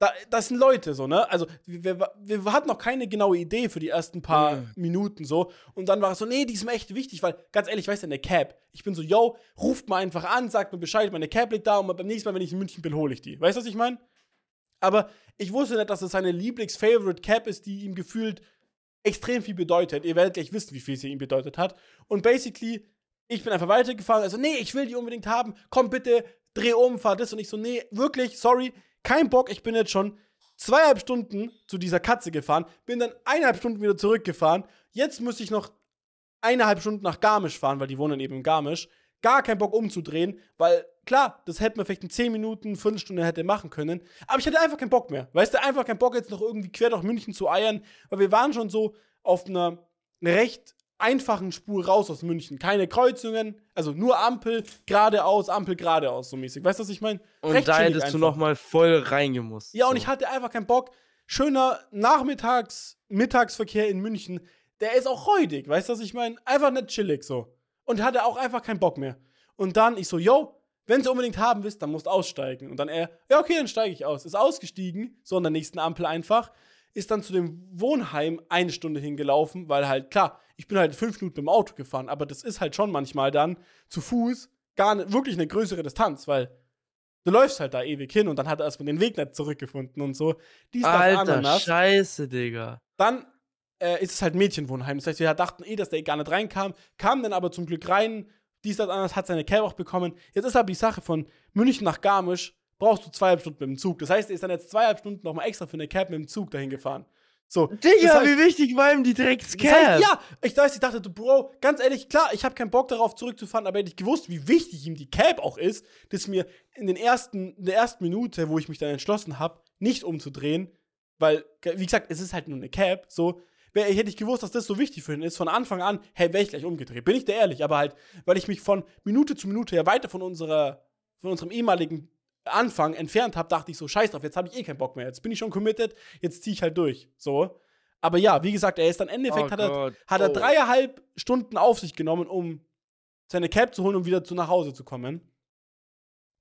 da, das sind Leute so, ne? Also, wir, wir, hatten noch keine genaue Idee für die ersten paar Mhm. Minuten so. Und dann war es so, nee, die ist mir echt wichtig, weil, ganz ehrlich, weißt du, eine Cab. Ich bin so, yo, ruft mal einfach an, sagt mir Bescheid, meine Cab liegt da und beim nächsten Mal, wenn ich in München bin, hole ich die. Weißt du, was ich meine? Aber ich wusste nicht, dass es seine Lieblings-Favorite-Cap ist, die ihm gefühlt extrem viel bedeutet. Ihr werdet gleich wissen, wie viel sie ihm bedeutet hat. Und basically, ich bin einfach weitergefahren. Also, nee, ich will die unbedingt haben. Komm bitte, dreh um, fahr das. Und ich so, nee, wirklich, sorry, kein Bock. Ich bin jetzt schon zweieinhalb Stunden zu dieser Katze gefahren, bin dann eineinhalb Stunden wieder zurückgefahren. Jetzt müsste ich noch eineinhalb Stunden nach Garmisch fahren, weil die wohnen eben in Garmisch. Gar keinen Bock umzudrehen, weil klar, das hätte man vielleicht in 10 Minuten, Viertelstunde hätte machen können. Aber ich hatte einfach keinen Bock mehr. Weißt du, einfach keinen Bock jetzt noch irgendwie quer durch München zu eiern, weil wir waren schon so auf einer recht einfachen Spur raus aus München. Keine Kreuzungen, also nur Ampel, geradeaus, Ampel, geradeaus, so mäßig. Weißt du, was ich meine? Und da hättest du noch mal voll reingemusst. Ja, und so. ich hatte einfach keinen Bock. Schöner Nachmittags-, Mittagsverkehr in München, der ist auch räudig, weißt du, was ich meine? Einfach nicht chillig so. Und hatte auch einfach keinen Bock mehr. Und dann ich so, yo, wenn du unbedingt haben willst, dann musst du aussteigen. Und dann er, ja, okay, dann steige ich aus. Ist ausgestiegen, so an der nächsten Ampel einfach. Ist dann zu dem Wohnheim eine Stunde hingelaufen, weil halt, klar, ich bin halt fünf Minuten mit dem Auto gefahren, aber das ist halt schon manchmal dann zu Fuß gar nicht, wirklich eine größere Distanz, weil Du läufst halt da ewig hin und dann hat er erstmal den Weg nicht zurückgefunden und so. Dies, Alter, Ananas. scheiße, Digga. Dann äh, ist es halt Mädchenwohnheim. Das heißt, wir dachten eh, dass der gar nicht reinkam, kam dann aber zum Glück rein. Dies, das, anders hat seine Cab auch bekommen. Jetzt ist aber die Sache von München nach Garmisch, brauchst du zweieinhalb Stunden mit dem Zug. Das heißt, er ist dann jetzt zweieinhalb Stunden nochmal extra für eine Cab mit dem Zug dahin gefahren. So, Digga, das heißt, wie wichtig war ihm die Dreckscap? das heißt, ja, ich, weiß, ich dachte, du, Bro, ganz ehrlich, klar, ich habe keinen Bock darauf zurückzufahren, aber hätte ich gewusst, wie wichtig ihm die Cab auch ist, dass mir in, den ersten, in der ersten Minute, wo ich mich dann entschlossen habe, nicht umzudrehen, weil, wie gesagt, es ist halt nur eine Cab, so, wär, hätte ich gewusst, dass das so wichtig für ihn ist, von Anfang an, hey, wäre ich gleich umgedreht. Bin ich dir ehrlich, aber halt, weil ich mich von Minute zu Minute ja weiter von unserer, von unserem ehemaligen Anfang entfernt habe, dachte ich so, scheiß drauf, jetzt habe ich eh keinen Bock mehr. Jetzt bin ich schon committed, jetzt ziehe ich halt durch. So. Aber ja, wie gesagt, er ist dann im Endeffekt, Oh hat, er, hat er oh. dreieinhalb Stunden auf sich genommen, um seine Cab zu holen, um wieder zu nach Hause zu kommen.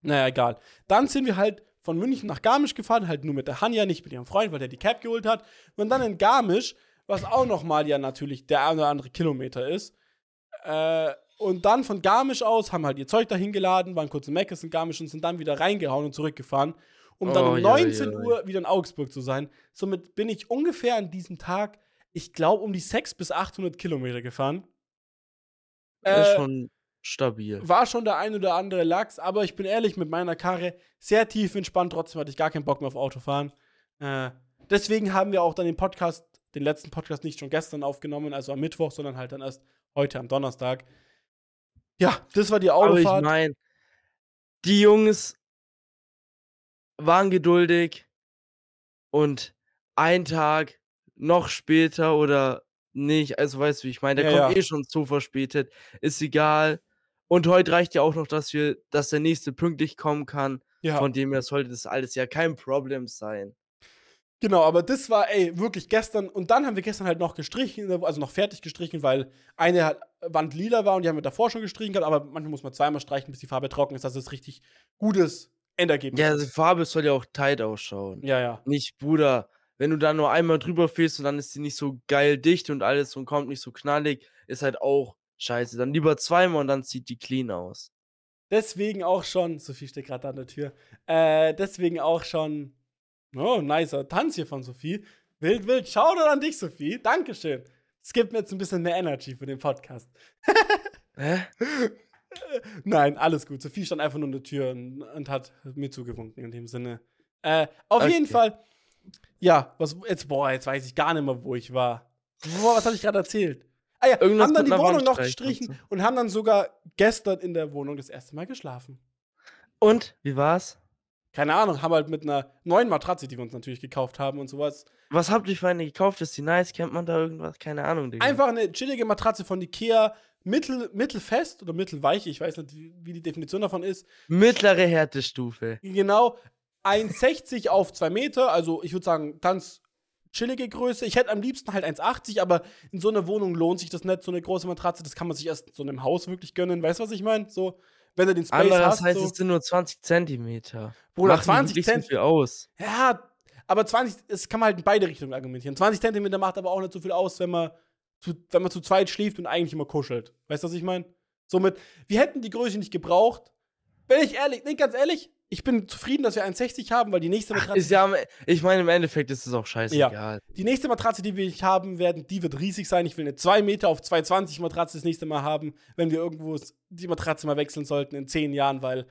Naja, egal. Dann sind wir halt von München nach Garmisch gefahren, halt nur mit der Hanja, nicht mit ihrem Freund, weil der die Cab geholt hat. Und dann in Garmisch, was auch nochmal ja natürlich der eine oder andere Kilometer ist. Äh, und dann von Garmisch aus haben halt ihr Zeug dahin geladen, waren kurz in Meckes in Garmisch und sind dann wieder reingehauen und zurückgefahren, um dann Oh, um ja, 19 ja, Uhr wieder in Augsburg zu sein. Somit bin ich ungefähr an diesem Tag, ich glaube, um die 600 bis 800 Kilometer gefahren. Das ist Äh, schon stabil. war schon der ein oder andere Lachs, aber ich bin ehrlich mit meiner Karre sehr tief entspannt. Trotzdem hatte ich gar keinen Bock mehr auf Autofahren. Äh, deswegen haben wir auch dann den Podcast, den letzten Podcast nicht schon gestern aufgenommen, also am Mittwoch, sondern halt dann erst heute am Donnerstag. Ja, das war die Aber ich Autofahrt. meine, die Jungs waren geduldig und ein Tag noch später oder nicht, also weißt du, wie ich meine, der Ja, kommt ja. eh schon zu verspätet, ist egal. Und heute reicht ja auch noch, dass wir, dass der nächste pünktlich kommen kann. ja, Von dem her sollte das alles ja kein Problem sein. Genau, aber das war, ey, wirklich gestern. Und dann haben wir gestern halt noch gestrichen, also noch fertig gestrichen, weil eine Wand lila war und die haben wir davor schon gestrichen gehabt, aber manchmal muss man zweimal streichen, bis die Farbe trocken ist, dass es richtig gutes Endergebnis Ja, ist. die Farbe soll ja auch tight ausschauen. Ja, ja. Nicht, Bruder, wenn du da nur einmal drüber fährst und dann ist sie nicht so geil dicht und alles und kommt nicht so knallig, ist halt auch scheiße. Dann lieber zweimal und dann sieht die clean aus. Deswegen auch schon, Sophie steht gerade an der Tür, äh, deswegen auch schon, oh, nicer Tanz hier von Sophie. Wild, wild, schau an dich, Sophie. Dankeschön. Es gibt mir jetzt ein bisschen mehr Energy für den Podcast. (laughs) Hä? Nein, alles gut. Sophie stand einfach nur in der Tür und, und hat mir zugewunken in dem Sinne. Äh, auf jeden Okay. Fall, ja, was, jetzt, boah, jetzt weiß ich gar nicht mehr, wo ich war. Boah, was habe ich gerade erzählt? Ah ja, Irgendwas haben dann die Wohnung noch und gestrichen und haben dann sogar gestern in der Wohnung das erste Mal geschlafen. Und, wie war's? Keine Ahnung, haben halt mit einer neuen Matratze, die wir uns natürlich gekauft haben und sowas, Was habt ihr für eine gekauft? Ist die nice? Kennt man da irgendwas? Keine Ahnung, Digga. einfach eine chillige Matratze von Ikea, mittel, mittelfest oder mittelweich, ich weiß nicht, wie, die Definition davon ist. Mittlere Härtestufe. Genau 1,60 auf 2 Meter, also ich würde sagen, ganz chillige Größe. Ich hätte am liebsten halt 1,80, aber in so einer Wohnung lohnt sich das nicht, so eine große Matratze, das kann man sich erst in so einem Haus wirklich gönnen, weißt du, was ich meine? So, wenn du den Space Anderes hast, heißt, so, es sind nur 20 Zentimeter. Bruder, Machen 20 wirklich so aus. Ja, aber 20, es kann man halt in beide Richtungen argumentieren. 20 Zentimeter macht aber auch nicht so viel aus, wenn man zu, wenn man zu zweit schläft und eigentlich immer kuschelt. Weißt du, was ich meine? Somit, wir hätten die Größe nicht gebraucht. Bin ich ehrlich, nee, ganz ehrlich, ich bin zufrieden, dass wir 1,60 haben, weil die nächste Matratze, Ist ja, am- ich meine, im Endeffekt ist es auch scheißegal. die nächste Matratze, die wir haben werden, die wird riesig sein. Ich will eine 2 Meter auf 2,20 Matratze das nächste Mal haben, wenn wir irgendwo die Matratze mal wechseln sollten in 10 Jahren, weil,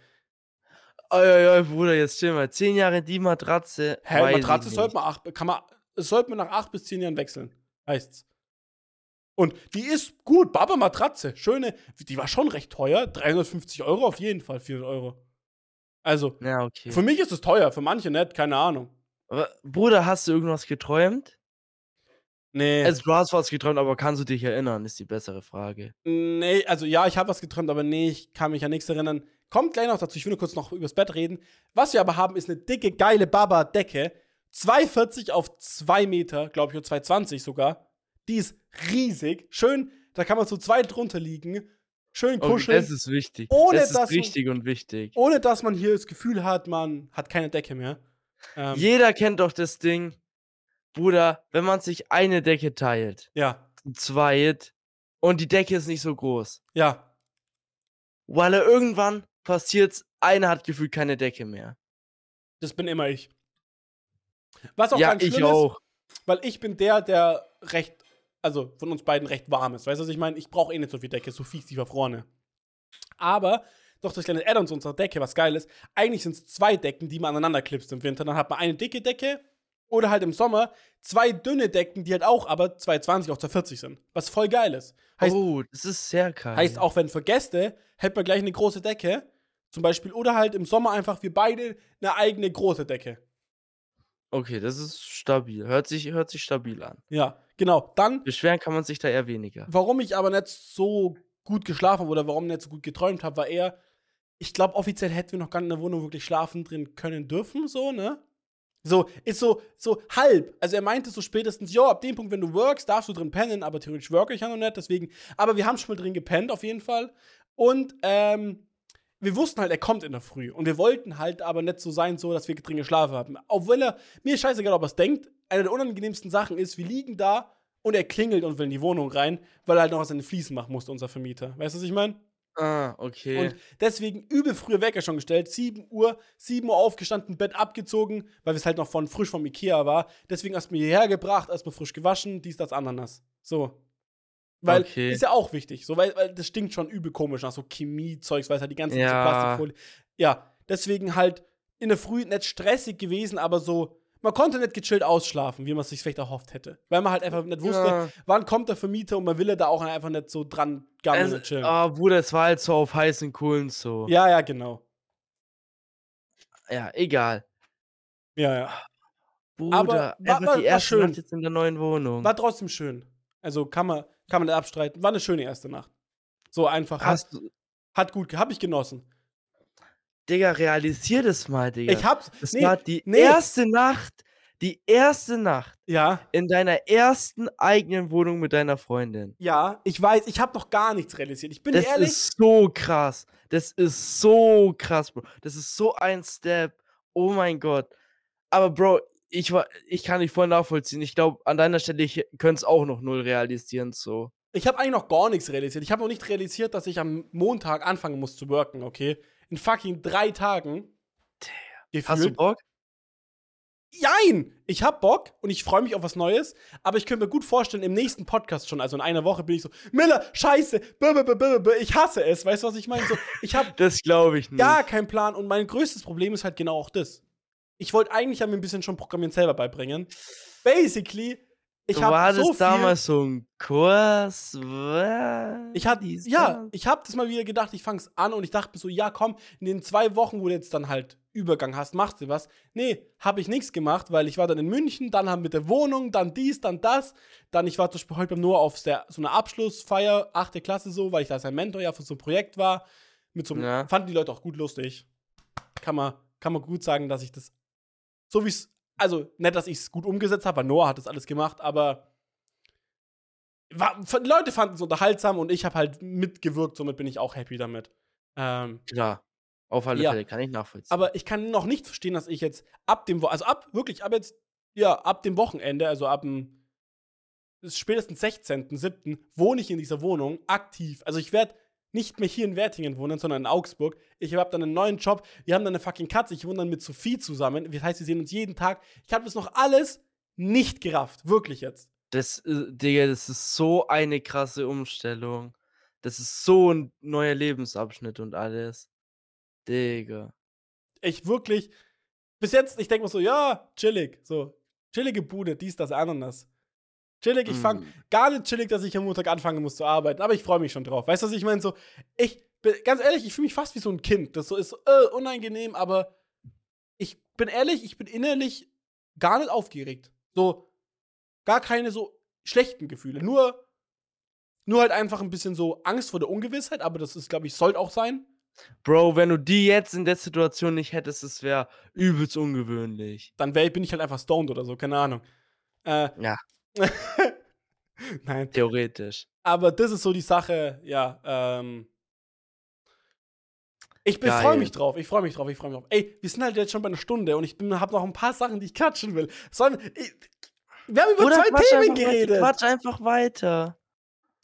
Oi, oi, Bruder, jetzt chill mal. Zehn Jahre die Matratze. hä, Matratze sollte man, acht, kann man, sollte man nach 8 bis 10 Jahren wechseln. Heißt's. Und die ist gut, Baba Matratze, schöne, die war schon recht teuer, 350 Euro auf jeden Fall, 400 Euro. Also, Ja, okay. für mich ist es teuer, für manche nicht, keine Ahnung. Aber, Bruder, hast du irgendwas geträumt? Nee. Also, du hast was geträumt, aber kannst du dich erinnern, ist die bessere Frage. Nee, also ja, ich habe was geträumt, aber nee, ich kann mich an nichts erinnern. Kommt gleich noch dazu, ich will nur kurz noch übers Bett reden. Was wir aber haben, ist eine dicke, geile Baba-Decke. 2,40 auf 2 Meter, glaube ich, oder 2,20 sogar. Die ist riesig. Schön, da kann man zu zweit drunter liegen. Schön Okay, kuscheln. das ist wichtig. ohne das ist dass man- wichtig und wichtig. ohne dass man hier das Gefühl hat, man hat keine Decke mehr. Ähm, Jeder kennt doch das Ding, Bruder, wenn man sich eine Decke teilt, ja, zweit, und die Decke ist nicht so groß, ja, weil er irgendwann passiert's, einer hat gefühlt keine Decke mehr. Das bin immer ich. Was auch ja, ganz ich schlimm auch. ist, weil ich bin der, der recht, also von uns beiden recht warm ist. Weißt du, was ich meine? Ich brauche eh nicht so viel Decke, so fies die verfrorene. Aber doch das kleine Add-on zu unserer Decke, was geil ist, eigentlich sind es zwei Decken, die man aneinander klipst im Winter. Dann hat man eine dicke Decke oder halt im Sommer zwei dünne Decken, die halt auch aber 220 auch 240 sind. Was voll geil ist. Heißt, oh, das ist sehr kalt. heißt auch, wenn für Gäste, hält man gleich eine große Decke. Zum Beispiel. Oder halt im Sommer einfach wir beide eine eigene große Decke. Okay, das ist stabil. Hört sich, hört sich stabil an. Ja, genau. Dann, Beschweren kann man sich da eher weniger. warum ich aber nicht so gut geschlafen habe oder warum nicht so gut geträumt habe, war eher, ich glaube, offiziell hätten wir noch gar nicht in der Wohnung wirklich schlafen drin können dürfen, so, ne? So, ist so, so halb. Also er meinte so spätestens, ja, ab dem Punkt, wenn du workst, darfst du drin pennen, aber theoretisch work ich ja noch nicht, deswegen, aber wir haben schon mal drin gepennt, auf jeden Fall. Und, ähm, wir wussten halt, er kommt in der Früh. Und wir wollten halt aber nicht so sein, so, dass wir drin geschlafen haben. Obwohl er, mir ist scheißegal, ob er es denkt, eine der unangenehmsten Sachen ist, wir liegen da und er klingelt und will in die Wohnung rein, weil er halt noch seine Fliesen machen musste, unser Vermieter. Weißt du, was ich meine? Ah, okay. Und deswegen übel früher Wecker schon gestellt. 7 Uhr, 7 Uhr aufgestanden, Bett abgezogen, weil es halt noch von frisch vom Ikea war. Deswegen erst mir hierher gebracht, erstmal frisch gewaschen, dies, das, Ananas. So. Weil, Okay. ist ja auch wichtig. So, weil, weil das stinkt schon übel komisch nach so Chemiezeugs, weil es halt die ganze so Ja. Plastikfolie. Ja, deswegen halt in der Früh nicht stressig gewesen, aber so, man konnte nicht gechillt ausschlafen, wie man es sich vielleicht erhofft hätte. Weil man halt einfach nicht wusste, Ja. wann kommt der Vermieter und man will da auch einfach nicht so dran gammeln Also, chillen. ah, Bruder, es war halt so auf heißen Kohlen so. Ja, ja, genau. Ja, egal. Ja, ja. Bruder, Aber war- war- die war erste schön. Nacht jetzt in der neuen Wohnung. War trotzdem schön. Also kann man, kann man nicht abstreiten. War eine schöne erste Nacht. So einfach. Hat, Hast du, hat gut, hab ich genossen. Digga, realisier das mal, Digga. Ich hab's. das nee, war die nee. erste Nacht, die erste Nacht Ja, in deiner ersten eigenen Wohnung mit deiner Freundin. ja, ich weiß, ich hab noch gar nichts realisiert. Ich bin Das ehrlich. ist so krass. Das ist so krass, Bro. Das ist so ein Step. Oh mein Gott. Aber Bro, ich war, ich kann dich voll nachvollziehen. Ich glaube, an deiner Stelle, ich könnte es auch noch null realisieren. So. Ich habe eigentlich noch gar nichts realisiert. Ich habe noch nicht realisiert, dass ich am Montag anfangen muss zu worken, okay? In fucking drei Tagen. Gefühlt. Hast du Bock? Jein! Ich hab Bock und ich freue mich auf was Neues, aber ich könnte mir gut vorstellen, im nächsten Podcast schon, also in einer Woche, bin ich so, Miller, scheiße, ich hasse es, weißt du, was ich meine? So, ich habe (laughs) Das glaube ich nicht. gar keinen Plan und mein größtes Problem ist halt genau auch das. Ich wollte eigentlich ja mir ein bisschen schon Programmieren selber beibringen. Basically, ich war habe das so viel, damals so ein Kurs? Ich hatte, ja, das? ich habe das mal wieder gedacht, ich fang's an und ich dachte mir so, ja komm, in den zwei Wochen, wo du jetzt dann halt Übergang hast, machst du was. Nee, habe ich nichts gemacht, weil ich war dann in München, dann haben mit der Wohnung, dann dies, dann das. Dann, ich war zum Beispiel heute beim Noah auf der, so einer Abschlussfeier, achte Klasse so, weil ich da sein Mentor ja für so ein Projekt war. Mit so einem, Ja. fanden die Leute auch gut lustig. Kann man, kann man gut sagen, dass ich das, so wie es, also nicht, dass ich es gut umgesetzt habe, weil Noah hat das alles gemacht, aber war, Leute fanden es unterhaltsam und ich habe halt mitgewirkt, somit bin ich auch happy damit. Ähm, Klar. Auf alle Ja. Fälle kann ich nachvollziehen. aber ich kann noch nicht verstehen, dass ich jetzt ab dem, Wo also ab, wirklich, ab jetzt, ja, ab dem Wochenende, also ab dem spätestens 16.07. wohne ich in dieser Wohnung aktiv. Also ich werde nicht mehr hier in Wertingen wohnen, sondern in Augsburg. Ich habe dann einen neuen Job. Wir haben dann eine fucking Katze. Ich wohne dann mit Sophie zusammen. Das heißt, wir sehen uns jeden Tag. Ich habe das noch alles nicht gerafft. Wirklich jetzt. Das, äh, Digga, das ist so eine krasse Umstellung. Das ist so ein neuer Lebensabschnitt und alles. Digga. Ich wirklich, bis jetzt, ich denke mir so, ja, chillig. So, chillige Bude, dies, das, Ananas. Chillig, ich fang Mm. gar nicht chillig, dass ich am Montag anfangen muss zu arbeiten, aber ich freue mich schon drauf. Weißt du, was ich meine? So, ich bin, ganz ehrlich, ich fühle mich fast wie so ein Kind. Das so ist so, äh, unangenehm, aber ich bin ehrlich, ich bin innerlich gar nicht aufgeregt. So, gar keine so schlechten Gefühle. Nur, nur halt einfach ein bisschen so Angst vor der Ungewissheit, aber das ist, glaube ich, sollte auch sein. Bro, wenn du die jetzt in der Situation nicht hättest, das wäre übelst ungewöhnlich. Dann wär, bin ich halt einfach stoned oder so, keine Ahnung. Äh, Ja. (laughs) Nein. Theoretisch. Aber das ist so die Sache, ja. Ähm, ich freue mich drauf, ich freue mich drauf, ich freue mich drauf. Ey, wir sind halt jetzt schon bei einer Stunde und ich habe noch ein paar Sachen, die ich quatschen will. Sollen, ich, wir haben über Bruder, zwei Themen einfach weiter, geredet. Quatsch einfach weiter.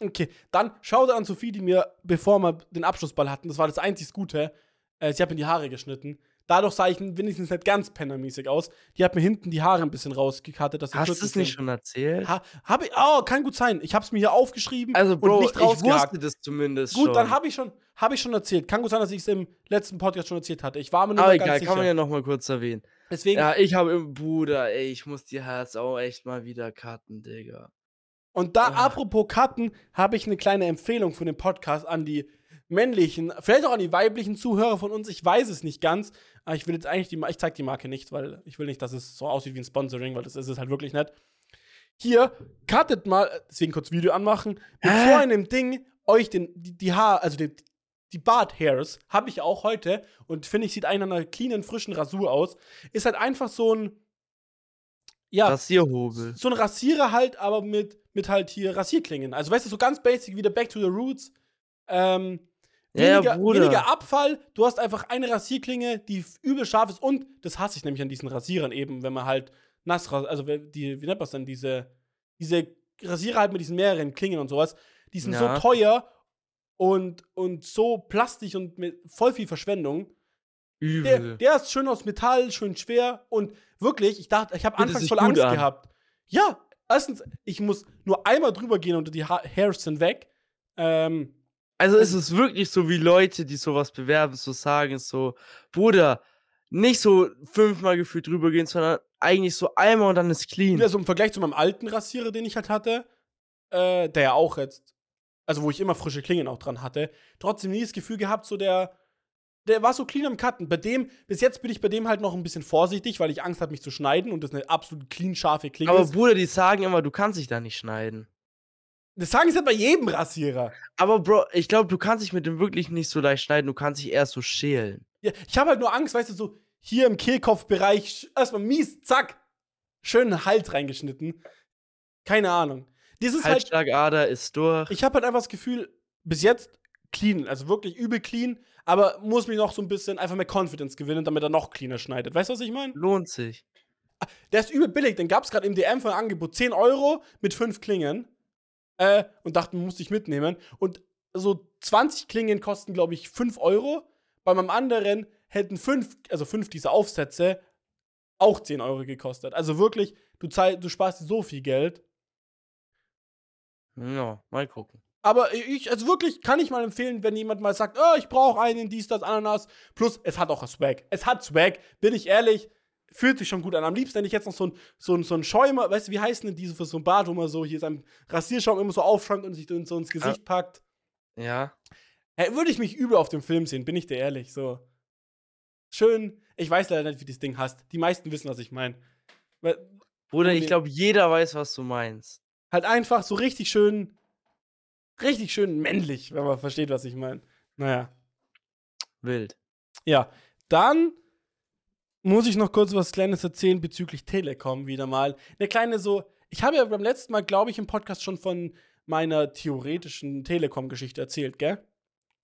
Okay, dann schau dir an Sophie, die mir, bevor wir den Abschlussball hatten, das war das einzig Gute, Äh, sie hat mir die Haare geschnitten. Dadurch sah ich wenigstens nicht ganz pennermäßig aus. Die hat mir hinten die Haare ein bisschen rausgekattet. Dass Hast du es nicht schon erzählt? Ha, hab ich, oh, kann gut sein. Ich hab's mir hier aufgeschrieben also, Bro, und nicht ich rausgehakt. wusste das zumindest Gut, schon. dann habe ich schon, habe ich schon erzählt. Kann gut sein, dass ich es im letzten Podcast schon erzählt hatte. Ich war mir nur Aber ganz egal, sicher. kann man ja noch mal kurz erwähnen. Deswegen, Ja, ich habe im Bruder, ey, ich muss die Herz auch echt mal wieder cutten, Digga. und da, Ah. apropos Cutten, habe ich eine kleine Empfehlung für den Podcast an die männlichen, vielleicht auch an die weiblichen Zuhörer von uns. Ich weiß es nicht ganz. Aber ich will jetzt eigentlich die, ich zeige die Marke nicht, weil ich will nicht, dass es so aussieht wie ein Sponsoring, weil das ist es halt wirklich nicht. Hier, cuttet mal, deswegen kurz Video anmachen, mit so einem Ding euch den, die, die Haar, also die, die Bart-Hairs, habe ich auch heute und finde ich, sieht einer einer cleanen, frischen Rasur aus. Ist halt einfach so ein, ja, Rasierhobel. so ein Rasierer halt, aber mit, mit halt hier Rasierklingen. Also weißt du, so ganz basic wie der Back to the Roots. Ähm, weniger, Bruder. weniger Abfall. Du hast einfach eine Rasierklinge, die übel scharf ist. Und das hasse ich nämlich an diesen Rasierern eben, wenn man halt nass, ras- also die, wie nennt man es denn, diese, diese Rasierer halt mit diesen mehreren Klingen und sowas. Die sind Ja. so teuer und, und so plastisch und mit voll viel Verschwendung. Der, Übel. der ist schön aus Metall, schön schwer und wirklich, ich dachte, ich habe anfangs voll Angst an? gehabt. Ja, erstens, ich muss nur einmal drüber gehen und die ha Hairs sind weg. Ähm, Also ist es wirklich so, wie Leute, die sowas bewerben, so sagen, so, Bruder, nicht so fünfmal gefühlt drüber gehen, sondern eigentlich so einmal und dann ist clean. also im Vergleich zu meinem alten Rasierer, den ich halt hatte, äh, der ja auch jetzt, also wo ich immer frische Klingen auch dran hatte, trotzdem nie das Gefühl gehabt, so der, der war so clean am Cutten. Bei dem, bis jetzt bin ich bei dem halt noch ein bisschen vorsichtig, weil ich Angst habe, mich zu schneiden und das eine absolut clean, scharfe Klinge Aber ist. Bruder, die sagen immer, du kannst dich da nicht schneiden. Das sagen sie halt bei jedem Rasierer. Aber Bro, ich glaube, du kannst dich mit dem wirklich nicht so leicht schneiden, du kannst dich eher so schälen. Ja, ich habe halt nur Angst, weißt du, so hier im Kehlkopfbereich erstmal mies, zack, schön Hals reingeschnitten. Keine Ahnung. Das ist halt, Halsschlagader ist durch. ich habe halt einfach das Gefühl, bis jetzt clean, also wirklich übel clean, aber muss mich noch so ein bisschen einfach mehr Confidence gewinnen, damit er noch cleaner schneidet. Weißt du, was ich meine? Lohnt sich. Der ist übel billig, den gab es gerade im DM für ein Angebot. 10 Euro mit 5 Klingen. Äh, und dachte, musste ich mitnehmen. Und so 20 Klingen kosten, glaube ich, 5 Euro. Bei meinem anderen hätten 5, also 5 dieser Aufsätze auch 10 Euro gekostet. Also wirklich, du, zahl, du sparst dir so viel Geld. Ja, mal gucken. Aber ich, also wirklich, kann ich mal empfehlen, wenn jemand mal sagt, oh, ich brauche einen, dies, das, Ananas. Plus, es hat auch ein Swag. Es hat Swag, bin ich ehrlich. Fühlt sich schon gut an. Am liebsten hätte ich jetzt noch so ein, so ein, so ein Schäumer, weißt du, wie heißen denn diese für so ein Bad, wo man so hier seinen Rasierschaum immer so aufschäumt und sich so ins Gesicht packt? Ja. Hey, würde ich mich übel auf dem Film sehen, bin ich dir ehrlich. So. Schön. Ich weiß leider nicht, wie das Ding heißt. Die meisten wissen, was ich meine. Bruder, ich glaube, jeder weiß, was du meinst. Halt einfach so richtig schön, richtig schön männlich, wenn man versteht, was ich meine. Naja. Wild. Ja, dann muss ich noch kurz was Kleines erzählen bezüglich Telekom wieder mal. Eine kleine so, ich habe ja beim letzten Mal, glaube ich, im Podcast schon von meiner theoretischen Telekom-Geschichte erzählt, gell?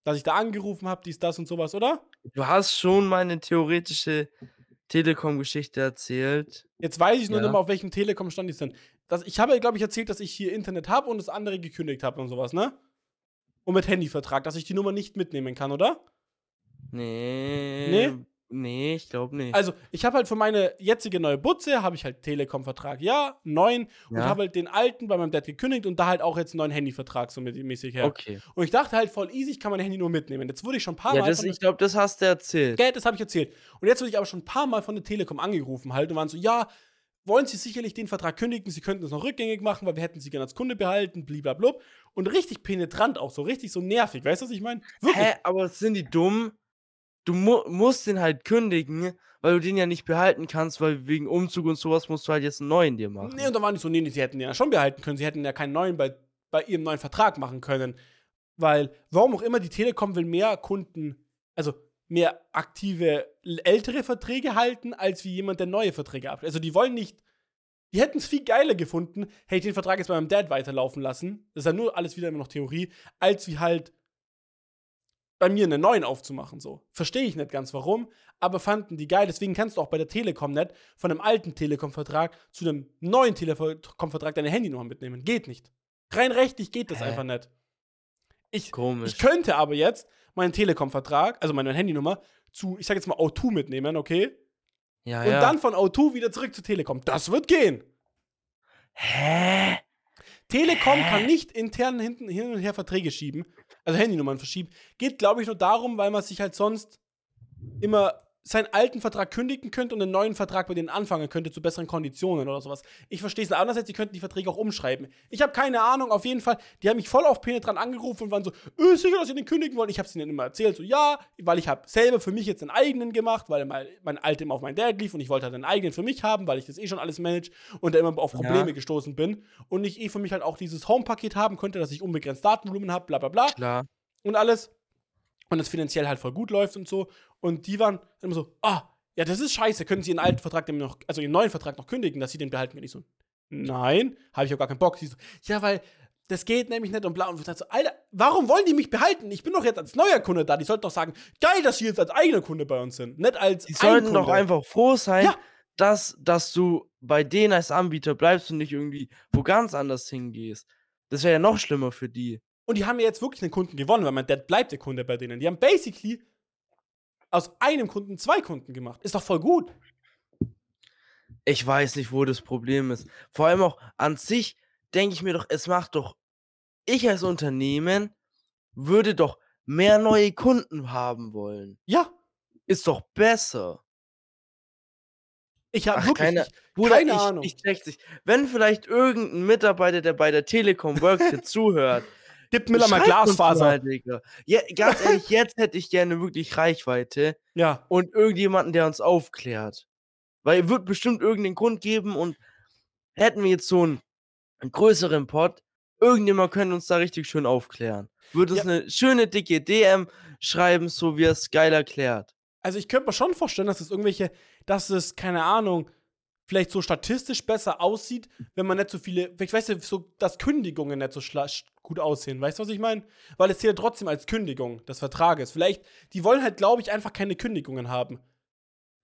Dass ich da angerufen habe, dies, das und sowas, oder? Du hast schon meine theoretische Telekom-Geschichte erzählt. Jetzt weiß ich nur Ja. nicht mehr, auf welchem Telekom-Stand die sind. Das, ich habe, glaube ich, erzählt, dass ich hier Internet habe und das andere gekündigt habe und sowas, ne? Und mit Handyvertrag, dass ich die Nummer nicht mitnehmen kann, oder? Nee. Nee? Nee, ich glaube nicht. Also, ich habe halt für meine jetzige neue Butze, habe ich halt Telekom-Vertrag, ja, neun. Und Ja. habe halt den alten bei meinem Dad gekündigt und da halt auch jetzt einen neuen Handyvertrag so mit- mäßig her. okay. Und ich dachte halt voll easy, ich kann mein Handy nur mitnehmen. Jetzt wurde ich schon ein paar Ja, Mal das, ich glaube, das hast du erzählt. Geld, das habe ich erzählt. Und jetzt wurde ich aber schon ein paar Mal von der Telekom angerufen halt und waren so, ja, wollen Sie sicherlich den Vertrag kündigen, Sie könnten es noch rückgängig machen, weil wir hätten Sie gerne als Kunde behalten, bliblablub. Und richtig penetrant auch, so richtig so nervig, weißt du, was ich meine? Hä, aber sind die dumm? Du mu musst den halt kündigen, weil du den ja nicht behalten kannst, weil wegen Umzug und sowas musst du halt jetzt einen neuen dir machen. Nee, und da waren die so, nee, sie hätten den ja schon behalten können. Sie hätten ja keinen neuen bei, bei ihrem neuen Vertrag machen können. Weil, warum auch immer, die Telekom will mehr Kunden, also mehr aktive, ältere Verträge halten, als wie jemand, der neue Verträge ab. Also, die wollen nicht, die hätten es viel geiler gefunden, hätte ich den Vertrag jetzt bei meinem Dad weiterlaufen lassen. Das ist ja nur alles wieder immer noch Theorie, als wie halt bei mir einen neuen aufzumachen, so. Verstehe ich nicht ganz warum, aber fanden die geil. Deswegen kannst du auch bei der Telekom nicht von einem alten Telekom-Vertrag zu einem neuen Telekom-Vertrag deine Handynummer mitnehmen. Geht nicht. Rein rechtlich geht das Hä? einfach nicht. Ich, Komisch. ich könnte aber jetzt meinen Telekom-Vertrag, also meine Handynummer, zu, ich sag jetzt mal, O2 mitnehmen, okay? Ja, Und ja. dann von O2 wieder zurück zu Telekom. Das wird gehen. Hä? Telekom Hä? kann nicht intern hinten hin und her Verträge schieben, also Handynummern verschieben. Geht, glaube ich, nur darum, weil man sich halt sonst immer seinen alten Vertrag kündigen könnte und einen neuen Vertrag bei denen anfangen könnte zu besseren Konditionen oder sowas. Ich verstehe es andererseits, die könnten die Verträge auch umschreiben. Ich habe keine Ahnung, auf jeden Fall, die haben mich voll auf penetrant angerufen und waren so, äh, sicher, dass sie den kündigen wollen. Ich habe es ihnen immer erzählt, so ja, weil ich habe selber für mich jetzt einen eigenen gemacht, weil mein, mein alter immer auf meinen Dad lief und ich wollte halt einen eigenen für mich haben, weil ich das eh schon alles manage und da immer auf Probleme Ja. gestoßen bin und ich eh für mich halt auch dieses Home-Paket haben könnte, dass ich unbegrenzt Datenvolumen habe, bla bla bla Klar. und alles. Und es finanziell halt voll gut läuft und so. Und die waren immer so, ah, ja, das ist scheiße, können Sie Ihren alten Vertrag nämlich noch, also Ihren neuen Vertrag noch kündigen, dass Sie den behalten können? Ich so, nein, habe ich auch gar keinen Bock. Sie so, ja, weil das geht nämlich nicht und bla. Und ich so, Alter, warum wollen die mich behalten? Ich bin doch jetzt als neuer Kunde da. Die sollten doch sagen, geil, dass Sie jetzt als eigener Kunde bei uns sind, nicht als Die sollten doch einfach froh sein, Ja. dass, dass du bei denen als Anbieter bleibst und nicht irgendwie wo ganz anders hingehst. Das wäre ja noch schlimmer für die. Und die haben ja jetzt wirklich einen Kunden gewonnen, weil mein Dad bleibt der Kunde bei denen. Die haben basically aus einem Kunden zwei Kunden gemacht. Ist doch voll gut. Ich weiß nicht, wo das Problem ist. Vor allem auch an sich denke ich mir doch, es macht doch, ich als Unternehmen würde doch mehr neue Kunden haben wollen. Ja, Ist doch besser. ich habe wirklich. keine- ich, Bruder, keine ich, Ahnung. ich nicht. Wenn vielleicht irgendein Mitarbeiter, der bei der Telekom workt, (laughs) zuhört, Gib Miller mal Glasfaser. mal, Digga. Ja, ganz ehrlich, jetzt hätte ich gerne wirklich Reichweite Ja. und irgendjemanden, der uns aufklärt. Weil wird bestimmt irgendeinen Grund geben und hätten wir jetzt so einen, einen größeren Pod, irgendjemand könnte uns da richtig schön aufklären. Würde uns Ja. eine schöne dicke DM schreiben, so wie er es geil erklärt. Also ich könnte mir schon vorstellen, dass es irgendwelche, dass es, keine Ahnung, vielleicht so statistisch besser aussieht, wenn man nicht so viele, ich weiß nicht, so, dass Kündigungen nicht so gut aussehen. Weißt du, was ich meine? Weil es zählt trotzdem als Kündigung des Vertrages. Vielleicht, die wollen halt, glaube ich, einfach keine Kündigungen haben.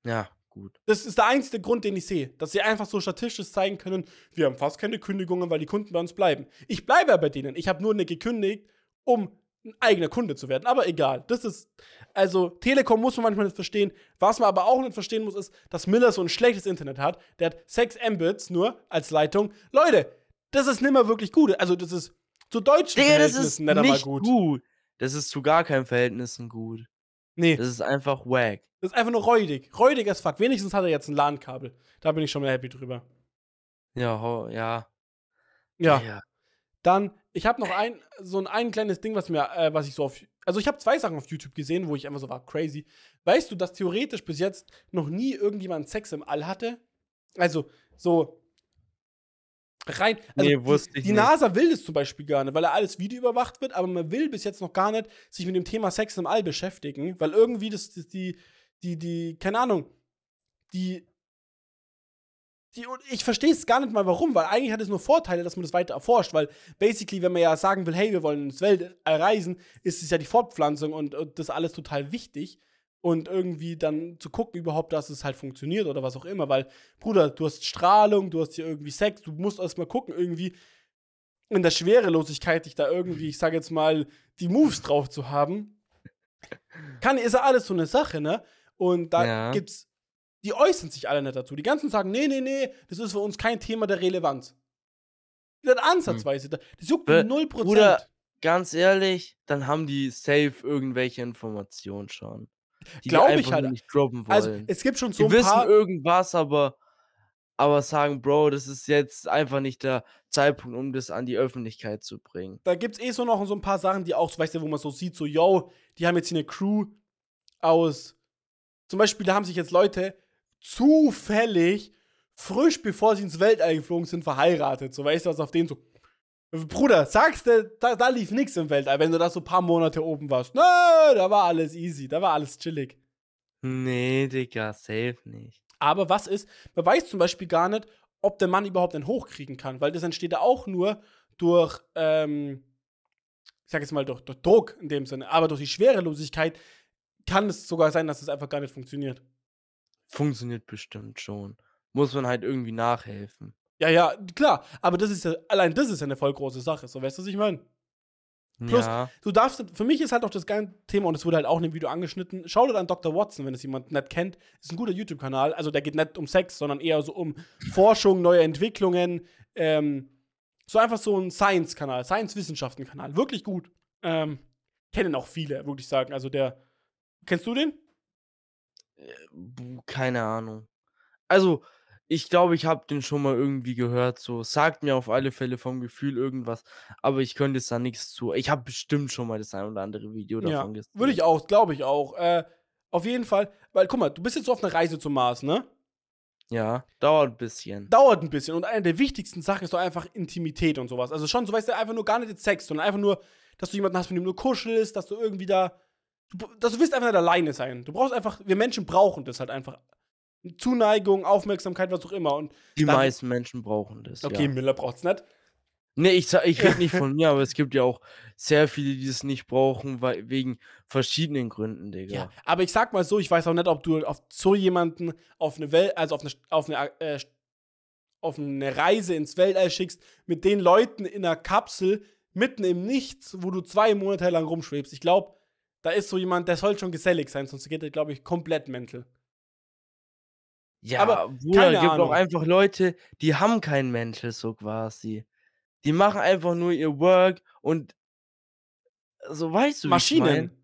Ja, gut. Das ist der einzige Grund, den ich sehe. Dass sie einfach so statistisch zeigen können, wir haben fast keine Kündigungen, weil die Kunden bei uns bleiben. Ich bleibe ja bei denen. Ich habe nur eine gekündigt, um ein eigener Kunde zu werden. Aber egal. Das ist. Also, Telekom muss man manchmal nicht verstehen. Was man aber auch nicht verstehen muss, ist, dass Miller so ein schlechtes Internet hat. Der hat 6 Mbits nur als Leitung. Leute, das ist nicht mehr wirklich gut. Also, das ist zu deutschen Digga, das ist Verhältnissen nicht einmal nicht gut. Das ist zu gar keinen Verhältnissen gut. Nee, Das ist einfach wack. das ist einfach nur räudig. Räudig as fuck. Wenigstens hat er jetzt ein LAN-Kabel. Da bin ich schon mal happy drüber. Ja, ho, ja. Ja. ja. Dann, ich habe noch ein, so ein, ein kleines Ding, was mir, äh, was ich so auf, also ich habe zwei Sachen auf YouTube gesehen, wo ich einfach so war, crazy. Weißt du, dass theoretisch bis jetzt noch nie irgendjemand Sex im All hatte? Also, so rein, also Nee, wusste die, ich die nicht. NASA will das zum Beispiel gar nicht, weil er alles Video überwacht wird, aber man will bis jetzt noch gar nicht sich mit dem Thema Sex im All beschäftigen, weil irgendwie das, das die, die, die, keine Ahnung, die die, und ich verstehe es gar nicht mal warum, weil eigentlich hat es nur Vorteile, dass man das weiter erforscht, weil basically, wenn man ja sagen will, hey, wir wollen ins Weltall reisen, ist es ja die Fortpflanzung und, und das alles total wichtig. Und irgendwie dann zu gucken überhaupt, dass es halt funktioniert oder was auch immer, weil, Bruder, du hast Strahlung, du hast hier irgendwie Sex, du musst erst mal gucken, irgendwie in der Schwerelosigkeit dich da irgendwie, ich sage jetzt mal, die Moves drauf zu haben. Kann, ist ja alles so eine Sache, ne? Und da Ja. gibt's die äußern sich alle nicht dazu. Die ganzen sagen, nee, nee, nee, das ist für uns kein Thema der Relevanz. Nicht ansatzweise. Das juckt Be- 0%. Bruder, Ganz ehrlich, dann haben die safe irgendwelche Informationen schon. Die Glaub die ich halt. nicht droppen wollen. also, es gibt schon so die ein wissen paar. irgendwas, aber, aber sagen, Bro, das ist jetzt einfach nicht der Zeitpunkt, um das an die Öffentlichkeit zu bringen. Da gibt's eh so noch so ein paar Sachen, die auch, weißt du, wo man so sieht, so, yo, die haben jetzt hier eine Crew aus. Zum Beispiel, da haben sich jetzt Leute zufällig, frisch bevor sie ins Weltall geflogen sind, verheiratet. So, weißt du, was auf denen so. Bruder, sagst du, da, da lief nichts im Weltall, wenn du da so ein paar Monate oben warst. Nö, da war alles easy, da war alles chillig. Nee, Digga, safe nicht. Aber was ist, man weiß zum Beispiel gar nicht, ob der Mann überhaupt einen hochkriegen kann, weil das entsteht ja auch nur durch, ähm, ich sag jetzt mal, durch, durch Druck in dem Sinne, aber durch die Schwerelosigkeit kann es sogar sein, dass es einfach gar nicht funktioniert. Funktioniert bestimmt schon. Muss man halt irgendwie nachhelfen. Ja, ja, klar, aber das ist ja, allein das ist ja eine voll große Sache, so weißt du, was ich meine? Plus, ja. du darfst, für mich ist halt auch das ganze Thema, und es wurde halt auch in dem Video angeschnitten, schau dir an Dr. Watson, wenn es jemand nicht kennt, ist ein guter YouTube-Kanal, also der geht nicht um Sex, sondern eher so um Forschung, neue Entwicklungen, ähm, so einfach so ein Science-Kanal, Science-Wissenschaften-Kanal, wirklich gut. Ähm, kennen auch viele, würde ich sagen, also der, kennst du den? Buh, Keine Ahnung. Also, ich glaube, ich habe den schon mal irgendwie gehört. So, sagt mir auf alle Fälle vom Gefühl irgendwas. Aber ich könnte jetzt da nichts zu. Ich habe bestimmt schon mal das ein oder andere Video Ja, davon gesehen. würde ich auch, glaube ich auch. Äh, auf jeden Fall, weil guck mal, du bist jetzt so auf einer Reise zum Mars, ne? Ja, dauert ein bisschen. dauert ein bisschen. Und eine der wichtigsten Sachen ist doch einfach Intimität und sowas. Also schon, so weißt du, einfach nur gar nicht jetzt Sex, sondern einfach nur, dass du jemanden hast, mit dem du kuschelst, dass du irgendwie da. Du, willst einfach nicht alleine sein. Du brauchst einfach, wir Menschen brauchen das halt einfach. Zuneigung, Aufmerksamkeit, was auch immer. Und Die dann- meisten Menschen brauchen das. okay, ja. Miller braucht's nicht. Nee, ich, ich rede nicht von (laughs) mir, aber es gibt ja auch sehr viele, die es nicht brauchen, weil, wegen verschiedenen Gründen, Digga. Ja. Aber ich sag mal so, ich weiß auch nicht, ob du auf so jemanden auf eine Welt, also auf eine, auf eine, äh, auf eine Reise ins Weltall schickst, mit den Leuten in einer Kapsel, mitten im Nichts, wo du zwei Monate lang rumschwebst. Ich glaube, da ist so jemand, der soll schon gesellig sein, sonst geht er, glaube ich, komplett mental. Ja, Aber Bruder, keine gibt Ahnung. auch einfach Leute, die haben kein Mental so quasi. Die machen einfach nur ihr Work und so weißt du, wie ich mein? Maschinen.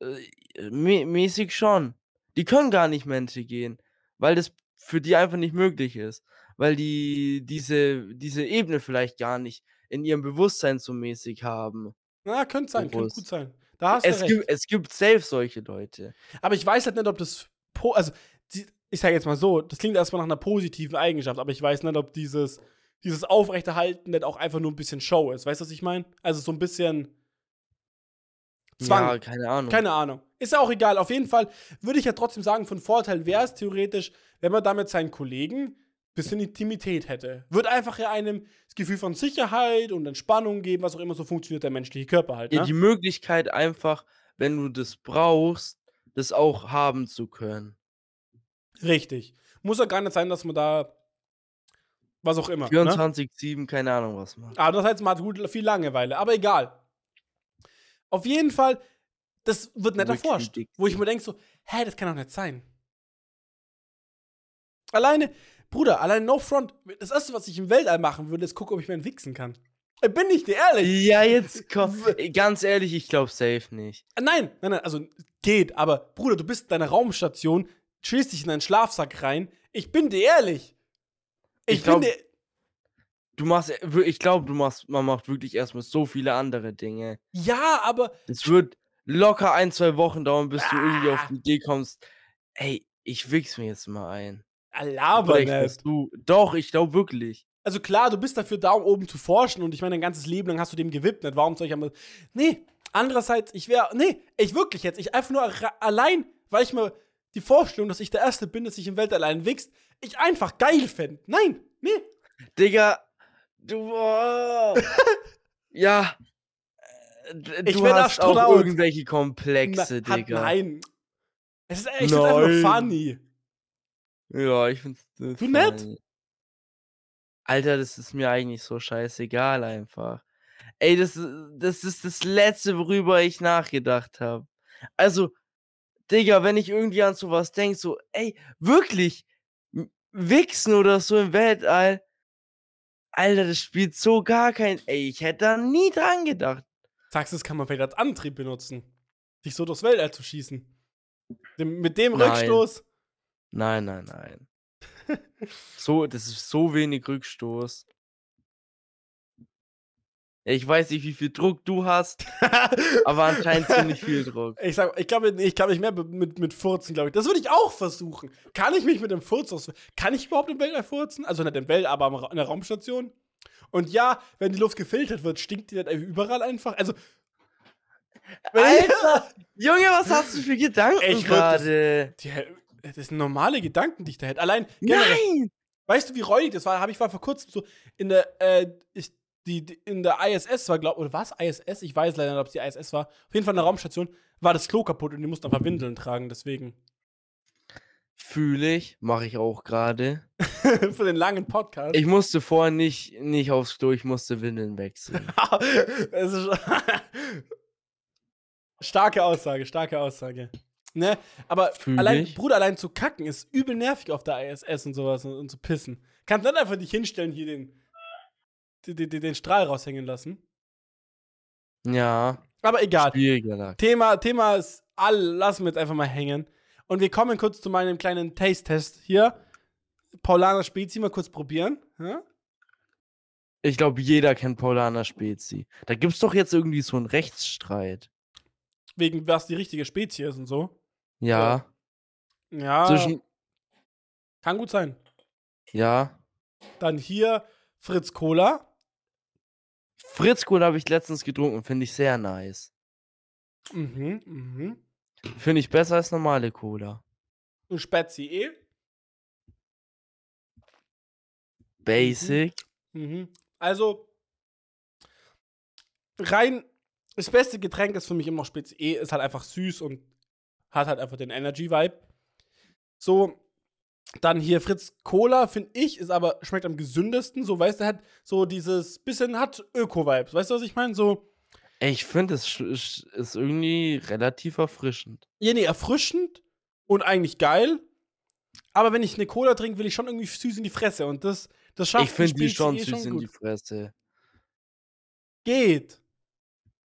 Äh, mä- mäßig schon. Die können gar nicht Mental gehen, weil das für die einfach nicht möglich ist, weil die diese diese Ebene vielleicht gar nicht in ihrem Bewusstsein so mäßig haben. Na, könnte sein, könnte gut sein. Da hast du Es recht. gibt, es gibt safe solche Leute. Aber ich weiß halt nicht, ob das. Po also, die, ich sage jetzt mal so, das klingt erstmal nach einer positiven Eigenschaft, aber ich weiß nicht, ob dieses, dieses Aufrechterhalten nicht auch einfach nur ein bisschen Show ist. Weißt du, was ich meine? Also so ein bisschen Zwang. Ja, keine Ahnung. Keine Ahnung. Ist ja auch egal. Auf jeden Fall würde ich ja trotzdem sagen, von Vorteil wäre es theoretisch, wenn man damit seinen Kollegen bisschen Intimität hätte. Wird einfach ja einem das Gefühl von Sicherheit und Entspannung geben, was auch immer so funktioniert der menschliche Körper halt. Ja, Ne? die Möglichkeit einfach, wenn du das brauchst, das auch haben zu können. Richtig. Muss ja gar nicht sein, dass man da was auch immer. Ne? 24-7, keine Ahnung was macht. Aber das heißt, man hat gut viel Langeweile. Aber egal. Auf jeden Fall, das wird nicht erforscht. Wo ich mir denke so, hä, das kann doch nicht sein. Alleine, Bruder, allein No Front, das erste, was ich im Weltall machen würde, ist gucken, ob ich mir einen wichsen kann. Äh, Bin ich dir ehrlich? Ja, jetzt komm. Ganz ehrlich, ich glaube safe nicht. Äh, Nein, nein, nein, also geht, aber Bruder, du bist in deiner Raumstation, schließt dich in deinen Schlafsack rein. Ich bin dir ehrlich. Ich, Ich glaub- bin dir. Du machst, äh, ich glaube, du machst, man macht wirklich erstmal so viele andere Dinge. Ja, aber Es wird locker ein, zwei Wochen dauern, bis du irgendwie auf Ah. die Idee kommst, ey, ich wichs mir jetzt mal ein. Laber Vielleicht nicht. musst du. Doch, ich glaube wirklich. Also klar, du bist dafür da, um oben zu forschen und ich meine, dein ganzes Leben lang hast du dem gewidmet. Warum soll ich einmal. Nee, andererseits, ich wäre. Nee, ich wirklich jetzt. Ich einfach nur allein, weil ich mir die Vorstellung, dass ich der Erste bin, dass sich im Weltall allein wächst, ich einfach geil fände. Nein, nee. Digga, du. Oh. (laughs) ja. äh, Ich Du da hast auch Strout. irgendwelche Komplexe, Na, hat, Digga. nein. Es ist echt ich einfach nur funny. Ja, ich find's. äh, Du nett? Alter, das ist mir eigentlich so scheißegal einfach. Ey, das, ist- das ist das Letzte, worüber ich nachgedacht habe. Also, Digga, wenn ich irgendwie an sowas denke, so, ey, wirklich, Wichsen oder so im Weltall, Alter, das spielt so gar kein. Ey, ich hätte da nie dran gedacht. Sagst du, das kann man vielleicht als Antrieb benutzen. Sich so durchs Weltall zu schießen. Dem, mit dem Nein. Rückstoß. Nein, nein, nein. (laughs) so, das ist so wenig Rückstoß. Ich weiß nicht, wie viel Druck du hast, (laughs) aber anscheinend ziemlich viel Druck. Ich sag, ich glaube, ich kann mich mehr mit, mit Furzen, glaube ich. Das würde ich auch versuchen. Kann ich mich mit dem Furz aus. Kann ich überhaupt im Weltall furzen? Also nicht im Weltall, aber in der Raumstation. Und ja, wenn die Luft gefiltert wird, stinkt die nicht überall einfach. Also. Alter! Junge, was hast du für (laughs) Gedanken Ich das- gerade? Die, das sind normale Gedanken, die ich da hätte. Allein, generell, Nein! weißt du, wie räudig das war? Habe ich war vor kurzem so in der, äh, ich, die, die, in der ISS war, glaube oder was? ISS? Ich weiß leider nicht, ob es die ISS war. Auf jeden Fall in der Raumstation war das Klo kaputt und die mussten einfach Windeln tragen, deswegen. Fühle ich, mache ich auch gerade. (laughs) Für den langen Podcast. Ich musste vorher nicht, nicht aufs Klo, ich musste Windeln wechseln. (laughs) (laughs) Starke Aussage, starke Aussage. Ne? Aber Fühl allein, ich. Bruder, allein zu kacken ist übel nervig auf der ISS und sowas und, und zu pissen. Kannst dann einfach dich hinstellen, hier den, den, den, den Strahl raushängen lassen. ja, Aber egal. Thema, Thema ist all, lassen wir jetzt einfach mal hängen. Und wir kommen kurz zu meinem kleinen Taste-Test hier. Paulaner Spezi mal kurz probieren. Ja? Ich glaube, jeder kennt Paulaner Spezi. Da gibt's doch jetzt irgendwie so einen Rechtsstreit. Wegen was die richtige Spezie ist und so. Ja, Ja, zwischen, kann gut sein. ja. Dann hier Fritz Cola. Fritz Cola habe ich letztens getrunken, finde ich sehr nice. Mhm, mhm. Finde ich besser als normale Cola. Und Spezi eh. Basic. Mhm. Also, rein, das beste Getränk ist für mich immer noch Spezi E, ist halt einfach süß und hat halt einfach den Energy-Vibe. So, dann hier Fritz Cola, finde ich, ist aber, schmeckt am gesündesten. So, weißt du, hat so dieses bisschen, hat Öko-Vibes. Weißt du, was ich meine? So, Ich finde, es ist irgendwie relativ erfrischend. ja, nee, erfrischend und eigentlich geil. Aber wenn ich eine Cola trinke, will ich schon irgendwie süß in die Fresse. Und das, das schafft Ich finde die Spezi schon süß in die Fresse. Geht.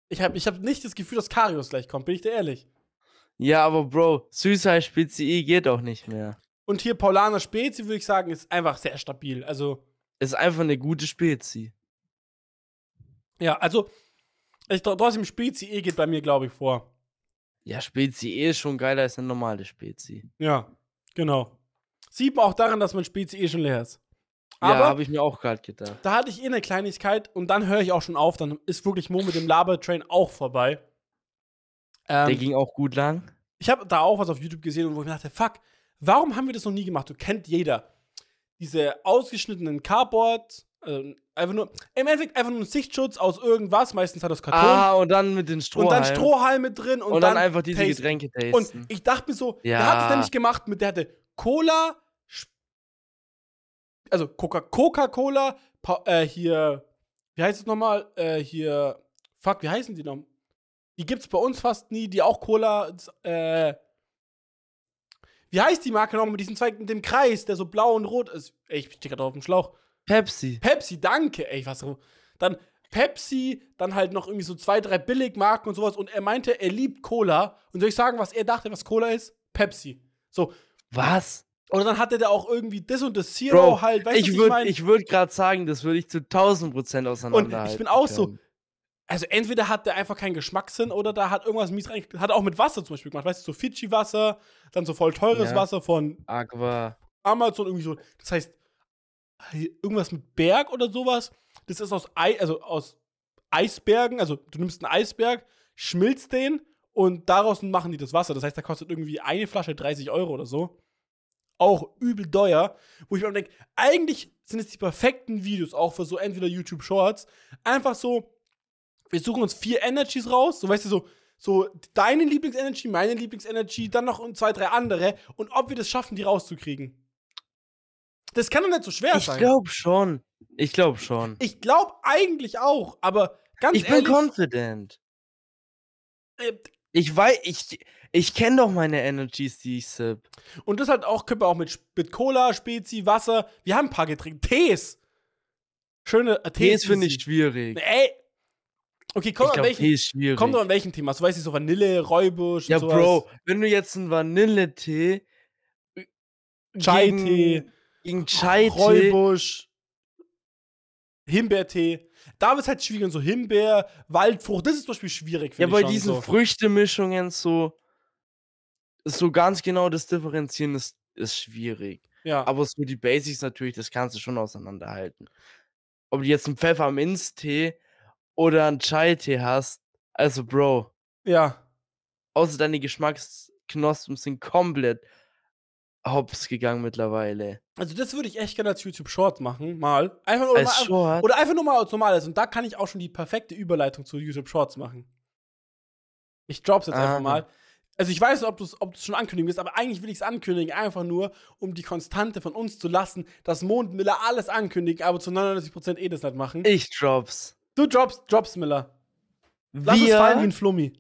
Ich habe ich hab nicht das Gefühl, dass Karius gleich kommt, bin ich dir ehrlich. Ja, aber Bro, süßer als Spezi E geht auch nicht mehr. Und hier Paulaner Spezi, würde ich sagen, ist einfach sehr stabil. Also, Ist einfach eine gute Spezi. ja, also, ich, tr- trotzdem Spezi E geht bei mir, glaube ich, vor. Ja, Spezi E ist schon geiler als eine normale Spezi. Ja, genau. Sieht man auch daran, dass mein Spezi E schon leer ist. ja, Aber habe ich mir auch gerade gedacht. da hatte ich eh eine Kleinigkeit und dann höre ich auch schon auf. Dann ist wirklich Mo mit dem Labertrain auch vorbei. Der Ähm, ging auch gut lang. ich habe da auch was auf YouTube gesehen, wo ich mir dachte, fuck, warum haben wir das noch nie gemacht? Du kennt jeder. Diese ausgeschnittenen Cardboard, also einfach nur, im Endeffekt einfach nur ein Sichtschutz aus irgendwas, meistens hat das Karton. Ah, und dann mit den und Strohhalmen. dann Strohhalme drin und, Und dann einfach diese tasten. Getränke Und tasten. ich dachte mir so, der Ja. hat es nämlich gemacht mit, der hatte Cola, also Coca- Coca-Cola, äh, hier, wie heißt es nochmal? Äh, hier, fuck, wie heißen die noch? Die gibt's bei uns fast nie, die auch Cola, äh, wie heißt die Marke nochmal mit diesem Zweig, mit dem Kreis, der so blau und rot ist? Ey, ich stehe gerade auf dem Schlauch. Pepsi. Pepsi, danke, ey, was so. Dann Pepsi, dann halt noch irgendwie so zwei, drei Billigmarken und sowas. Und er meinte, er liebt Cola. Und soll ich sagen, was er dachte, was Cola ist? Pepsi. So. Was? Oder dann hatte der auch irgendwie das und das Zero Bro, halt. Weißt ich würde mein? ich würd gerade sagen, das würde ich zu 1000 Prozent auseinanderhalten. ich bin auch so- können. Also entweder hat der einfach keinen Geschmackssinn oder da hat irgendwas mies rein. Hat er auch mit Wasser zum Beispiel gemacht. Weißt du, so Fidschi-Wasser, dann so voll teures Ja. Wasser von Aqua. Amazon irgendwie so. Das heißt, irgendwas mit Berg oder sowas. Das ist aus Ei, also aus Eisbergen. Also du nimmst einen Eisberg, schmilzt den und daraus machen die das Wasser. Das heißt, da kostet irgendwie eine Flasche 30 Euro oder so. Auch übel teuer. Wo ich mir denke, eigentlich sind es die perfekten Videos auch für so entweder YouTube Shorts. Einfach so, wir suchen uns vier Energies raus. So weißt du, so, so deine Lieblingsenergy, meine Lieblingsenergy, dann noch zwei, drei andere. Und ob wir das schaffen, die rauszukriegen. Das kann doch nicht so schwer Ich sein. glaube schon. Ich glaube schon. Ich glaube eigentlich auch, aber ganz Ich bin ehrlich, confident. äh, Ich weiß, ich, ich kenne doch meine Energies, die ich sip. und das halt auch, können wir auch mit, mit Cola, Spezi, Wasser. Wir haben ein paar Getränke. Tees. Schöne äh, Tees. Tees finde ich schwierig. Ey. Okay, Ich kommt an welchen, kommt an welchen Thema. So weißt du, so Vanille, Räubusch ja, sowas. Bro, wenn du jetzt einen Vanilletee Chai-Tee, gegen, gegen Chai-Tee Räubusch, Himbeertee. Da wird es halt schwierig. Und so Himbeer, Waldfrucht, das ist zum Beispiel schwierig. Ja, bei schon diesen so. Früchtemischungen so, so ganz genau das Differenzieren ist, ist schwierig. Ja. Aber so die Basics natürlich, das kannst du schon auseinanderhalten. Ob du jetzt einen Pfefferminztee oder einen Chai-Tee hast, also Bro, ja. außer deine Geschmacksknospen sind komplett hops gegangen mittlerweile. Also das würde ich echt gerne als YouTube Short machen, mal. Einfach nur Als mal, Short, oder einfach nur mal als normales. Und da kann ich auch schon die perfekte Überleitung zu YouTube Shorts machen. Ich drop's jetzt einfach Ah. mal. Also ich weiß nicht, ob du es ob du's schon ankündigen willst, aber eigentlich will ich es ankündigen, einfach nur, um die Konstante von uns zu lassen, dass Mondmiller alles ankündigen, aber zu 99% eh das nicht machen. Ich drop's. Du droppst, drops Miller. Lass es fallen wie ein Flummi.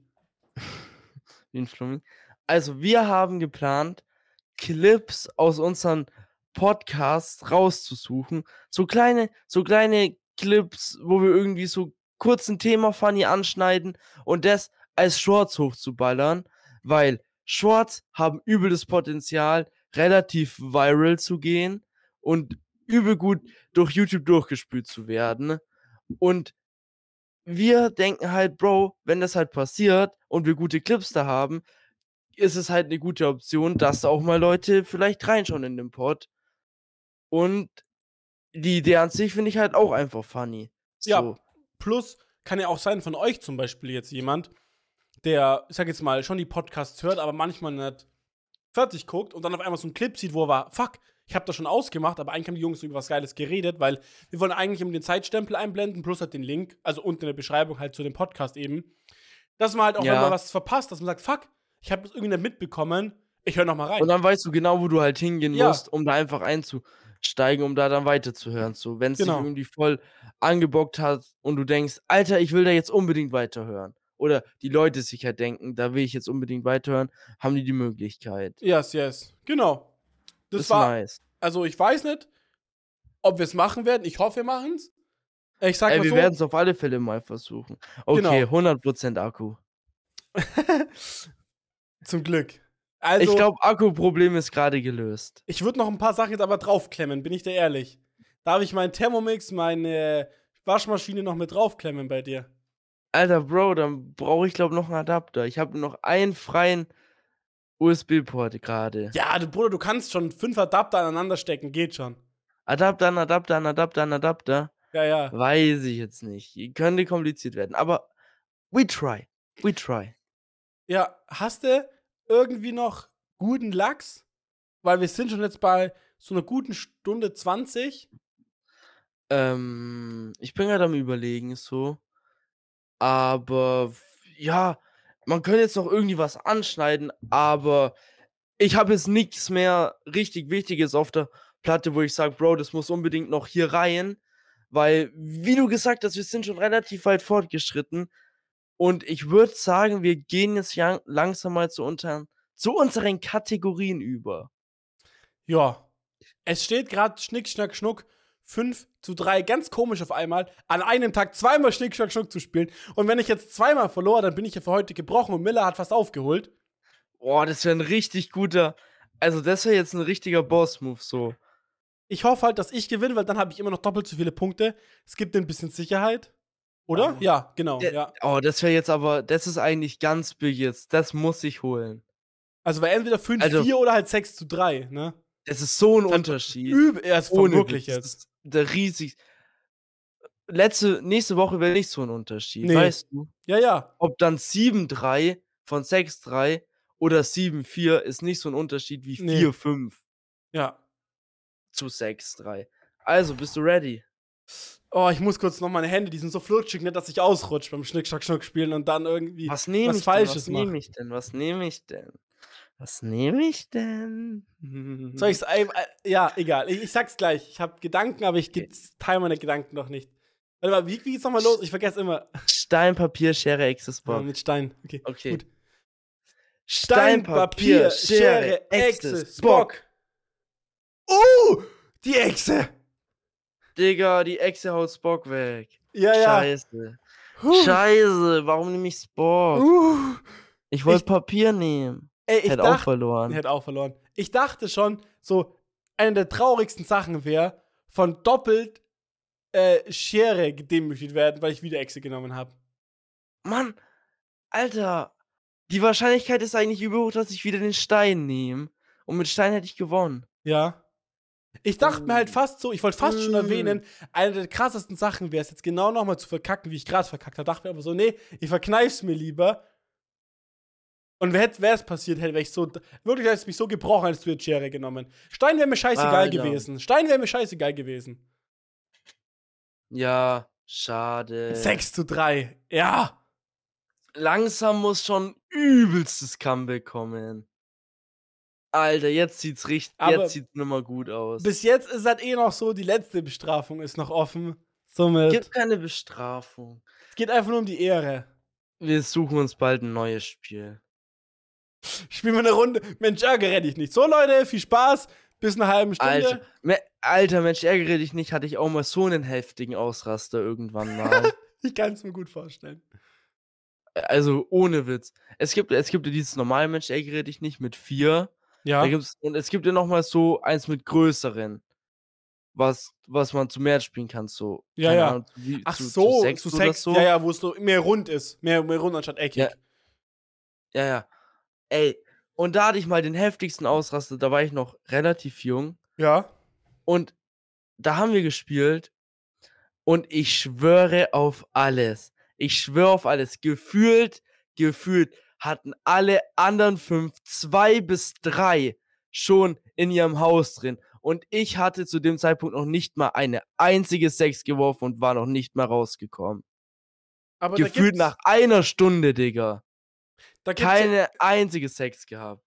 (laughs) wie ein Flummi. Also, wir haben geplant, Clips aus unseren Podcasts rauszusuchen. So kleine, so kleine Clips, wo wir irgendwie so kurz ein Thema funny anschneiden und das als Shorts hochzuballern, weil Shorts haben übel das Potenzial, relativ viral zu gehen und übel gut durch YouTube durchgespült zu werden. Und wir denken halt, Bro, wenn das halt passiert und wir gute Clips da haben, ist es halt eine gute Option, dass auch mal Leute vielleicht reinschauen in den Pod. Und die Idee an sich finde ich halt auch einfach funny. So. Ja, plus kann ja auch sein von euch zum Beispiel jetzt jemand, der, ich sag jetzt mal, schon die Podcasts hört, aber manchmal nicht fertig guckt und dann auf einmal so einen Clip sieht, wo er war, fuck, ich habe das schon ausgemacht, aber eigentlich haben die Jungs über was Geiles geredet, weil wir wollen eigentlich eben den Zeitstempel einblenden, plus halt den Link, also unten in der Beschreibung halt zu dem Podcast eben. Dass man halt auch, Ja. wenn man was verpasst, dass man sagt, fuck, ich habe das irgendwie nicht mitbekommen, ich höre noch mal rein. Und dann weißt du genau, wo du halt hingehen Ja. musst, um da einfach einzusteigen, um da dann weiterzuhören. So, wenn es Genau. dich irgendwie voll angebockt hat und du denkst, Alter, ich will da jetzt unbedingt weiterhören. Oder die Leute sich halt denken, da will ich jetzt unbedingt weiterhören, haben die die Möglichkeit. yes, yes. Genau. Das, ist war, nice. also ich weiß nicht, ob wir es machen werden. Ich hoffe, wir machen es. Ich sag Ey, mal wir so, werden es auf alle Fälle mal versuchen. Okay, Genau. 100% Akku. (laughs) zum Glück. Also, ich glaube, Akkuproblem ist gerade gelöst. Ich würde noch ein paar Sachen jetzt aber draufklemmen, bin ich dir ehrlich. Darf ich meinen Thermomix, meine Waschmaschine noch mit draufklemmen bei dir? Alter, Bro, dann brauche ich glaube noch einen Adapter. Ich habe noch einen freien USB-Port gerade. Ja, du Bruder, du kannst schon fünf Adapter aneinander stecken, geht schon. Adapter an Adapter an Adapter an Adapter. Ja, ja. Weiß ich jetzt nicht. Könnte kompliziert werden. Aber we try. We try. Ja, hast du irgendwie noch guten Lachs? Weil wir sind schon jetzt bei so einer guten Stunde 20. Ähm, ich bin gerade am überlegen, so. Aber ja, man könnte jetzt noch irgendwie was anschneiden, aber ich habe jetzt nichts mehr richtig Wichtiges auf der Platte, wo ich sage, Bro, das muss unbedingt noch hier rein. Weil, wie du gesagt hast, wir sind schon relativ weit fortgeschritten. Und ich würde sagen, wir gehen jetzt langsam mal zu, unter, zu unseren Kategorien über. Ja. Es steht gerade Schnick, Schnack, Schnuck 5 zu 3, ganz komisch auf einmal, an einem Tag zweimal Schnick, Schnack, Schnuck zu spielen. Und wenn ich jetzt zweimal verlor, dann bin ich ja für heute gebrochen und Miller hat fast aufgeholt. Boah, das wäre ein richtig guter. Also, das wäre jetzt ein richtiger Boss-Move, so. Ich hoffe halt, dass ich gewinne, weil dann habe ich immer noch doppelt so viele Punkte. Es gibt ein bisschen Sicherheit. Oder? Oh. Ja, genau. Der- Ja. Oh, das wäre jetzt aber, das ist eigentlich ganz big jetzt. Das muss ich holen. Also war entweder 5 Also- 4 oder halt 6 zu 3, ne? Das ist so ein Unterschied. Üb er ist wirklich jetzt. der riesig. Letzte, nächste Woche wäre nicht so ein Unterschied. Nee. Weißt du? Ja, ja. Ob dann 7-3 von 6-3 oder 7-4 ist nicht so ein Unterschied wie Nee. 4-5 Ja. zu 6-3. Also, bist du ready? Oh, ich muss kurz noch meine Hände, die sind so flutschig, nicht, dass ich ausrutsche beim Schnick, Schnack, Schnuck spielen und dann irgendwie. Was nehme was ich Falsches denn? Was nehme ich denn? Was nehme ich denn? Was nehme ich denn? Soll ich's, äh, ja, egal. Ich, ich sag's gleich. Ich habe Gedanken, aber ich Okay. teile meine Gedanken noch nicht. Warte mal, wie, wie geht's nochmal los? Ich vergesse immer. Stein, Papier, Schere, Exe, Ja, Spock. mit Stein. Okay. Okay. Gut. Stein, Papier, Schere, Exe, Spock. Oh! Die Echse! Digga, die Exe haut Spock weg. Ja, ja. Scheiße. Huh. Scheiße, warum nehme ich Spock? Uh. Ich wollte Papier nehmen. Ey, ich Hätte auch dachte, verloren. hätte auch verloren. Ich dachte schon, so eine der traurigsten Sachen wäre, von doppelt äh, Schere gedemütigt werden, weil ich wieder Echse genommen habe. Mann, Alter, die Wahrscheinlichkeit ist eigentlich überhoch, dass ich wieder den Stein nehme. Und mit Stein hätte ich gewonnen. Ja. Ich dachte mir halt Mm. fast so, ich wollte fast schon Mm. erwähnen, eine der krassesten Sachen wäre es jetzt genau nochmal zu verkacken, wie ich gerade verkackt habe. Dachte mir aber so, nee, ich verkneif's mir lieber. Und wäre es passiert, hätte ich so, wirklich hätte es mich so gebrochen, als du jetzt Schere genommen. Stein wäre mir scheißegal Alter. gewesen. Stein wäre mir scheißegal gewesen. Ja, schade. 6 zu 3. Ja. langsam muss schon übelstes Comeback kommen. Alter, jetzt sieht's richtig, Aber jetzt sieht's nimmer gut aus. Bis jetzt ist halt eh noch so, die letzte Bestrafung ist noch offen. Somit. Gibt keine Bestrafung. Es geht einfach nur um die Ehre. Wir suchen uns bald ein neues Spiel. Spielen wir eine Runde. Mensch, ärgere dich nicht. So, Leute, viel Spaß. Bis eine halbe Stunde. Alter, me Alter, Mensch, ärgere dich nicht, hatte ich auch mal so einen heftigen Ausraster irgendwann mal. (laughs) ich kann es mir gut vorstellen. Also ohne Witz. Es gibt, es gibt ja dieses normale Mensch, ärgere dich nicht mit vier. Ja. Und es gibt ja noch mal so eins mit größeren. Was, was man zu mehr spielen kann, so. Ja, ja. Ahnung, wie, Ach zu, so, zu sechs zu Sex. so. Ja, ja, wo es so mehr rund ist. Mehr, mehr rund anstatt eckig. Ja. Ja, ja. Ey, und da hatte ich mal den heftigsten Ausraster, da war ich noch relativ jung. ja. Und da haben wir gespielt. Und ich schwöre auf alles. Ich schwöre auf alles. Gefühlt, gefühlt hatten alle anderen fünf, zwei bis drei schon in ihrem Haus drin. Und ich hatte zu dem Zeitpunkt noch nicht mal eine einzige Sex geworfen und war noch nicht mal rausgekommen. Aber Gefühlt nach einer Stunde, Digga. Keine einzige Sex gehabt.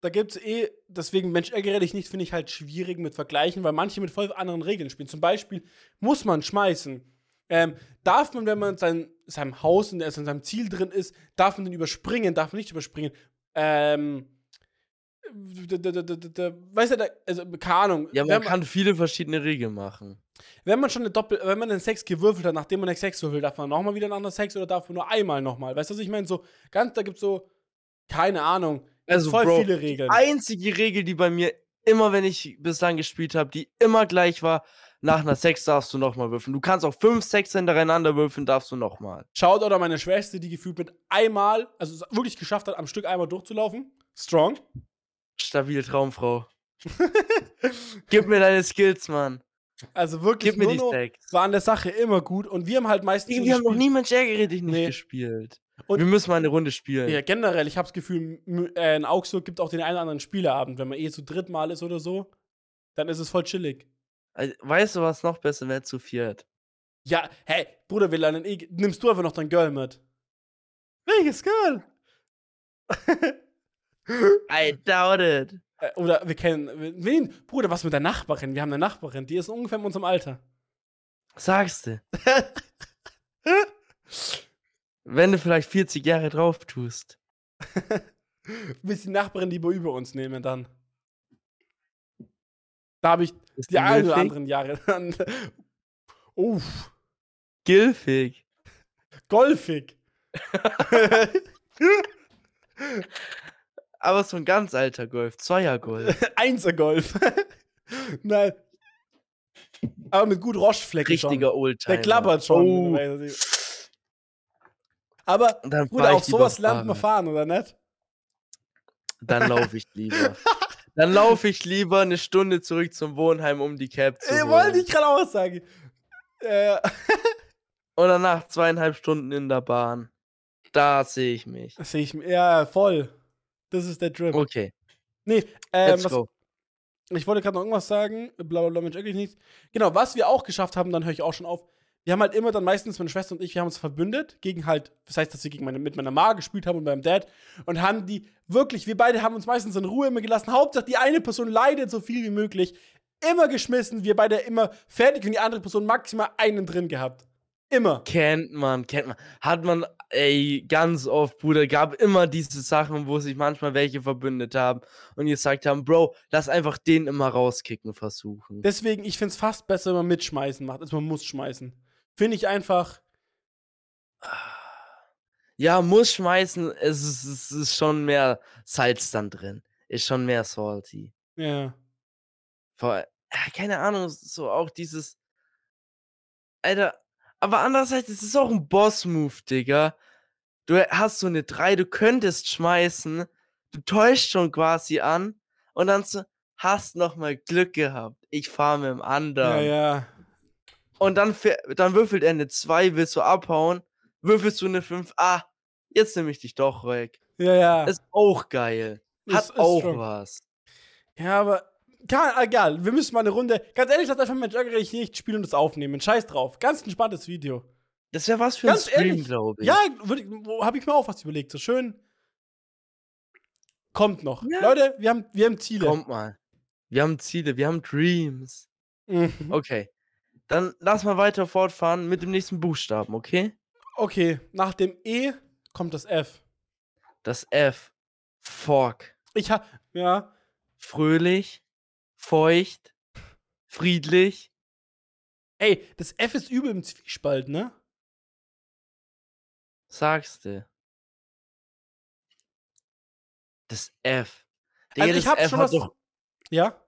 da gibt's eh, deswegen Mensch, ärgere dich nicht, finde ich halt schwierig mit Vergleichen, weil manche mit voll anderen Regeln spielen. Zum Beispiel muss man schmeißen. Ähm, darf man, wenn man in sein, seinem Haus, in, also in seinem Ziel drin ist, darf man den überspringen, darf man nicht überspringen. Ähm, weißt du, also, keine Ahnung. Ja, wenn man kann viele verschiedene Regeln machen. Wenn man schon eine Doppel, wenn man einen Sex gewürfelt hat, nachdem man einen Sex würfelt, darf man nochmal wieder einen anderen Sex oder darf man nur einmal nochmal? Weißt du, was ich meine? So, ganz, da gibt's so, keine Ahnung, Also, voll Bro, viele Regeln. einzige Regel, die bei mir immer, wenn ich bislang gespielt habe, die immer gleich war, nach einer Sex darfst du nochmal würfeln. Du kannst auch fünf Sex hintereinander würfeln, darfst du nochmal. Schaut oder meine Schwester, die gefühlt mit einmal, also es wirklich geschafft hat, am Stück einmal durchzulaufen. Strong. Stabil, Traumfrau. (laughs) Gib mir deine Skills, Mann. Also wirklich Gib mir die Nuno Sex. war an der Sache immer gut und wir haben halt meistens. Wir haben noch nie Mensch ärgere dich nicht Nee. gespielt. Und- wir müssen mal eine Runde spielen. Ja, generell, ich habe das Gefühl, äh, in Augsburg gibt auch den einen oder anderen Spieleabend, wenn man eh zu dritt mal ist oder so, dann ist es voll chillig. Also, Weißt du, was noch besser wäre zu viert? Ja, hey, Bruder, wir lernen eh. Nimmst du einfach noch dein Girl mit? Welches Girl? (laughs) I doubt it. Äh, Oder wir kennen. Wen? Bruder, was mit der Nachbarin? Wir haben eine Nachbarin, die ist ungefähr in unserem Alter. Sagst du. (laughs) Wenn du vielleicht 40 Jahre drauf tust. Bis die Nachbarin, die wir über uns nehmen, dann. Da habe ich Ist die ein oder anderen Jahre dann. (laughs) Uff, Gilfig. golfig. (laughs) Aber so ein ganz alter Golf. Zweier-Golf. (laughs) Einser-Golf. (laughs) Nein. Aber mit gut Roschflecken. schon. Richtiger Oldtimer. Der klappert schon. Oh. Aber, dann ich auf sowas lernt man fahren, oder nicht? Dann laufe ich lieber. (laughs) Dann laufe ich lieber eine Stunde zurück zum Wohnheim, um die Cap zu holen. wollte ich gerade auch sagen. Äh, Und danach zweieinhalb Stunden in der Bahn. Da sehe ich mich. sehe ich. Ja, voll. Das ist der Trip. Okay, Nee, ähm, let's was, go. ich wollte gerade noch irgendwas sagen. Blablabla, Mensch, eigentlich nichts. Genau, was wir auch geschafft haben, dann höre ich auch schon auf. Wir haben halt immer dann meistens, meine Schwester und ich, wir haben uns verbündet gegen halt, das heißt, dass wir gegen meine, mit meiner Ma gespielt haben und meinem Dad und haben die wirklich, wir beide haben uns meistens in Ruhe immer gelassen. Hauptsache, die eine Person leidet so viel wie möglich. Immer geschmissen, wir beide immer fertig und die andere Person maximal einen drin gehabt. Immer. Kennt man, kennt man. Hat man, ey, ganz oft, Bruder, gab immer diese Sachen, wo sich manchmal welche verbündet haben und gesagt haben, Bro, lass einfach den immer rauskicken versuchen. Deswegen, ich finde es fast besser, wenn man mitschmeißen macht, als man muss schmeißen. Finde ich einfach. Ja, muss schmeißen, es ist, es ist schon mehr Salz dann drin. Ist schon mehr salty. Ja. Vor, äh, keine Ahnung, so auch dieses. Alter, aber andererseits ist es auch ein Boss-Move, Digga. Du hast so eine 3, du könntest schmeißen, du täuscht schon quasi an und dann so, hast noch mal Glück gehabt. Ich fahre mit dem Ja, anderen. ja. Und dann, dann würfelt er eine 2, willst du abhauen, würfelst du eine 5, ah, jetzt nehme ich dich doch weg. Ja, ja. Ist auch geil. Hat Ist- ist auch strong. was. Ja, aber. Kann, egal, wir müssen mal eine Runde. Ganz ehrlich, lass einfach Mensch ärgere dich nicht spielen und das aufnehmen. Scheiß drauf. Ganz entspanntes Video. Das wäre was für ein Ganz Stream, ehrlich. glaube ich. Ja, habe ich mir auch was überlegt. So schön. Kommt noch. Ja. Leute, wir haben, wir haben Ziele. Kommt mal. Wir haben Ziele, wir haben Dreams. Mhm. Okay. Dann lass mal weiter fortfahren mit dem nächsten Buchstaben, okay? Okay, nach dem E kommt das F. Das F. Fork. Ich habe, ja, Fröhlich, feucht, friedlich. ey, das F ist übel im Zwiespalt, ne? Sagst du. Das F. Also Digga, ich das hab F schon was. doch, Ja,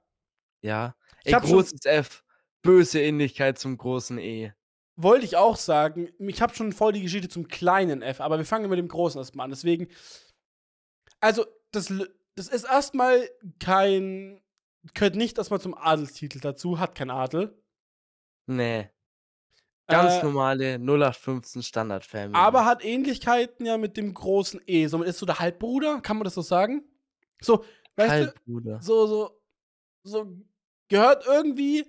ja. Ich Ey, hab schon- großes F. Böse Ähnlichkeit zum großen E. wollte ich auch sagen. Ich habe schon voll die Geschichte zum kleinen F, aber wir fangen mit dem großen erstmal an. Deswegen, also, das, das ist erstmal kein, gehört nicht erstmal zum Adelstitel dazu, hat kein Adel. Nee. Ganz Äh, normale 0815 Standard-Family. Aber hat Ähnlichkeiten ja mit dem großen E. Somit ist so der Halbbruder, kann man das so sagen? So, weißt Halbbruder. du, so, so, so gehört irgendwie,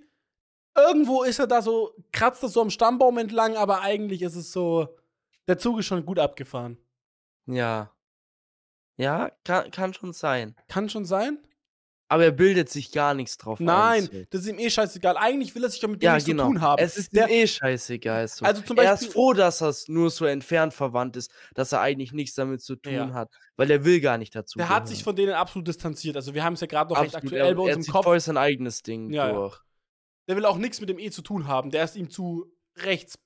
irgendwo ist er da so, kratzt er so am Stammbaum entlang, aber eigentlich ist es so, der Zug ist schon gut abgefahren. Ja. Ja, kann, kann schon sein. Kann schon sein? Aber er bildet sich gar nichts drauf ein. Nein, so. das ist ihm eh scheißegal. Eigentlich will er sich ja mit dem Ja, nichts genau. zu tun haben. Es ist Der- ihm eh scheißegal. So. Also zum er Beispiel- ist froh, dass er nur so entfernt verwandt ist, dass er eigentlich nichts damit zu tun Ja. hat, weil er will gar nicht dazu. der hat sich von denen absolut distanziert. Also wir haben es ja gerade noch recht Absolut, aktuell er, bei uns er im zieht Kopf. voll sein eigenes Ding Ja, ja. durch. Der will auch nichts mit dem E zu tun haben. Der ist ihm zu rechts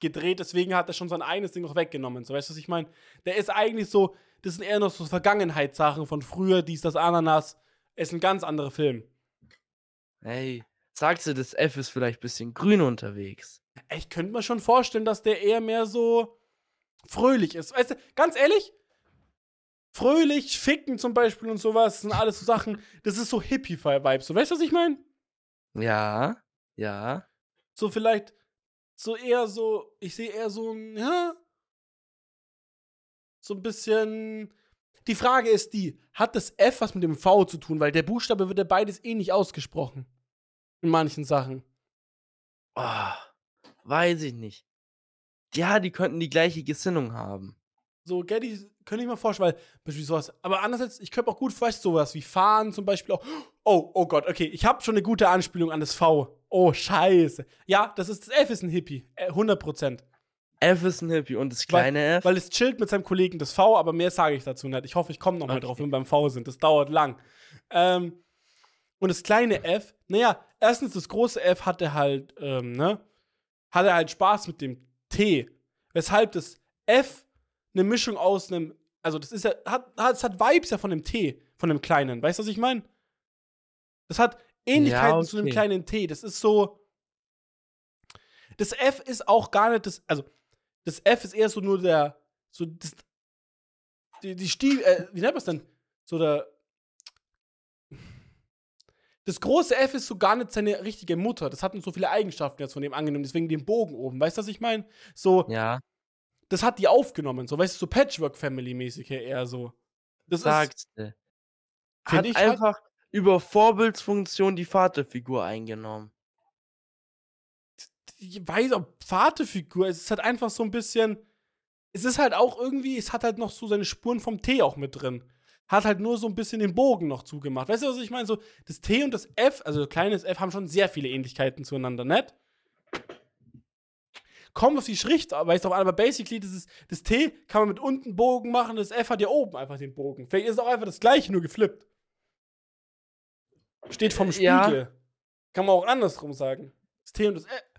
gedreht, deswegen hat er schon sein eigenes Ding noch weggenommen. So, weißt du, was ich meine? Der ist eigentlich so, das sind eher noch so Vergangenheitssachen von früher, dies, das, Ananas. Ist ein ganz anderer Film. Hey, sagst du, das F ist vielleicht ein bisschen grün unterwegs? Ich könnte mir schon vorstellen, dass der eher mehr so fröhlich ist. Weißt du, ganz ehrlich, fröhlich, ficken zum Beispiel und sowas, sind alles so Sachen, das ist so Hippie-Vibes. So, weißt du, was ich meine? Ja, ja. So vielleicht, so eher so, ich sehe eher so ein, ja, so ein bisschen. Die Frage ist die, hat das F was mit dem V zu tun? Weil der Buchstabe wird ja beides eh nicht ausgesprochen. In manchen Sachen. Oh, weiß ich nicht. Ja, die könnten die gleiche Gesinnung haben. So, Getty, könnte ich mir vorstellen, weil, beispielsweise sowas. Aber andererseits, ich könnte auch gut vielleicht sowas wie fahren zum Beispiel auch. Oh, oh Gott, okay, ich habe schon eine gute Anspielung an das V. Oh, scheiße. Ja, das ist, das F ist ein Hippie. Äh, 100 Prozent. F ist ein Hippie und das kleine F. Weil es chillt mit seinem Kollegen das V, aber mehr sage ich dazu nicht. Ich hoffe, ich komme noch mal Okay. drauf, wenn wir beim V sind. Das dauert lang. Ähm, und das kleine F, naja, erstens das große F hatte halt, ähm, ne, hatte halt Spaß mit dem T. Weshalb das F eine Mischung aus einem, also das ist ja, hat, hat, es hat Vibes ja von dem T, von dem kleinen. Weißt du, was ich meine? Das hat Ähnlichkeiten zu dem okay. kleinen T. Das ist so. Das F ist auch gar nicht das, also das F ist eher so nur der, so das, die, die Stief, äh, wie nennt man es denn? So der, das große F ist so gar nicht seine richtige Mutter. Das hat nur so viele Eigenschaften jetzt von dem angenommen, deswegen den Bogen oben. Weißt du, was ich meine? So, ja, das hat die aufgenommen, so, weißt du, so Patchwork-Family-mäßig her eher so. Das ist, sagst du. Hat ich halt- einfach über Vorbildsfunktion die Vaterfigur eingenommen. Ich weiß, ob Vaterfigur, es ist halt einfach so ein bisschen, es ist halt auch irgendwie, es hat halt noch so seine Spuren vom T auch mit drin. Hat halt nur so ein bisschen den Bogen noch zugemacht. Weißt du, was ich meine? So, das T und das F, also kleines F, haben schon sehr viele Ähnlichkeiten zueinander, nicht? Kommt auf die Schrift, weißt du, aber basically, das, ist, das T kann man mit unten Bogen machen, das F hat ja oben einfach den Bogen. Vielleicht ist es auch einfach das gleiche, nur geflippt. Steht vom Spiegel. Ja. Kann man auch andersrum sagen. Das T und das F.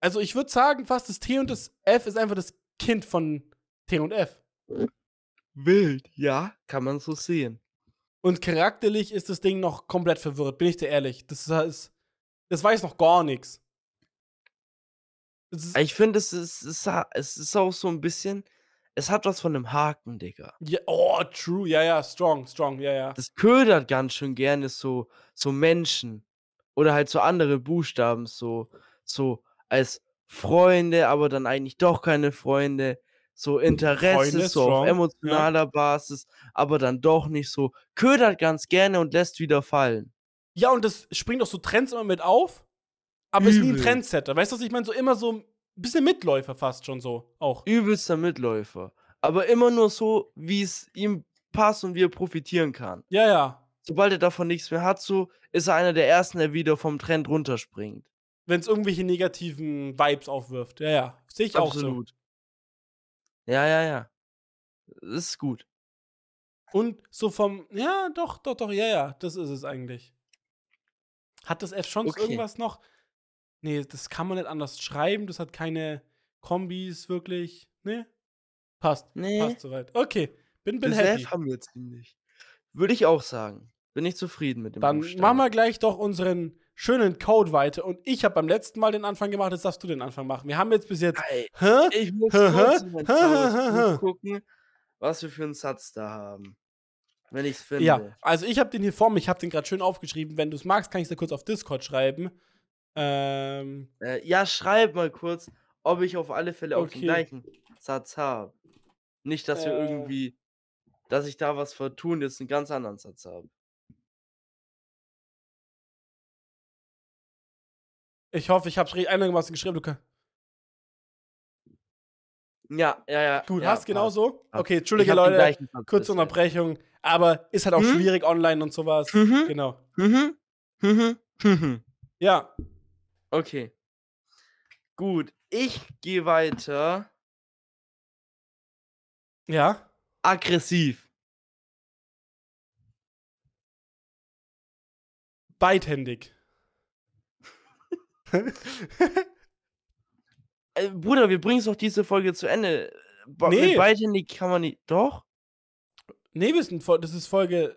Also ich würde sagen, fast das T und das F ist einfach das Kind von T und F. Wild, ja, kann man so sehen. Und charakterlich ist das Ding noch komplett verwirrt, bin ich dir ehrlich. Das ist, das weiß noch gar nichts. Ich finde, es ist, es, ist, es ist auch so ein bisschen, es hat was von einem Haken, Digga. ja, oh, true, ja, ja, strong, strong, ja, ja. Das ködert ganz schön gerne so, so Menschen oder halt so andere Buchstaben, so, so als Freunde, aber dann eigentlich doch keine Freunde. So Interesse, Freunde, so auf ja. emotionaler Basis, aber dann doch nicht so. Ködert ganz gerne und lässt wieder fallen. Ja, und das springt auch so Trends immer mit auf, aber ist nie ein Übel. Trendsetter. Weißt du, was ich meine? So immer so bisschen Mitläufer fast schon so auch. Übelster Mitläufer. Aber immer nur so, wie es ihm passt und wie er profitieren kann. Ja, ja. Sobald er davon nichts mehr hat, so ist er einer der ersten, der wieder vom Trend runterspringt. Wenn es irgendwelche negativen Vibes aufwirft. Ja, ja. Sehe ich auch so. Absolut. Ja, ja, ja. Das ist gut. Und so vom, ja, doch, doch, doch, ja, ja, das ist es eigentlich. Hat das F schon Okay. irgendwas noch? Nee, das kann man nicht anders schreiben. Das hat keine Kombis wirklich. Nee? Passt. Nee. Passt soweit. Okay. Bin, bin Das happy. F haben wir ziemlich. Würde ich auch sagen. Bin ich zufrieden mit dem Dann Buchstaben. machen wir gleich doch unseren schönen Code weiter. Und ich habe beim letzten Mal den Anfang gemacht, jetzt darfst du den Anfang machen. Wir haben jetzt bis jetzt. Hä? Ich muss kurz gucken, was wir für einen Satz da haben. Wenn ich es finde. Ja, also ich habe den hier vor mir, ich habe den gerade schön aufgeschrieben. Wenn du es magst, kann ich es dir kurz auf Discord schreiben. Ähm, Äh, ja, schreib mal kurz, ob ich auf alle Fälle auch den Okay. gleichen Satz habe. Nicht, dass wir Äh. irgendwie, dass ich da was vertun, jetzt einen ganz anderen Satz habe. Ich hoffe, ich habe einigermaßen geschrieben. Du kann Ja, ja, ja. Gut, ja, hast genau so? Okay, Entschuldige Leute, kurze. Unterbrechung. Aber ist halt auch Hm? schwierig online und sowas. Mhm. Genau. Mhm. Mhm. Mhm. Ja, Okay. Gut, ich gehe weiter. ja. Aggressiv. Beidhändig. Äh, Bruder, wir bringen es doch diese Folge zu Ende. Ba Nee. Mit beidhändig kann man nicht. Doch? nee, wir sind das ist Folge.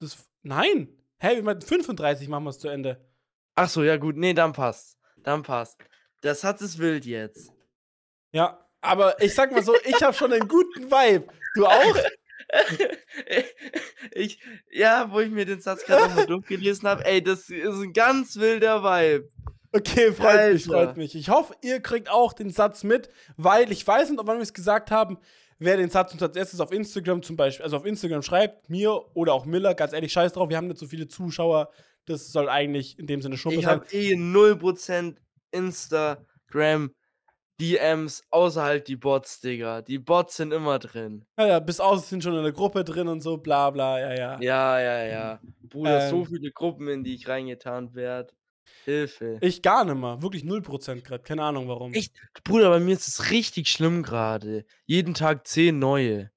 Das, nein. Hä, wir meinen 35 machen wir es zu Ende. Ach so, ja gut. Nee, dann passt. Dann passt. Der Satz ist wild jetzt. Ja, aber ich sag mal so, ich habe schon einen guten Vibe. Du auch? (laughs) (laughs) ich, ja, wo ich mir den Satz gerade nochmal (laughs) durchgelesen habe, ey, das ist ein ganz wilder Vibe. Okay, freut mich, Alter. freut mich. Ich hoffe, ihr kriegt auch den Satz mit, weil ich weiß nicht, ob wir es gesagt haben, wer den Satz uns als erstes auf Instagram zum Beispiel, also auf Instagram schreibt, mir oder auch Miller, ganz ehrlich, scheiß drauf, wir haben nicht so viele Zuschauer, das soll eigentlich in dem Sinne Ich sein. habe eh 0% Instagram DMs, außer halt die Bots, Digga. Die Bots sind immer drin. Ja, ja, bis aus sind schon in der Gruppe drin und so, bla bla, ja, ja. Ja, ja, ja. Bruder, so Ähm. viele Gruppen, in die ich reingetan werde. Hilfe. Ich gar nicht mehr, wirklich 0% gerade, keine Ahnung warum. Echt? Bruder, bei mir ist es richtig schlimm gerade. Jeden Tag 10 neue.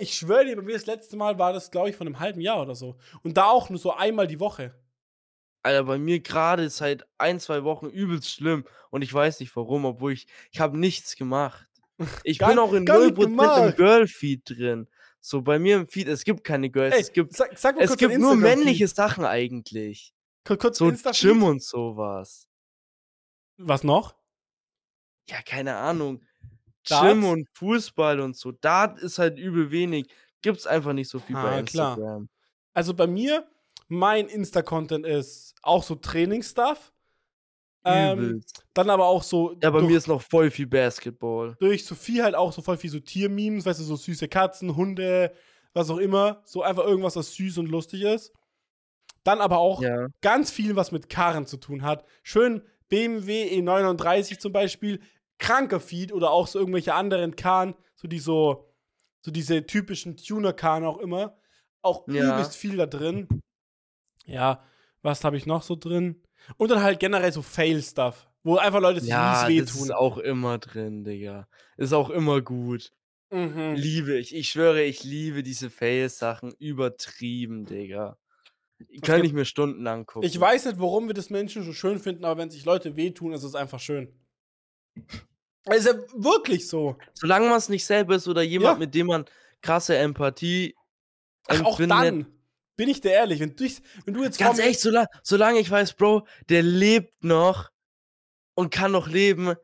Ich schwöre dir, bei mir das letzte Mal war das, glaube ich, von einem halben Jahr oder so. Und da auch nur so einmal die Woche. Alter, bei mir gerade seit ein, zwei Wochen übelst schlimm. Und ich weiß nicht warum, obwohl ich, ich habe nichts gemacht. (laughs) Ich Gar- bin auch in gar nicht 0% im. Girl-Feed drin. So, bei mir im Feed, es gibt keine Girls, Ey, es gibt, sag, sag es gibt nur männliche Sachen eigentlich. Kur- Kurz So. Gym und sowas. Was noch? Ja, keine Ahnung. Darts? Gym und Fußball und so. Da ist halt übel wenig. Gibt's einfach nicht so viel Ah, bei klar. Instagram. Also bei mir, mein Insta-Content ist auch so Trainingsstuff. Ähm, dann aber auch so Ja, bei durch, mir ist noch voll viel Basketball. durch Sophie halt auch so voll viel so Tiermemes, weißt du, so süße Katzen, Hunde, was auch immer. So einfach irgendwas, was süß und lustig ist. Dann aber auch Ja. ganz viel, was mit Karren zu tun hat. Schön BMW E39 zum Beispiel, kranker Feed oder auch so irgendwelche anderen Karren, so die so, so diese typischen Tuner-Karren auch immer. Auch Ja. übelst viel da drin. Ja, was habe ich noch so drin? Und dann halt generell so Fail-Stuff, wo einfach Leute sich Ja, mies das ist wehtun. auch immer drin, Digga. Ist auch immer gut. Mhm. Liebe ich. Ich schwöre, ich liebe diese Fail-Sachen übertrieben, Digga. Kann Okay. ich mir stundenlang gucken. Ich weiß nicht, warum wir das Menschen so schön finden, aber wenn sich Leute wehtun, ist es einfach schön. Ist ja wirklich so. Solange man es nicht selber ist oder jemand, Ja. mit dem man krasse Empathie Ach, auch empfindet. dann. Bin ich dir ehrlich, wenn du, wenn du jetzt Ganz ehrlich, solange, solange ich weiß, Bro, der lebt noch und kann noch leben,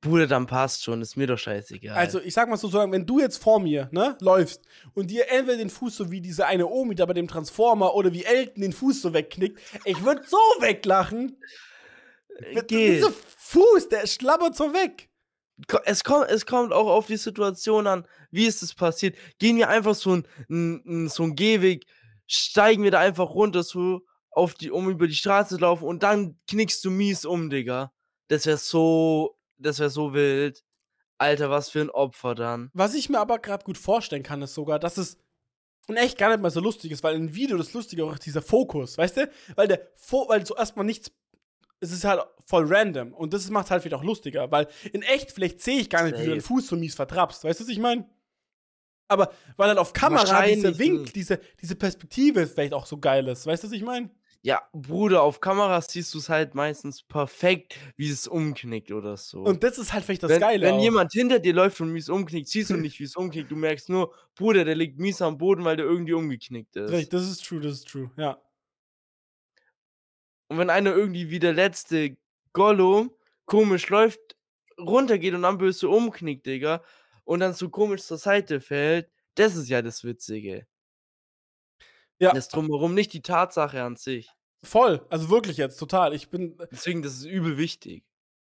Bruder, dann passt schon. Ist mir doch scheißegal. Also, ich sag mal so, solange, wenn du jetzt vor mir, ne, läufst und dir entweder den Fuß so wie diese eine Omi da bei dem Transformer oder wie Elton den Fuß so wegknickt, ich würde so weglachen. Geht. Dieser Fuß, der schlabbert so weg. Es kommt, es kommt auch auf die Situation an, wie ist es passiert. Gehen wir einfach so ein, ein, so ein Gehweg, steigen wir da einfach runter, so auf die, um über die Straße zu laufen und dann knickst du mies um, Digga. Das wäre so das wäre so wild. Alter, was für ein Opfer dann. Was ich mir aber gerade gut vorstellen kann, ist sogar, dass es in echt gar nicht mal so lustig ist, weil im Video das Lustige auch dieser Fokus, weißt du? Weil der Fo weil so erstmal nichts es ist halt voll random und das macht halt wieder auch lustiger, weil in echt vielleicht sehe ich gar nicht, wie du den Safe. Fuß so mies vertrappst, weißt du, was ich meine? Aber weil halt auf Kamera dieser Winkel, nicht. diese, diese Perspektive vielleicht auch so geil ist, weißt du, was ich meine? Ja, Bruder, auf Kameras siehst du es halt meistens perfekt, wie es umknickt oder so. Und das ist halt vielleicht das wenn, Geile. wenn auch. jemand hinter dir läuft und mies umknickt, siehst du nicht, (laughs) wie es umknickt. Du merkst nur, Bruder, der liegt mies am Boden, weil der irgendwie umgeknickt ist. Richtig, das ist true, das ist true, ja. Und wenn einer irgendwie wie der letzte Gollum komisch läuft, runtergeht und dann böse umknickt, Digga, und dann so komisch zur Seite fällt, das ist ja das Witzige. Ja. Das drumherum, nicht die Tatsache an sich. Voll, also wirklich jetzt, total. Ich bin, Deswegen, das ist übel wichtig.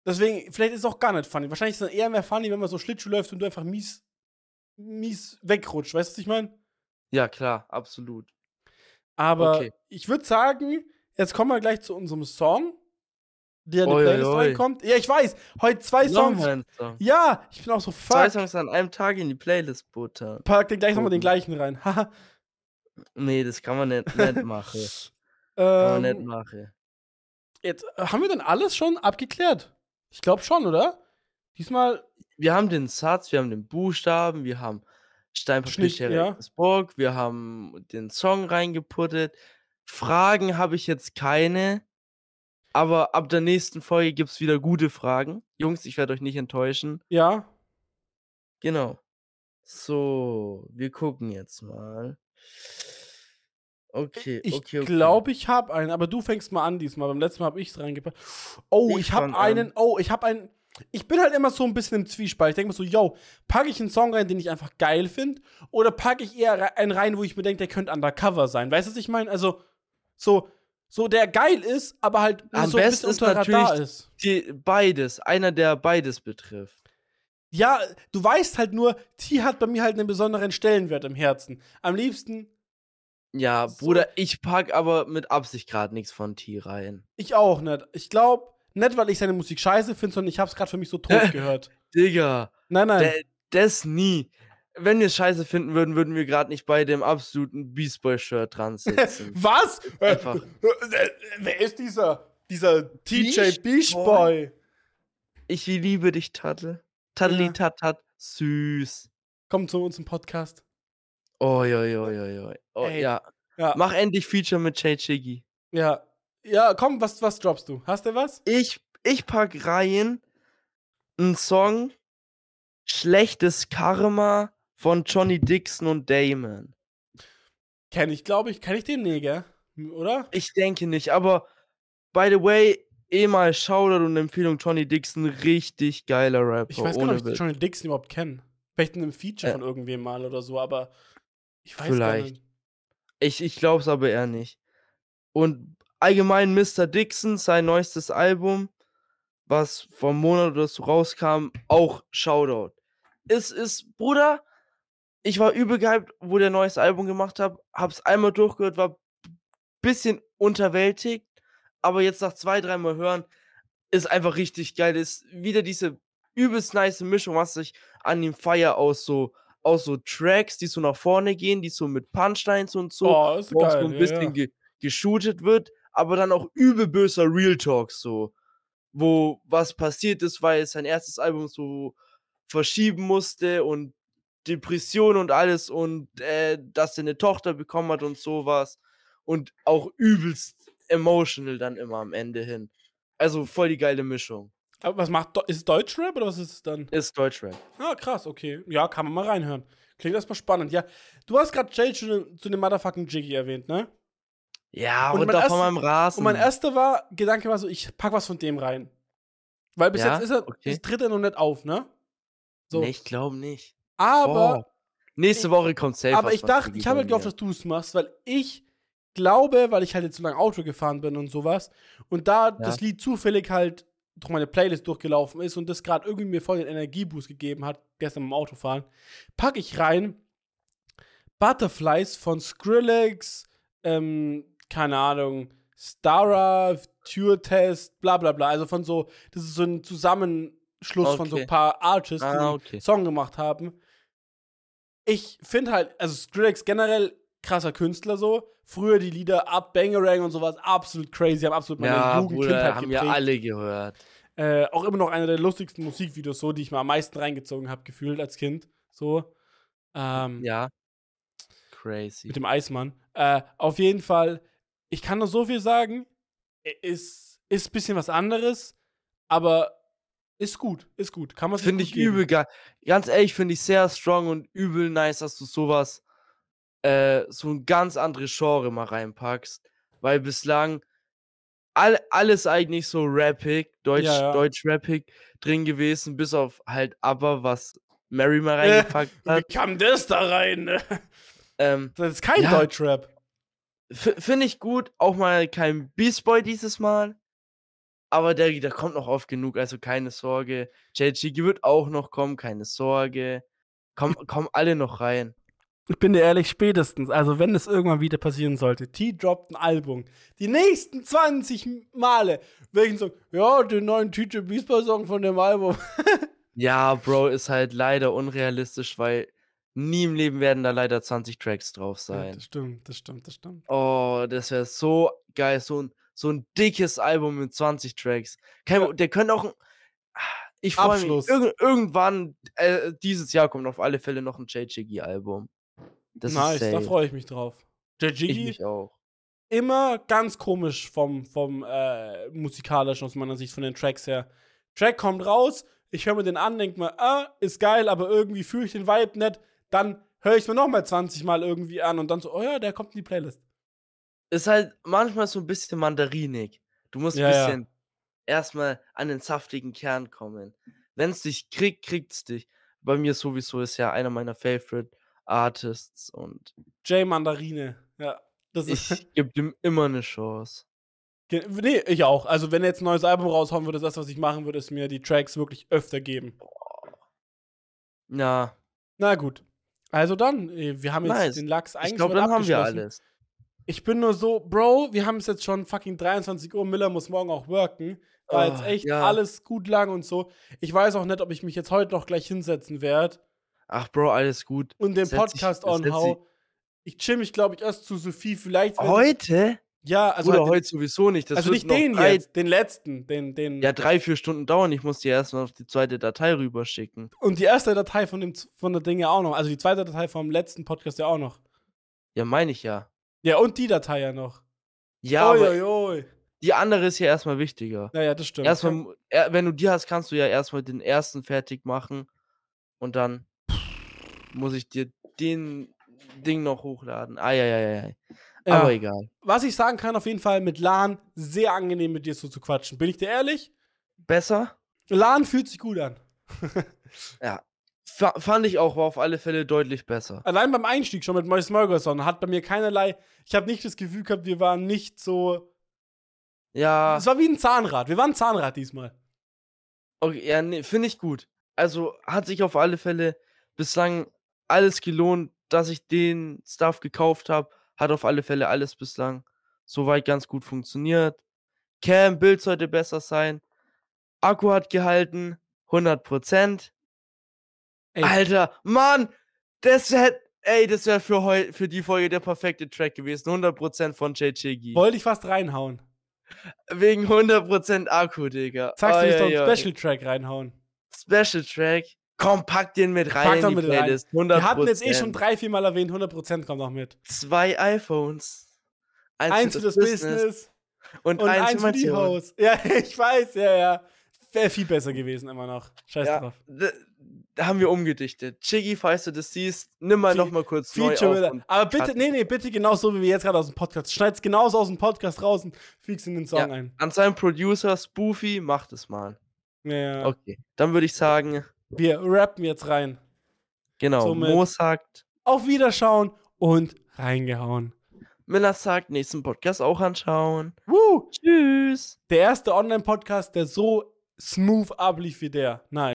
deswegen, vielleicht ist es auch gar nicht funny. Wahrscheinlich ist es eher mehr funny, wenn man so Schlittschuh läuft und du einfach mies, mies wegrutscht, weißt du, was ich meine? Ja, klar, absolut. Aber Okay. ich würde sagen, jetzt kommen wir gleich zu unserem Song, der in die Oi, Playlist oi. reinkommt. Ja, ich weiß, heute zwei Songs. Song. Ja, ich bin auch so Zwei fuck. Songs an einem Tag in die Playlist buttern. Pack dir gleich nochmal den gleichen rein. (laughs) Haha. Nee, das kann man nicht, nicht machen. (laughs) Kann man nicht ähm, machen. jetzt, äh, haben wir denn alles schon abgeklärt? Ich glaube schon, oder? Diesmal, Wir haben den Satz, wir haben den Buchstaben, wir haben Stein, Papier, Schnitt, Schere, ja. Burg, wir haben den Song reingeputtet. Fragen habe ich jetzt keine. Aber ab der nächsten Folge gibt es wieder gute Fragen. Jungs, ich werde euch nicht enttäuschen. ja. Genau. So, wir gucken jetzt mal. Okay, Ich okay, okay. glaube, ich habe einen, aber du fängst mal an diesmal. Beim letzten Mal habe ich es reingepackt. Oh, Ich ich, habe einen. Oh, ich habe einen. Ich bin halt immer so ein bisschen im Zwiespalt. Ich denke mir so, yo, packe ich einen Song rein, den ich einfach geil finde? Oder packe ich eher einen rein, wo ich mir denke, der könnte undercover sein? Weißt du, was ich meine? Also, so, so der geil ist, aber halt Am so ein besten bisschen ist natürlich- ist. Die, beides. Einer, der beides betrifft. Ja, du weißt halt nur, T hat bei mir halt einen besonderen Stellenwert im Herzen. Am liebsten Ja, So. Bruder, ich pack aber mit Absicht gerade nichts von T rein. ich auch nicht. Ich glaube, nicht, weil ich seine Musik scheiße finde, sondern ich habe es gerade für mich so tot (laughs) gehört. Digga, Nein, nein. das nie. Wenn wir es scheiße finden würden, würden wir gerade nicht bei dem absoluten Beast Boy Shirt dran (laughs) sitzen. Was? Einfach. (laughs) wer ist dieser? Dieser TJ Beach Boy? Ich liebe dich, Tattel. Tatteli Ja. tat tat. Süß. Kommt zu uns im Podcast. Oi, oi, oi, oi, oi. Oh, Ey. ja. Ja. Mach endlich Feature mit Jay Chiggy. Ja. Ja, komm, was, was droppst du? Hast du was? Ich, ich pack rein einen Song Schlechtes Karma von Johnny Dixon und Damon. Kenn ich, glaube ich. Kenn ich den Neger? Oder? Ich denke nicht, aber by the way, eh mal Shoutout und Empfehlung Johnny Dixon, richtig geiler Rapper. Ich weiß gar nicht, ob ich. Johnny Dixon überhaupt kenne. Vielleicht in einem Feature Äh. von irgendwem mal oder so, aber ich weiß gar Vielleicht. nicht. Ich, ich glaub's aber eher nicht. Und allgemein Mr. Dixon, sein neuestes Album, was vor einem Monat oder so rauskam, auch Shoutout. Es ist, Bruder, ich war übel gehypt, wo der neues Album gemacht hat, hab's einmal durchgehört, war bisschen unterwältigt, aber jetzt nach zwei, dreimal hören, ist einfach richtig geil. Ist wieder diese übelst nice Mischung, was ich an ihm feier aus so, aus so Tracks, die so nach vorne gehen, die so mit Punchlines und so, oh, ist wo geil. so ein bisschen ja. Ge geshootet wird, aber dann auch übel böser Real Talk so, wo was passiert ist, weil sein erstes Album so verschieben musste und Depression und alles und äh, dass er eine Tochter bekommen hat und sowas und auch übelst emotional dann immer am Ende hin. Also voll die geile Mischung. Aber was macht, ist Deutschrap oder was ist es dann? Ist Deutschrap. Ah, krass, okay. Ja, kann man mal reinhören. Klingt erstmal spannend. Ja, du hast gerade Jay zu, zu dem Motherfucking Jiggy erwähnt, ne? Ja, Und da von meinem Rasen. Und mein erster war, Gedanke war so, ich pack was von dem rein. Weil bis Ja, jetzt ist er, okay. ist, tritt er noch nicht auf, ne? So. Nee, ich glaube nicht. Aber, Boah. Nächste Woche kommt safe aber ich dachte, ich habe halt gehofft, dass du es machst, weil ich glaube, weil ich halt jetzt so lange Auto gefahren bin und sowas und da das Lied zufällig halt durch meine Playlist durchgelaufen ist und das gerade irgendwie mir voll den Energieboost gegeben hat, gestern beim Autofahren, packe ich rein Butterflies von Skrillex, ähm, keine Ahnung, Stara, Ture Test, bla bla bla. Also von so, das ist so ein Zusammen, Schluss von so Okay. ein paar Artists, die Ah, einen okay. Song gemacht haben. Ich finde halt, also Skrillex generell krasser Künstler so. Früher die Lieder Up Bangerang und sowas, absolut crazy, haben absolut meine Ja, Jugend, Bruder, Kindheit haben geprägt. ja alle gehört. Äh, auch immer noch einer der lustigsten Musikvideos, so, die ich mir am meisten reingezogen habe, gefühlt als Kind. So. Ähm, Ja. Crazy. Mit dem Eismann. Äh, auf jeden Fall, ich kann nur so viel sagen. Ist, ist ein bisschen was anderes, aber ist gut, ist gut. Kann man sich Finde ich übel geil. Ganz ehrlich, finde ich sehr strong und übel nice, dass du sowas, äh, so ein ganz anderes Genre mal reinpackst. Weil bislang all, alles eigentlich so rappig, Deutsch, Ja, ja. Deutsch-rappig drin gewesen, bis auf halt aber, was Mary mal reingepackt Wie hat. kam das da rein? ne? Ähm, Das ist kein Ja. Deutschrap. Finde ich gut, auch mal kein Beast Boy dieses Mal. Aber der, der kommt noch oft genug, also keine Sorge. JG wird auch noch kommen, keine Sorge. Komm, kommen alle noch rein. Ich bin dir ehrlich, spätestens, also wenn es irgendwann wieder passieren sollte, T droppt ein Album. Die nächsten 20 Male welchen Song? Ja, den neuen TJ Beastboy Song von dem Album. (laughs) Ja, Bro, ist halt leider unrealistisch, weil nie im Leben werden da leider 20 Tracks drauf Ja, sein. das stimmt, das stimmt, das stimmt. Oh, das wäre so geil, so ein, so ein dickes Album mit 20 Tracks. Kein, Ja. Der könnte auch. Ich freue mich. Irgend, irgendwann, äh, dieses Jahr kommt auf alle Fälle noch ein JJG-Album. Das nice, da freue ich mich drauf. Mich auch. immer ganz komisch vom, vom äh, musikalischen aus meiner Sicht, von den Tracks her. Track kommt raus, ich höre mir den an, denke mir, ah, ist geil, aber irgendwie fühle ich den Vibe nicht. Dann höre ich mir noch mal 20 Mal irgendwie an und dann so, oh ja, der kommt in die Playlist. Ist halt manchmal so ein bisschen mandarinig. Du musst ein Ja, ja. bisschen erstmal an den saftigen Kern kommen. Wenn es dich kriegt, kriegt es dich. Bei mir sowieso ist ja einer meiner Favorite Artists und Jay Mandarine. Ja, das ist. ich gebe dem immer eine Chance. Nee, ich auch. Also, wenn er jetzt ein neues Album raushauen würde, das, was ich machen würde, ist mir die Tracks wirklich öfter geben. Ja, Na gut. Also dann, wir haben jetzt Nice. den Lachs eigentlich ich glaube, dann haben wir alles. Ich bin nur so, Bro, wir haben es jetzt schon fucking 23 Uhr, Miller muss morgen auch worken. War jetzt Oh, echt ja. alles gut lang und so. Ich weiß auch nicht, ob ich mich jetzt heute noch gleich hinsetzen werde Ach, Bro, alles gut. und den Setz Podcast setz dich- onhau. Ich chill mich, glaube ich, erst zu Sophie. Vielleicht. Heute? Ja, also, Oder halt heute sowieso nicht. Das also nicht den drei, jetzt, den letzten. Den, den, Ja, drei, vier Stunden dauern. Ich muss dir erstmal auf die zweite Datei rüberschicken. Und die erste Datei von dem von der Ding ja auch noch. Also die zweite Datei vom letzten Podcast ja auch noch. Ja, meine ich ja. Ja, und die Datei ja noch. Ja, aber Uiuiui. die andere ist ja erstmal wichtiger. Ja, ja, das stimmt. Erstmal, er- wenn du die hast, kannst du ja erstmal den ersten fertig machen und dann muss ich dir den Ding noch hochladen. Eieiei. Ja. Aber egal. Was ich sagen kann, auf jeden Fall mit Lan sehr angenehm mit dir so zu quatschen. Bin ich dir ehrlich? Besser? Lan fühlt sich gut an. (laughs) Ja. Fa fand ich auch, war auf alle Fälle deutlich besser. Allein beim Einstieg schon mit Mois Morgerson hat bei mir keinerlei. Ich habe nicht das Gefühl gehabt, wir waren nicht so. Ja, Es war wie ein Zahnrad. Wir waren ein Zahnrad diesmal. okay, ja nee, finde ich gut. Also hat sich auf alle Fälle bislang alles gelohnt, dass ich den Stuff gekauft habe. Hat auf alle Fälle alles bislang soweit ganz gut funktioniert. Cam, Bild sollte besser sein. Akku hat gehalten, 100%. Ey. Alter, Mann, das hätte, ey, das wäre für, heu- für die Folge der perfekte Track gewesen. 100% von JJG. Wollte ich fast reinhauen. Wegen 100% Akku, Digga. Sagst du nicht oi, oi. einen Special Track reinhauen? Special Track. Komm, pack den mit rein Pack doch mit rein. Playlist. 100%. Wir hatten jetzt eh schon drei, vier Mal erwähnt, 100% kommt noch mit. zwei iPhones. Eins für das Business, und, und eins, eins für die. Haus. (laughs) Ja, ich weiß, ja, ja. Wäre viel besser gewesen immer noch. Scheiß Ja, drauf. Da, haben wir umgedichtet. Chiggy, falls du das siehst, nimm mal Fe- noch mal kurz neu Feature auf Miller. und Aber bitte, nee, nee, bitte genauso wie wir jetzt gerade aus dem Podcast. Schneid's genauso aus dem Podcast raus und füg's in den Song Ja. ein. An seinen Producer Spoofy, macht es mal. Ja, ja. Okay, dann würde ich sagen, Wir rappen jetzt rein. genau, Somit- Mo sagt, Auf Wiederschauen und reingehauen. Miller sagt, nächsten Podcast auch anschauen. Woo! Tschüss. Der erste Online-Podcast, der so smooth ablief wie der. Nice.